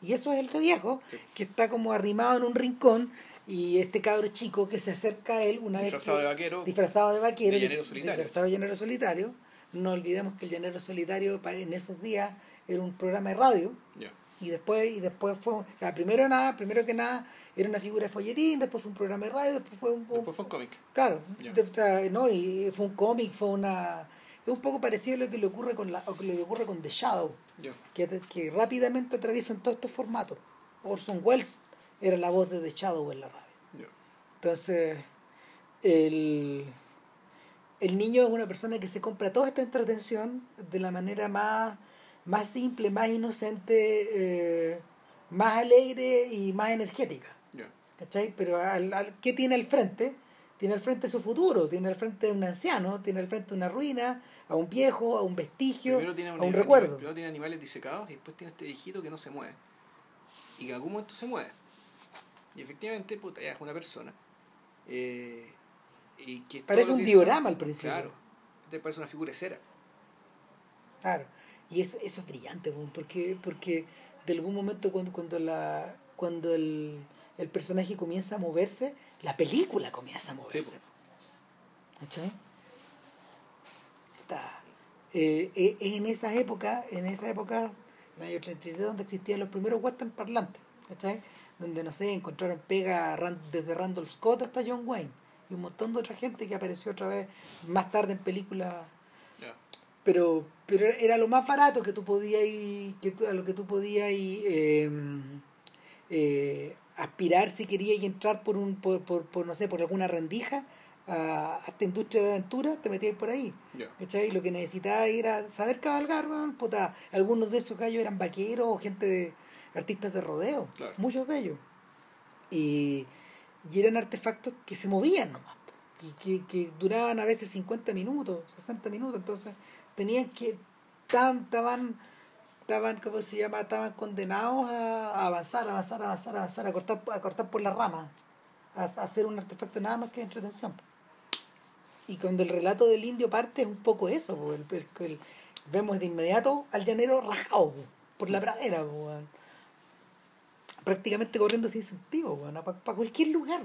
S2: Y eso es el de viejo,
S1: Sí.
S2: que está como arrimado en un rincón y este cabro chico que se acerca a él una
S1: Disfrazado
S2: vez
S1: de
S2: que-
S1: vaquero.
S2: disfrazado de vaquero,
S1: De llanero solitario.
S2: disfrazado de llanero solitario. No olvidemos que el llanero solitario en esos días era un programa de radio y después y después fue, o sea, primero nada, primero que nada era una figura de folletín, después fue un programa de radio, después fue un, un-
S1: Después fue un cómic.
S2: claro, de- o sea, no, y fue un cómic, fue una es un poco parecido a lo que le ocurre con la, lo que le ocurre con The Shadow Que, que rápidamente atraviesan todos estos formatos. Orson Welles era la voz de The Shadow en la radio. Entonces, el, el niño es una persona que se compra toda esta entretención de la manera más, más simple, más inocente, eh, más alegre y más energética. ¿Cachai? Pero al, al- ¿qué tiene al frente? Tiene al frente su futuro, tiene al frente un anciano, tiene al frente una ruina, a un viejo, a un vestigio,
S1: Primero tiene
S2: a un recuerdo.
S1: Primero tiene animales disecados y después tiene este viejito que no se mueve. Y que en algún momento se mueve. Y efectivamente, puta, ya es una persona. eh, y que
S2: Parece un
S1: que
S2: diorama al principio.
S1: Claro. Te parece una figura de cera.
S2: Claro, y eso, eso es brillante, porque, porque de algún momento cuando, cuando, la, cuando el, el personaje comienza a moverse, la película comienza a moverse. ¿Cachai? Eh, eh, en esa época, en esa época, en el año 33, donde existían los primeros western parlantes, ¿cachai? Donde, no sé, encontraron pega desde Randolph Scott hasta John Wayne y un montón de otra gente que apareció otra vez más tarde en películas pero pero era lo más barato que tú podías que tú- a lo que tú podías eh, eh, aspirar si querías y entrar por un por, por, por, no sé por alguna rendija a, a esta industria de aventura te metías por ahí
S1: Ya.
S2: ¿cachai? lo que necesitabas era saber cabalgar weón, puta. algunos de esos gallos eran vaqueros o gente de artistas de rodeo
S1: Claro.
S2: muchos de ellos y y eran artefactos que se movían nomás, que, que, que duraban a veces 50 minutos, 60 minutos, entonces tenían que, estaban, estaban, ¿cómo se llama? Estaban condenados a avanzar, avanzar, avanzar, avanzar, a cortar, a cortar por las ramas, a, a hacer un artefacto nada más que de entretención. Y cuando el relato del indio parte es un poco eso, po, vemos de inmediato al llanero rajado po, por la pradera, prácticamente corriendo sin sentido, para cualquier lugar,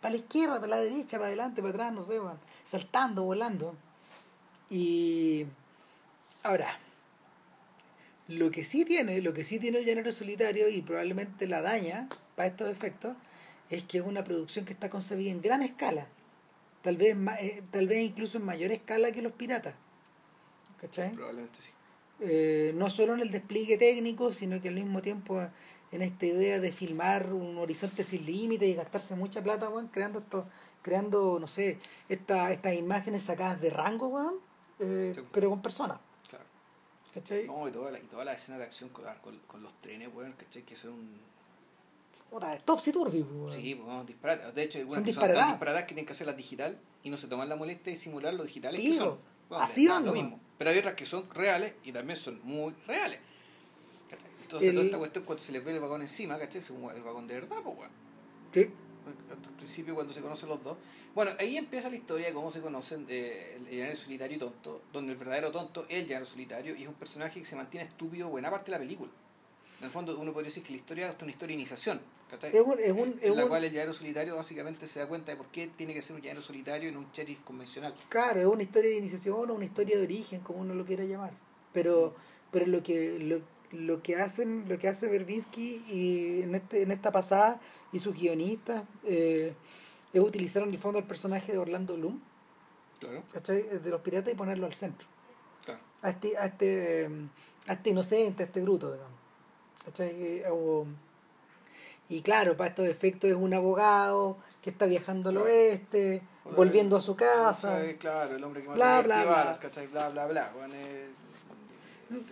S2: para la izquierda, para la derecha, para adelante, para atrás, no sé, saltando, volando. Y ahora, lo que sí tiene, lo que sí tiene el llanero solitario y probablemente la daña para estos efectos es que es una producción que está concebida en gran escala, tal vez eh, tal vez incluso en mayor escala que los piratas. ¿Cachai?
S1: Probablemente sí.
S2: Eh, no solo en el despliegue técnico, sino que al mismo tiempo en esta idea de filmar un horizonte sin límite y gastarse mucha plata, weón, creando esto, creando, no sé, esta, estas imágenes sacadas de rango, weón, eh,
S1: Sí.
S2: pero con personas.
S1: Claro.
S2: ¿Cachai?
S1: No, y toda la, y toda la escena de acción con, con, con los trenes, weón, ¿cachai? Que son.
S2: Puta, Topsy Turvy, weón.
S1: Sí, pues, no, disparates. De hecho, hay
S2: Son
S1: que son tan disparadas que tienen que hacerlas digital y no se toman la molestia de simular lo digitales que son. Bueno,
S2: así van,
S1: lo mismo. Pero hay otras que son reales y también son muy reales. Entonces,
S2: El-
S1: toda esta cuestión, cuando se les ve el vagón encima, ¿cachai? Es el vagón de verdad, pues, weón.
S2: Sí.
S1: El principio, cuando se conocen los dos. Bueno, ahí empieza la historia de cómo se conocen eh, el llanero solitario y tonto, donde el verdadero tonto es el llanero solitario y es un personaje que se mantiene estúpido buena parte de la película. En el fondo, uno podría decir que la historia es una historia de iniciación. ¿cachai?
S2: Es un- es un- es
S1: en la cual el llanero solitario básicamente se da cuenta de por qué tiene que ser un llanero solitario y no un sheriff convencional.
S2: Claro, es una historia de iniciación o una historia de origen, como uno lo quiera llamar. Pero, pero lo que lo, lo que hacen, lo que hace Berbinsky y en este, en esta pasada y sus guionistas eh, es utilizar en el fondo el personaje de Orlando Bloom,
S1: Claro.
S2: ¿cachai? de los piratas y ponerlo al centro.
S1: Claro.
S2: A este, a este, eh, a este inocente, a este bruto, digamos. ¿Cachai? Eh, o- y claro, para estos efectos es un abogado que está viajando al
S1: Claro.
S2: oeste, volviendo a su casa.
S1: Claro, el hombre que
S2: Bla, bla, bla.
S1: balas, ¿cachai? Bla, bla, bla. Bueno, eh,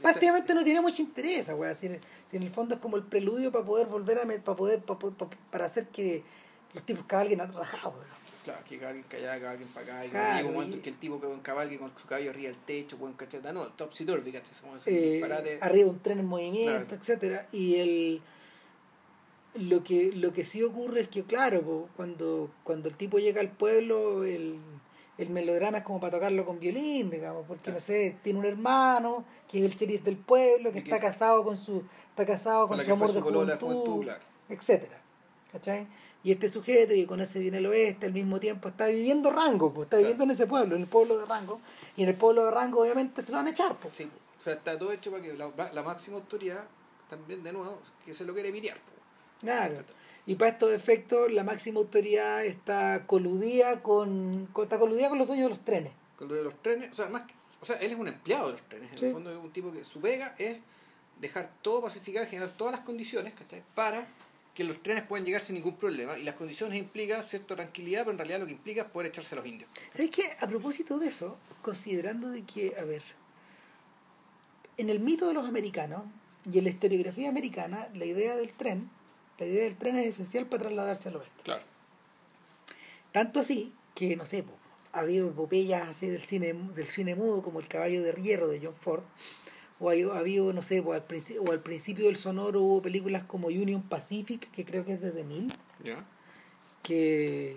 S2: prácticamente no tiene mucho interés weá. Si, en- el fondo es como el preludio para poder volver a para poder para, para, para hacer que los tipos cabalguen atrajados weón.
S1: Claro, que alguien allá, alguien para acá. Y
S2: Claro,
S1: llega un momento
S2: y-
S1: que el tipo que va en cabalgue con su caballo arriba del techo, buen cacheta, no, topsy turvy,
S2: Eh, arriba un tren en movimiento,
S1: Claro.
S2: etcétera Y el lo que lo que sí ocurre es que claro, po, cuando cuando el tipo llega al pueblo, el el melodrama es como para tocarlo con violín, digamos, porque
S1: Claro.
S2: no sé, tiene un hermano que es el sheriff del pueblo, que está casado con su está casado
S1: Con
S2: su amor
S1: su
S2: de juventud,
S1: juventud, claro.
S2: etcétera ¿Cachai? Y este sujeto que conoce bien el oeste al mismo tiempo está viviendo Rango, pues, está
S1: Claro.
S2: viviendo en ese pueblo, en el pueblo de Rango, y en el pueblo de Rango obviamente se lo van a echar, pues.
S1: Sí, o sea, está todo hecho para que la, la máxima autoridad, también de nuevo, que se lo quiere pitear. po.
S2: Claro. Y para estos efectos, la máxima autoridad está coludida con, con- está coludida con los dueños de los trenes.
S1: Con lo de los trenes, o sea, más que, o sea, él es un empleado de los trenes, en
S2: Sí.
S1: el fondo es un tipo que su pega es dejar todo pacificado generar todas las condiciones, ¿cachai? Para que los trenes puedan llegar sin ningún problema. Y las condiciones implican cierta tranquilidad, pero en realidad lo que implica es poder echarse a los indios.
S2: ¿Sabes qué? A propósito de eso, considerando de que, a ver, en el mito de los americanos y en la historiografía americana, la idea del tren, la idea del tren es esencial para trasladarse al oeste.
S1: Claro.
S2: Tanto así que, no sé, po, ha habido epopeyas así del cine, del cine mudo como El caballo de hierro de John Ford, o ha habido, no sé, po, al, principio, o al principio del sonoro hubo películas como Union Pacific, que creo que es desde Mil, que,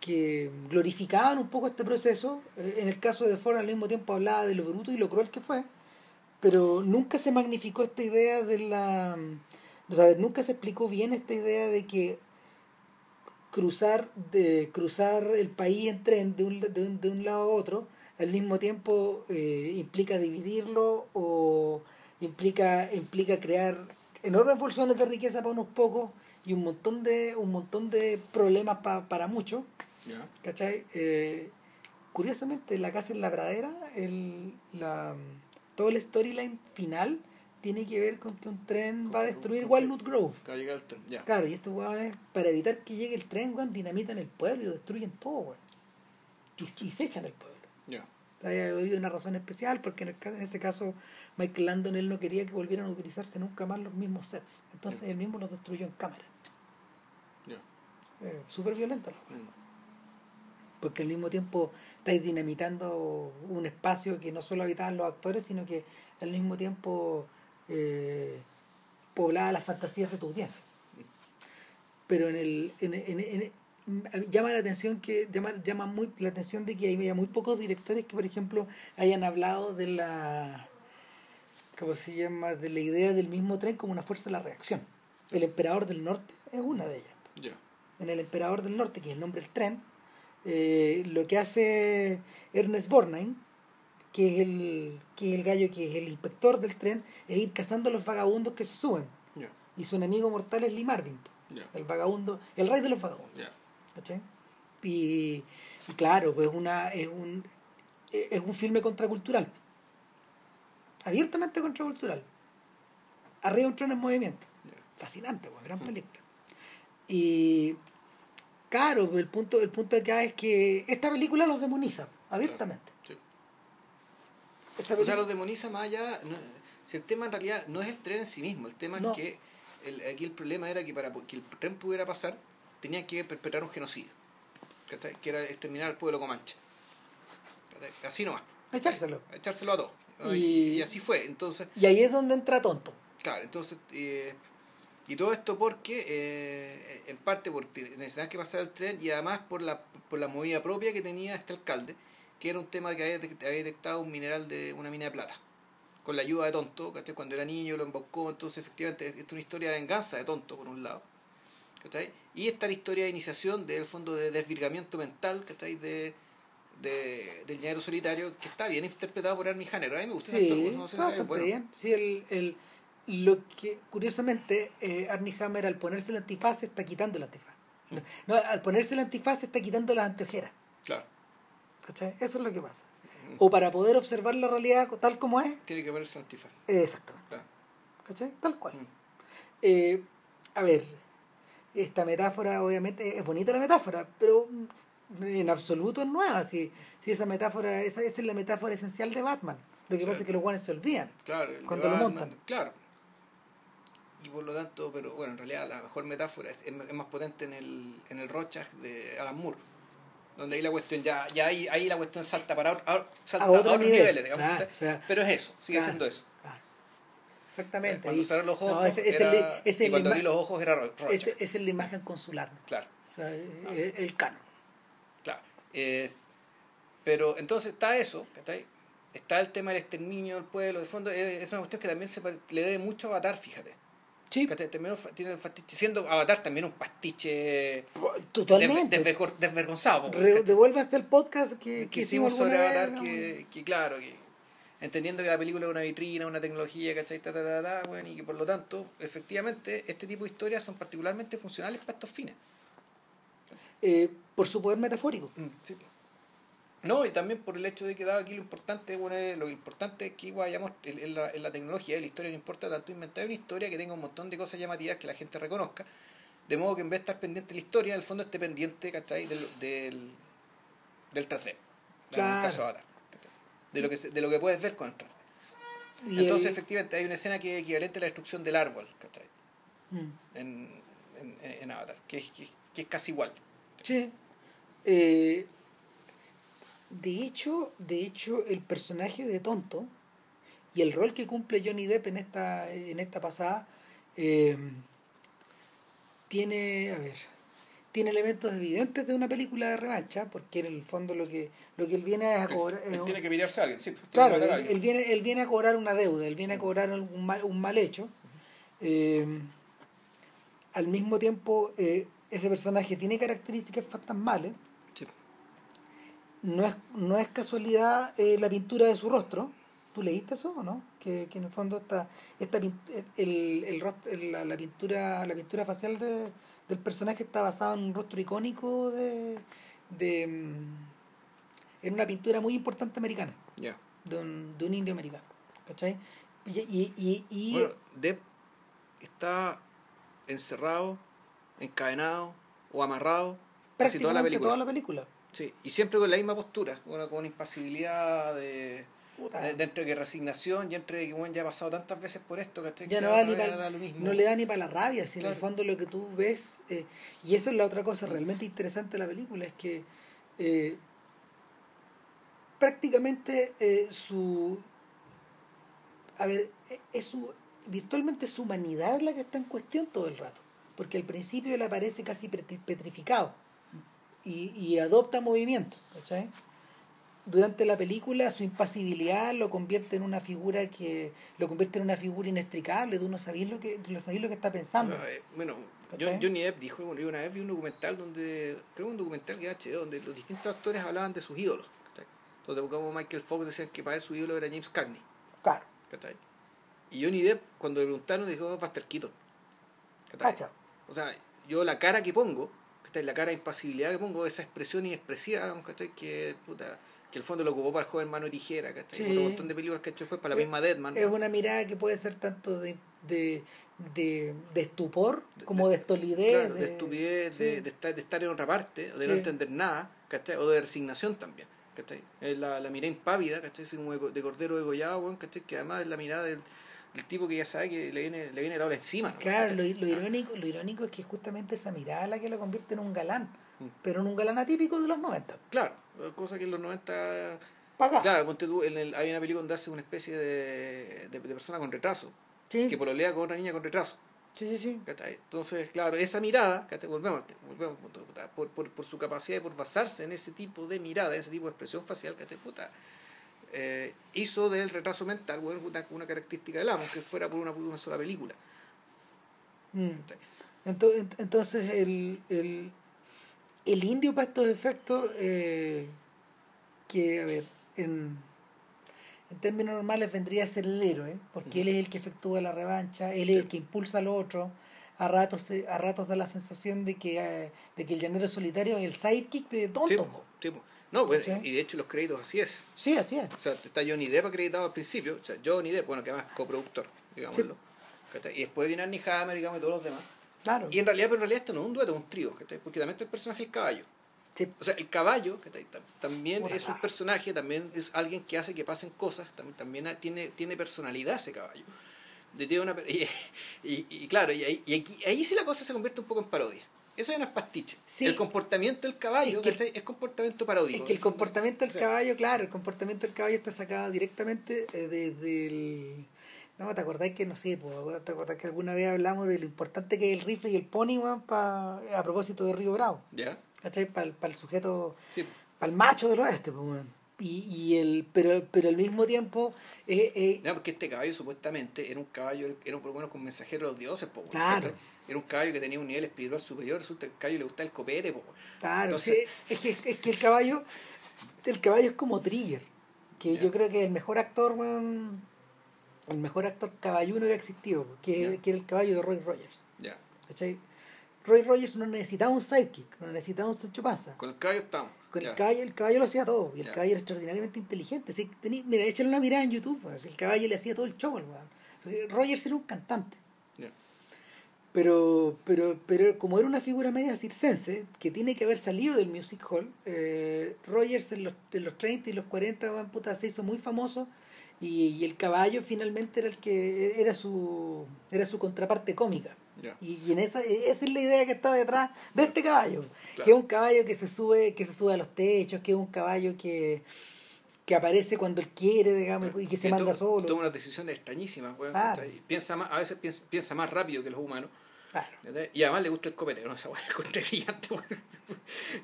S2: que glorificaban un poco este proceso. Eh, En el caso de Ford al mismo tiempo hablaba de lo bruto y lo cruel que fue, pero nunca se magnificó esta idea de la... O sea, nunca se explicó bien esta idea de que cruzar de cruzar el país en tren de un, de un, de un lado a otro al mismo tiempo eh, implica dividirlo o implica implica crear enormes bolsones de riqueza para unos pocos y un montón de un montón de problemas pa- para muchos. ¿cachai? Eh, curiosamente la casa en la pradera el, la, todo el storyline final tiene que ver con que un tren va a destruir Walnut Grove
S1: Que va a llegar el tren, ya.
S2: Claro, y estos huevones, para evitar que llegue el tren, weón, dinamitan el pueblo y lo destruyen todo, weón. Y, y se echan el pueblo.
S1: Ya.
S2: Hay había una razón especial, porque en, el en ese caso Michael Landon él no quería que volvieran a utilizarse nunca más los mismos sets. Entonces
S1: Ya.
S2: él mismo los destruyó en cámara.
S1: Ya.
S2: eh, súper violenta.
S1: Mm.
S2: Porque al mismo tiempo estáis dinamitando un espacio que no solo habitaban los actores, sino que al mismo tiempo eh, poblaba las fantasías de tu audiencia. Pero en el, en, en- en- llama la atención que llama, llama muy la atención de que hay muy pocos directores que por ejemplo hayan hablado de la ¿cómo se llama? de la idea del mismo tren como una fuerza de la reacción. El emperador del norte es una de ellas en el Emperador del Norte, que es el nombre del tren, eh, lo que hace Ernest Borgnine, que es, el, que es el gallo que es el inspector del tren, es ir cazando a los vagabundos que se suben. Y su enemigo mortal es Lee Marvin, el vagabundo, el rey de los vagabundos. Y, y claro, pues una, es, un, es un filme contracultural. Abiertamente contracultural. Arriba un tren en movimiento fascinante, pues, gran película. Y claro, pues, el punto, el punto acá es que esta película los demoniza abiertamente.
S1: Sí. O sea, los demoniza más allá. no- si el tema en realidad no es el tren en sí mismo, el tema
S2: No.
S1: es que el, aquí el problema era que para que el tren pudiera pasar, tenían que perpetrar un genocidio. Que era exterminar al pueblo comanche. Así nomás.
S2: echárselo.
S1: Echárselo a todos.
S2: Y-
S1: Y, así fue. Entonces,
S2: Y ahí es donde entra tonto.
S1: claro, entonces. eh, y todo esto porque, eh, en parte porque necesitaban que pasara el tren y además por la, por la movida propia que tenía este alcalde, que era un tema que había, detect- había detectado un mineral de una mina de plata. Con la ayuda de Tonto, ¿cachai? Cuando era niño lo emboscó, entonces efectivamente es una historia de venganza de Tonto, por un lado. ¿Cachai? Y esta es la historia de iniciación del fondo de desvirgamiento mental, ¿cachai? De, de, del llanero solitario, que está bien interpretado por Armie Hammer. A mí me gusta
S2: Sí,
S1: actor, no sé si es
S2: bastante
S1: bueno.
S2: bien. Sí, el, el, lo que, curiosamente, eh, Arnie Hammer al ponerse el antifaz está quitando el antifaz.
S1: Mm.
S2: No, al ponerse el antifaz está quitando las anteojeras.
S1: Claro.
S2: ¿cachai? Eso es lo que pasa.
S1: Mm.
S2: O para poder observar la realidad tal como es,
S1: Tiene que ponerse antifaz.
S2: eh, exactamente.
S1: Claro.
S2: ¿cachai? Tal cual.
S1: Mm.
S2: Eh, a ver, esta metáfora, obviamente, es bonita la metáfora, pero en absoluto es nueva. Si, si esa metáfora, esa, esa es la metáfora esencial de Batman. Lo que
S1: Sí.
S2: pasa es que los guanes se olvidan.
S1: Claro,
S2: Cuando lo montan.
S1: Claro. Y por lo tanto, pero bueno, en realidad la mejor metáfora es, es más potente en el, en el Rorschach de Alan Moore. Donde ahí la cuestión ya, ya ahí, ahí la cuestión salta para ot- a, salta
S2: A otro
S1: otros
S2: nivel,
S1: niveles, digamos.
S2: claro, o sea,
S1: pero es eso, sigue
S2: claro.
S1: siendo eso.
S2: Exactamente.
S1: Cuando
S2: ahí-
S1: cerraron los ojos,
S2: no,
S1: era,
S2: es
S1: y cuando abrí los ojos era Ro- Rorschach.
S2: ese- esa es la imagen consular. ¿no?
S1: Claro,
S2: O sea, el, el canon.
S1: claro. Eh, pero entonces está eso, ¿cachai? Está el tema del exterminio del pueblo. De fondo, es, es una cuestión que también se le debe mucho a Avatar, fíjate.
S2: Sí,
S1: siendo Avatar también un pastiche
S2: totalmente.
S1: Desver- desvergo- desvergonzado.
S2: devuélvase el podcast que,
S1: que
S2: que
S1: hicimos sobre Avatar, que, que claro, que entendiendo que la película es una vitrina, una tecnología, ¿cachai? Ta, ta, ta, ta, bueno, y que por lo tanto, efectivamente, este tipo de historias son particularmente funcionales para estos fines.
S2: Eh, por su poder metafórico.
S1: Sí. No, y también por el hecho de que dado aquí lo importante, bueno, lo importante es que igual hayamos, en, la, en la tecnología, en la historia no importa tanto inventar una historia que tenga un montón de cosas llamativas que la gente reconozca, de modo que en vez de estar pendiente de la historia, en el fondo esté pendiente, ¿cachai? Del, del, del 3D. En el caso de Avatar. De lo, que se- de lo que puedes ver con el 3D.
S2: Y
S1: Entonces, efectivamente, hay una escena que es equivalente a la destrucción del árbol, ¿cachai?
S2: Mm.
S1: En, en, en Avatar, que es, que, que es casi igual.
S2: Sí. Eh, de hecho, de hecho, el personaje de tonto y el rol que cumple Johnny Depp en esta, en esta pasada eh, tiene, a ver, tiene elementos evidentes de una película de revancha, porque en el fondo lo que, lo que él viene a cobrar
S1: Él
S2: un-
S1: tiene que pillarse a alguien, sí.
S2: Claro,
S1: alguien.
S2: él viene, él viene a cobrar una deuda, él viene a cobrar un mal, un mal hecho. Eh, al mismo tiempo, eh, ese personaje tiene características fantasmales.
S1: Sí.
S2: No es, no es casualidad eh, la pintura de su rostro. ¿Tú leíste eso o no? Que, que en el fondo está esta el, el rostro- la, la pintura la pintura facial de- del personaje está basada en un rostro icónico de, de mm, en una pintura muy importante americana
S1: Ya.
S2: de un, de un indio americano ¿cachai? y, y, y, y-
S1: Bueno, Depp está encerrado, encadenado o amarrado casi toda la película.
S2: toda la película
S1: Sí, y siempre con la misma postura, una, con una impasibilidad de,
S2: Puta.
S1: de, que resignación y entre que bueno, ya ha pasado tantas veces por esto, ¿cachai?
S2: ya no, da
S1: ahora
S2: ni
S1: ya
S2: pa-
S1: da lo mismo.
S2: no le da ni para la rabia, si en el fondo lo que tú ves, eh, y eso es la otra cosa realmente interesante de la película, es que eh, prácticamente eh, su, a ver, eh, es su, virtualmente su humanidad la que está en cuestión todo el rato, porque al principio él aparece casi petri- petrificado y, y adopta movimiento, ¿cachai? Durante la película su impasibilidad lo convierte en una figura que lo convierte en una figura inextricable tú no sabías lo que no sabías lo que está
S1: O
S2: pensando
S1: sea, eh, bueno, Johnny Depp dijo una vez vi un documental donde, creo un documental que HBO, donde los distintos actores hablaban de sus ídolos. ¿cachai? Entonces, como Michael Fox decían que para él su ídolo era James Cagney.
S2: claro
S1: ¿cachai? Y Johnny Depp, cuando le preguntaron, dijo "Oh, Buster Keaton. O sea, yo la cara que pongo, ¿cachai? la cara de impasibilidad que pongo, esa expresión inexpresiva, que puta, que el fondo lo ocupó para el joven Mano de Tijera, ¿cachai?
S2: Sí.
S1: Otro montón de películas que ha hecho después para la
S2: Es-
S1: misma Deadman.
S2: es una mirada que puede ser tanto de de, de, de estupor como de, estolidez
S1: Claro, de, estupidez, de,
S2: sí.
S1: de estar, de estar en otra parte, o de no entender nada, ¿cachai? O de resignación también, ¿cachai? Es la, la mirada impávida, ¿cachai? De, co- de cordero degollado, weón, ¿cachai? Que además es la mirada del, tipo que ya sabe que le viene, le viene la ola encima, ¿no?
S2: claro lo, lo
S1: Ah,
S2: irónico lo irónico es que justamente esa mirada la que lo convierte en un galán
S1: Mm.
S2: pero en un galán atípico de los 90
S1: Claro, cosa que en los 90...
S2: para acá
S1: Claro, ponte tú, en el- hay una película donde hace una especie de, de, de persona con retraso,
S2: sí
S1: que pololea con otra niña con retraso.
S2: sí sí sí.
S1: Entonces, claro, esa mirada, volvemos, volvemos por, por, por su capacidad y por basarse en ese tipo de mirada, en ese tipo de expresión facial, ¿cachai? Puta, eh, hizo del retraso mental bueno, una, una característica del amo, que fuera por una, por una sola película.
S2: Mm. Entonces, el, el, el indio para estos efectos, eh, que, a ver, en, en términos normales vendría a ser el héroe, porque él es el que efectúa la revancha, él es el que impulsa al otro. A ratos, a ratos da la sensación de que, eh, de que el llanero solitario es el sidekick de tonto.
S1: Sí. No, bueno, y de hecho los créditos así es.
S2: Sí, así es.
S1: O sea, está Johnny Depp acreditado al principio, o sea, Johnny Depp, bueno, que además es coproductor, digámoslo. Y después viene Arnie Hammer, digamos, y todos los demás.
S2: Claro.
S1: Y en realidad, pero en realidad esto no es un dueto, es un trío, ¿cachai? Porque también está el personaje del caballo.
S2: Sí.
S1: O sea, el caballo que también es un
S2: caballo.
S1: personaje, también es alguien que hace que pasen cosas, también, tiene, tiene personalidad ese caballo. De- una [LAUGHS] y, y- y claro, y, ahí, y aquí- ahí sí la cosa se convierte un poco en parodia. Eso ya no es pastiche.
S2: Sí.
S1: El comportamiento del caballo
S2: Es
S1: es comportamiento paródico.
S2: Es que el comportamiento del caballo, claro, el comportamiento del caballo está sacado directamente eh, de- del... No, ¿te acordás que, no sé, po, ¿te acordás que alguna vez hablamos de lo importante que es el rifle y el pony, weón, pa- a propósito de Río Bravo?
S1: ¿Ya?
S2: ¿Cachai? Para el sujeto,
S1: Sí.
S2: para el macho del oeste, pues, weón. Y, y el, pero, pero al mismo tiempo, eh, eh,
S1: No, porque este caballo supuestamente era un caballo, era un menos con mensajero de los dioses, po,
S2: Claro.
S1: ¿cachai? Era un caballo que tenía un nivel espiritual superior, resulta que el caballo le gustaba el copete, po,
S2: claro,
S1: Entonces-
S2: sí, es, que, es que el caballo, el caballo es como Trigger, que
S1: Ya.
S2: yo creo que el mejor actor, weón, el mejor actor caballuno que ha existido, que, que era el caballo de Roy Rogers. Roy Rogers no necesitaba un sidekick, no necesitaba un Sancho Panza.
S1: Con el caballo estamos.
S2: Con el caballo, el caballo lo hacía todo, y el caballo era extraordinariamente inteligente. Sí, tení- mira, échale una mirada en YouTube, pues, el caballo le hacía todo el show al weón. Porque Rogers era un cantante. Pero, pero, pero como era una figura media circense, que tiene que haber salido del music hall, eh, Rogers en los, en los 30 y los 40 weón, puta, se hizo muy famoso y, y el caballo finalmente era el que era su era su contraparte cómica. Y, y en esa, esa es la idea que está detrás de este caballo.
S1: Claro.
S2: Que es un caballo que se sube, que se sube a los techos, que es un caballo que, que aparece cuando él quiere, digamos, y que se manda solo.
S1: Toma unas decisiones extrañísimas. Piensa más, a veces piensa, piensa más rápido que los humanos. Y además le gusta el copete, ¿no? [LAUGHS] Esa weá la encontré brillante, weón.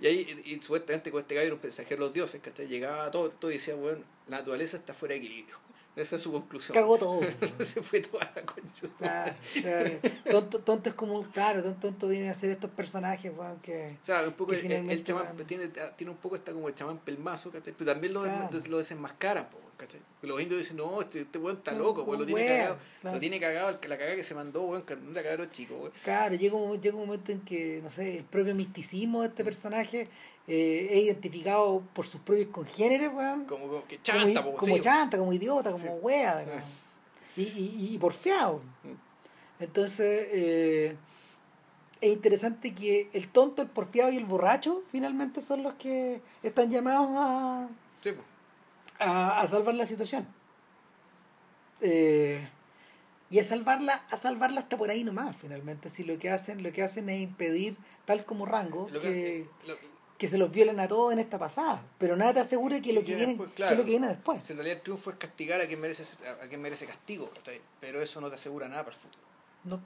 S1: Y ahí, y, supuestamente con este gallo era un mensajero de los dioses, ¿cachai? Llegaba todo, todo y decía, weón, la naturaleza está fuera de equilibrio. Esa es su conclusión.
S2: Cagó todo. [LAUGHS]
S1: Se fue toda la concha.
S2: Claro, claro. Tonto, tonto es como, claro, tonto, tonto viene a ser estos personajes, weón, que...
S1: O sea, un poco el, chamán
S2: van-
S1: tiene, tiene un poco está como el chamán pelmazo, ¿cachai? Pero también lo,
S2: Claro.
S1: lo desenmascaran, po, ¿cachai? Los indios dicen, no, este, este weón está loco, weón, lo tiene
S2: weón,
S1: cagado,
S2: claro.
S1: lo tiene cagado, la cagada que se mandó, weón, que anda cabrón chico, weón.
S2: Claro, llega un, llega un momento en que, no sé, el propio misticismo de este personaje eh, es identificado por sus propios congéneres, weón.
S1: Como, como que chanta,
S2: como
S1: sí.
S2: chanta, como idiota, como
S1: Sí.
S2: wea. weón. [LAUGHS] Y, y, y porfiado.
S1: Mm.
S2: Entonces, eh, es interesante que el tonto, el porfiado y el borracho finalmente son los que están llamados a,
S1: Sí, po.
S2: A, a salvar la situación. Eh, y a salvarla, a salvarla hasta por ahí nomás, finalmente. Si lo que hacen, lo que hacen es impedir, tal como rango,
S1: Lo
S2: que,
S1: que- lo-
S2: que se los violen a todos en esta pasada. Pero nada te asegura que lo
S1: Que viene después,
S2: que
S1: claro.
S2: lo que viene después.
S1: en realidad el triunfo es castigar a quien merece, a quien merece castigo, pero eso no te asegura nada para el futuro.
S2: No.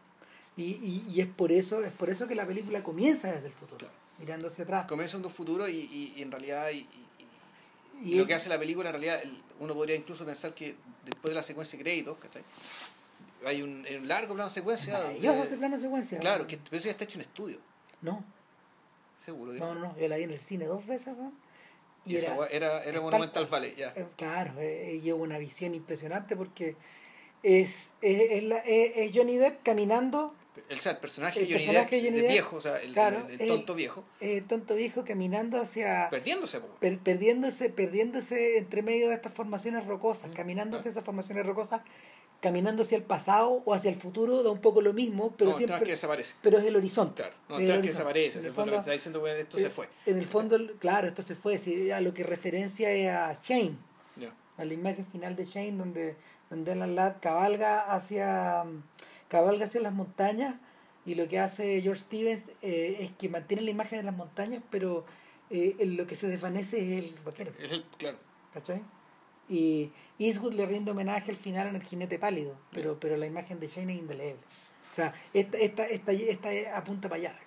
S2: Y, y, y es por eso, es por eso que la película comienza desde el futuro,
S1: Claro.
S2: mirando hacia atrás.
S1: Comienza en un futuro y, y- y en realidad y, y- y
S2: Y
S1: lo que hace la película en realidad uno podría incluso pensar que después de la secuencia de créditos ¿cachai? hay un, hay un largo plano de secuencia
S2: Maravilloso ese plano secuencia.
S1: claro que eso ya está hecho en estudio
S2: No,
S1: seguro que
S2: no, no, no, yo la vi en el cine dos veces, weón.
S1: y esa weá era, era
S2: tal
S1: Monumental. Valley ya
S2: Eh, Claro, eh, eh, lleva una visión impresionante porque es, es, es la- es- es Johnny Depp caminando,
S1: el, o sea, el personaje
S2: El
S1: Johnny
S2: personaje
S1: Depp,
S2: Johnny
S1: viejo o sea el,
S2: claro,
S1: el- el
S2: el-
S1: tonto viejo.
S2: eh, el tonto viejo caminando hacia...
S1: perdiéndose
S2: per- perdiéndose, perdiéndose entre medio de estas formaciones rocosas,
S1: Mm,
S2: caminando hacia
S1: claro.
S2: esas formaciones rocosas, caminando hacia el pasado o hacia el futuro, da un poco lo mismo, pero
S1: no,
S2: siempre...
S1: que desaparece
S2: Pero es el horizonte.
S1: claro. No el que desaparece
S2: En el
S1: fue lo que
S2: fondo,
S1: está diciendo bueno, esto
S2: eh,
S1: se fue.
S2: En el fondo, claro, esto se fue, a lo que referencia es a Shane, a la imagen final de Shane donde, donde Alan Ladd cabalga hacia, cabalga hacia las montañas y lo que hace George Stevens eh, es que mantiene la imagen de las montañas, pero eh, lo que se desvanece es el vaquero.
S1: Es el- claro
S2: ¿Cachai? Y Eastwood le rinde homenaje al final en el jinete pálido, pero, pero la imagen de Shane es indeleble. O sea, esta, esta, esta, esta apunta para allá.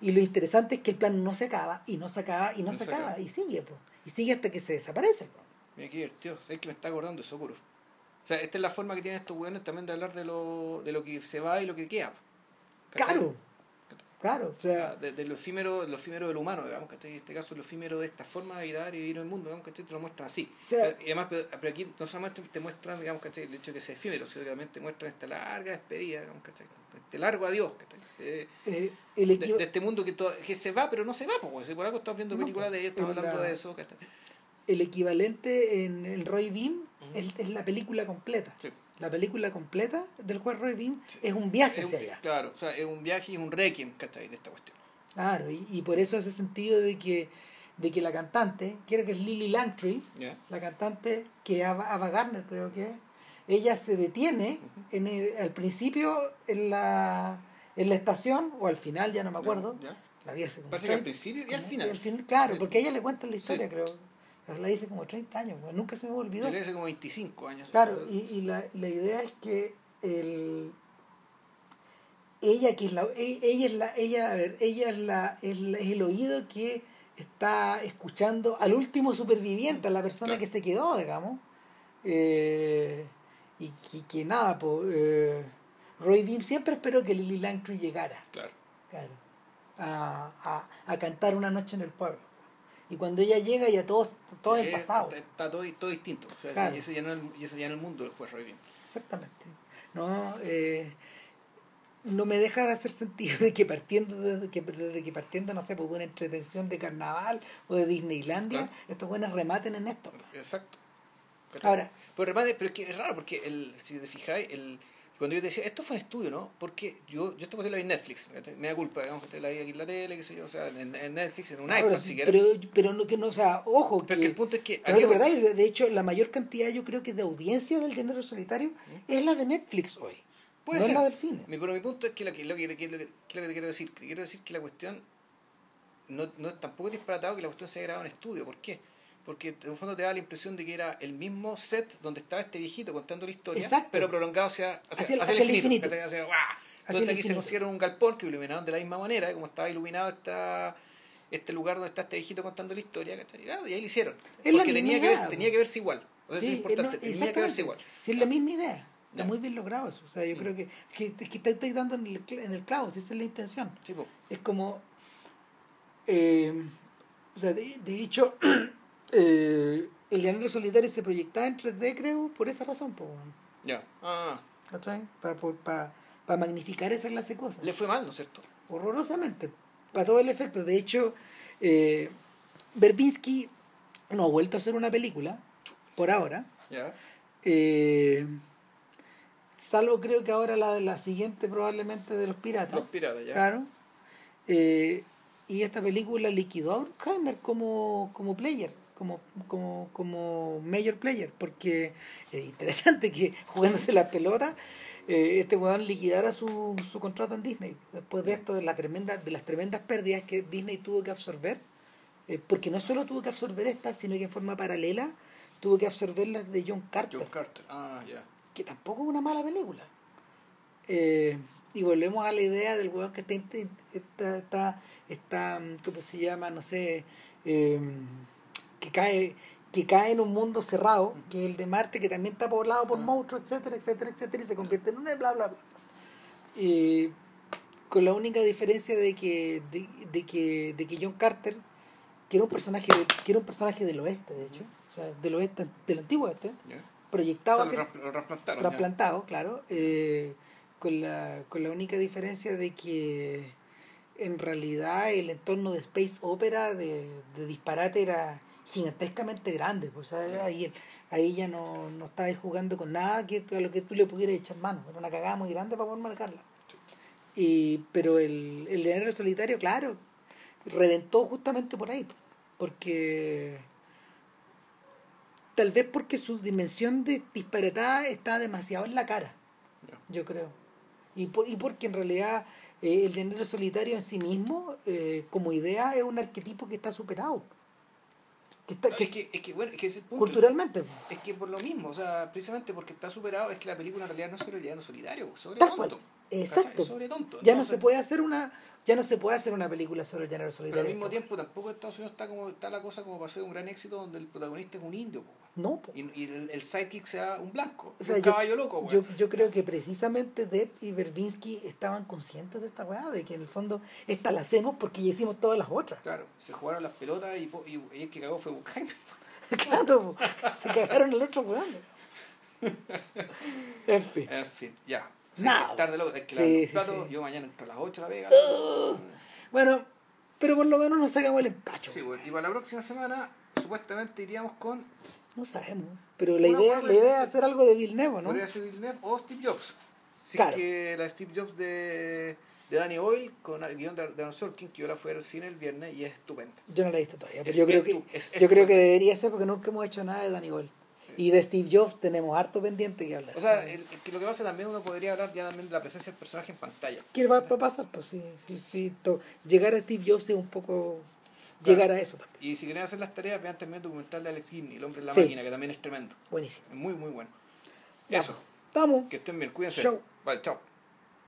S2: Y lo interesante es que el plan no se acaba, y no se acaba, y no,
S1: No
S2: se,
S1: se
S2: acaba,
S1: acaba.
S2: y sigue, po. y sigue hasta que se desaparece. po.
S1: Mira qué divertido, sabes que me está acordando de Sokurov. O sea, esta es la forma que tienen estos weones también de hablar de lo, de lo que se va y lo que queda. ¿cachai?
S2: Claro, claro, o sea,
S1: De, de lo efímero, lo efímero del humano, digamos, que en este caso lo efímero de esta forma de habitar y vivir el mundo, digamos, que te lo muestran así.
S2: O sea-
S1: y además, pero, pero aquí no solamente te muestran, digamos, ¿cachai? el hecho de que sea efímero, sino que también te muestran esta larga despedida, digamos, ¿cachai? este largo adiós. Eh,
S2: eh, el
S1: de,
S2: equipo...
S1: de este mundo que, todo, que se va, pero no se va, pues, si por algo estamos viendo
S2: No,
S1: películas
S2: pues,
S1: de ellos, estamos hablando
S2: la-
S1: de eso, ¿cachai?
S2: El equivalente en el Roy Beam es, es la película completa.
S1: Sí.
S2: La película completa del juez Roy Beam
S1: Sí.
S2: es un viaje
S1: Es
S2: hacia
S1: un-
S2: allá.
S1: Claro, o sea, es un viaje y un requiem, ¿cachai? De esta cuestión.
S2: Claro, y, y por eso ese sentido de que, de que la cantante, creo que es Lily Langtry,
S1: ¿Ya?
S2: la cantante que Ava, Ava Gardner creo que es, ella se detiene en el- al principio en la, en la estación o al final, ya no me acuerdo. La vi hace como
S1: Parece que al
S2: 30
S1: principio y al final.
S2: claro,
S1: Sí.
S2: porque a ella le cuentan la historia,
S1: Sí.
S2: creo. La hice como 30 años, pues, nunca se me olvidó.
S1: Yo le hace como 25 años.
S2: Claro, y, y la, la idea es que el ella que es la e- ella es la ella a ver ella es la es, la- es el oído que está escuchando al último superviviente a la persona
S1: Claro.
S2: que se quedó digamos eh, y que, que nada pues Roy Beam siempre esperó que Lily Langtry llegara
S1: Claro.
S2: claro, a, a, a cantar una noche en el pueblo y cuando ella llega ya todo todo es
S1: Eh,
S2: pasado
S1: Está, está todo, todo distinto. O sea,
S2: Claro.
S1: y ese ya no es y ese ya no es el mundo del juez Bean.
S2: Exactamente. No, eh, no me deja de hacer sentido de que partiendo desde que, desde que partiendo, no sé, pues de una entretención de carnaval o de Disneylandia,
S1: Claro.
S2: estos buenos rematen en esto.
S1: Exacto.
S2: Ahora,
S1: Pero, remate, pero es que es raro porque el, si te fijáis, el, cuando yo te decía, esto fue un estudio, ¿no? Porque yo, yo esta cuestión la vi en Netflix, me da culpa, digamos, que te la vi aquí en la tele, qué sé yo, o sea, en, en Netflix, en un
S2: no,
S1: iPad si
S2: sí,
S1: quieres.
S2: pero, pero no que no, o sea, ojo,
S1: Pero
S2: que,
S1: que el punto es que.
S2: pero
S1: aquí-
S2: de verdad, de, de hecho, la mayor cantidad, yo creo que de audiencia del género solitario es la de Netflix hoy.
S1: Puede
S2: no
S1: ser.
S2: es la del cine.
S1: Mi, pero mi punto es que lo que, lo que, lo que, lo que, lo que te quiero decir, que quiero decir que la cuestión no, no es tampoco es disparatado que la cuestión se haya grabado en estudio. ¿Por qué? Porque en el fondo te da la impresión de que era el mismo set donde estaba este viejito contando la historia,
S2: Exacto.
S1: pero prolongado hacia, hacia,
S2: Hacia el-
S1: hacia el
S2: hacia el
S1: infinito.
S2: infinito.
S1: Hacia- Entonces aquí se consiguieron un galpón que iluminaron de la misma manera, como estaba iluminado esta, este lugar donde está este viejito contando la historia. Ah, y ahí lo hicieron.
S2: Es
S1: Porque tenía que, verse, tenía que verse igual. O sea,
S2: Sí,
S1: es importante,
S2: no,
S1: tenía que verse igual.
S2: Sí, es la misma idea. Está muy bien logrado eso. O sea, yo
S1: Mm.
S2: creo que, que, que te estoy dando en el, en el clavo, si esa es la intención.
S1: Sí.
S2: Es como. eh, o sea, de, de hecho, [CLEARS THROAT] eh, el llanero solitario se proyectaba en 3D, creo, por esa razón, po.
S1: Ya. Ah,
S2: ¿cachai? Para magnificar esa clase de cosas.
S1: le fue mal, ¿no es cierto?
S2: Horrorosamente, para todo el efecto. De hecho, eh, Verbinski no ha vuelto a hacer una película, por ahora.
S1: Ya.
S2: Eh, salvo creo que ahora la de la siguiente probablemente de los piratas.
S1: Los piratas, ya.
S2: Claro. Eh, y esta película liquidó a Bruckheimer como, como player, como, como, como major player, porque es interesante que [LAUGHS] jugándose la pelota, eh, este weón liquidara su, su contrato en Disney. Después de esto, de, la tremenda, de las tremendas pérdidas que Disney tuvo que absorber, eh, porque no solo tuvo que absorber estas, sino que en forma paralela tuvo que absorber las de John Carter,
S1: John Carter. Ah, ya.
S2: que tampoco es una mala película. Eh, y volvemos a la idea del weón que está, está, está, está ¿cómo se llama? No sé, eh, que cae que cae en un mundo cerrado, que es el de Marte, que también está poblado por monstruos, etcétera, etcétera, etcétera, y se convierte en un bla, bla, bla. Y con la única diferencia de que, de, de que, de que John Carter, que era un personaje, de- que era un personaje del oeste, de hecho, o sea, del oeste, del antiguo oeste, proyectado
S1: O sea,
S2: hacia-
S1: lo
S2: trasplantado, claro, eh, con, la, con la única diferencia de que en realidad el entorno de Space Opera de, de disparate era gigantescamente grande, pues ahí, ahí ya no, no estabas jugando con nada que a lo que tú le pudieras echar mano, era una cagada muy grande para poder marcarla. Y, pero el, el de Enero Solitario, claro, reventó justamente por ahí, porque tal vez porque su dimensión de disparatada está demasiado en la cara, yo creo. Y, por, y porque en realidad eh, el género solitario en sí mismo, eh, como idea, es un arquetipo que está superado. Que está,
S1: No,
S2: que,
S1: es, que, es que, bueno, es que ese punto.
S2: culturalmente.
S1: Es que por lo mismo, o sea, precisamente porque está superado, es que la película en realidad no es sobre el llano solitario, es sobre
S2: Tal cual.
S1: tonto.
S2: Exacto.
S1: ¿cachai? Es sobre tonto.
S2: Ya no se puede hacer una ya no se puede hacer una película sobre el género
S1: Pero
S2: solitario.
S1: al mismo tiempo tampoco Estados Unidos está como está la cosa como para ser un gran éxito donde el protagonista es un indio, po,
S2: no, po.
S1: y, y el, el sidekick sea un blanco,
S2: O sea,
S1: un
S2: yo-
S1: caballo loco,
S2: Yo, yo creo que precisamente Depp y Berbinsky estaban conscientes de esta weá, de que en el fondo esta la hacemos porque ya hicimos todas las otras.
S1: Claro, se jugaron las pelotas y, y, y el que cagó fue Buchanan. [LAUGHS] [LAUGHS]
S2: claro, po. se cagaron el otro weón. En fin.
S1: En fin, ya. Sí,
S2: Nada.
S1: tarde loco, hay que
S2: Sí,
S1: los
S2: sí,
S1: platos.
S2: sí.
S1: Yo mañana entro a las 8 a la vega.
S2: Bueno, pero por lo menos nos sacamos el empacho.
S1: Sí, bueno. Y para la próxima semana, supuestamente iríamos con.
S2: No sabemos. Pero la idea, la idea es hacer algo de Villeneuve, ¿no?
S1: Podría ser Villeneuve o Steve Jobs. Sí,
S2: Claro.
S1: que la Steve Jobs de, de Danny Boyle con el guion de, de Aaron Sorkin, que yo la fui al cine el viernes y es estupenda.
S2: Yo no la he visto todavía, pero
S1: Es-
S2: yo creo que yo creo que debería ser porque nunca hemos hecho nada de Danny Boyle. Y de Steve Jobs tenemos harto pendiente que hablar.
S1: O sea, el- el que lo que pasa también uno podría hablar ya también de la presencia del personaje en pantalla.
S2: ¿Qué va, a pasar? Pues sí, sí, sí. to- llegar a Steve Jobs es un poco
S1: Claro.
S2: llegar a eso también.
S1: Y si quieren hacer las tareas, vean también el documental de Alex Gibney, El hombre en la
S2: Sí.
S1: máquina, que también es tremendo.
S2: Buenísimo.
S1: Es muy, muy bueno.
S2: Ya,
S1: Eso.
S2: pues, Estamos.
S1: Que estén bien, cuídense.
S2: Chau.
S1: Vale, chao.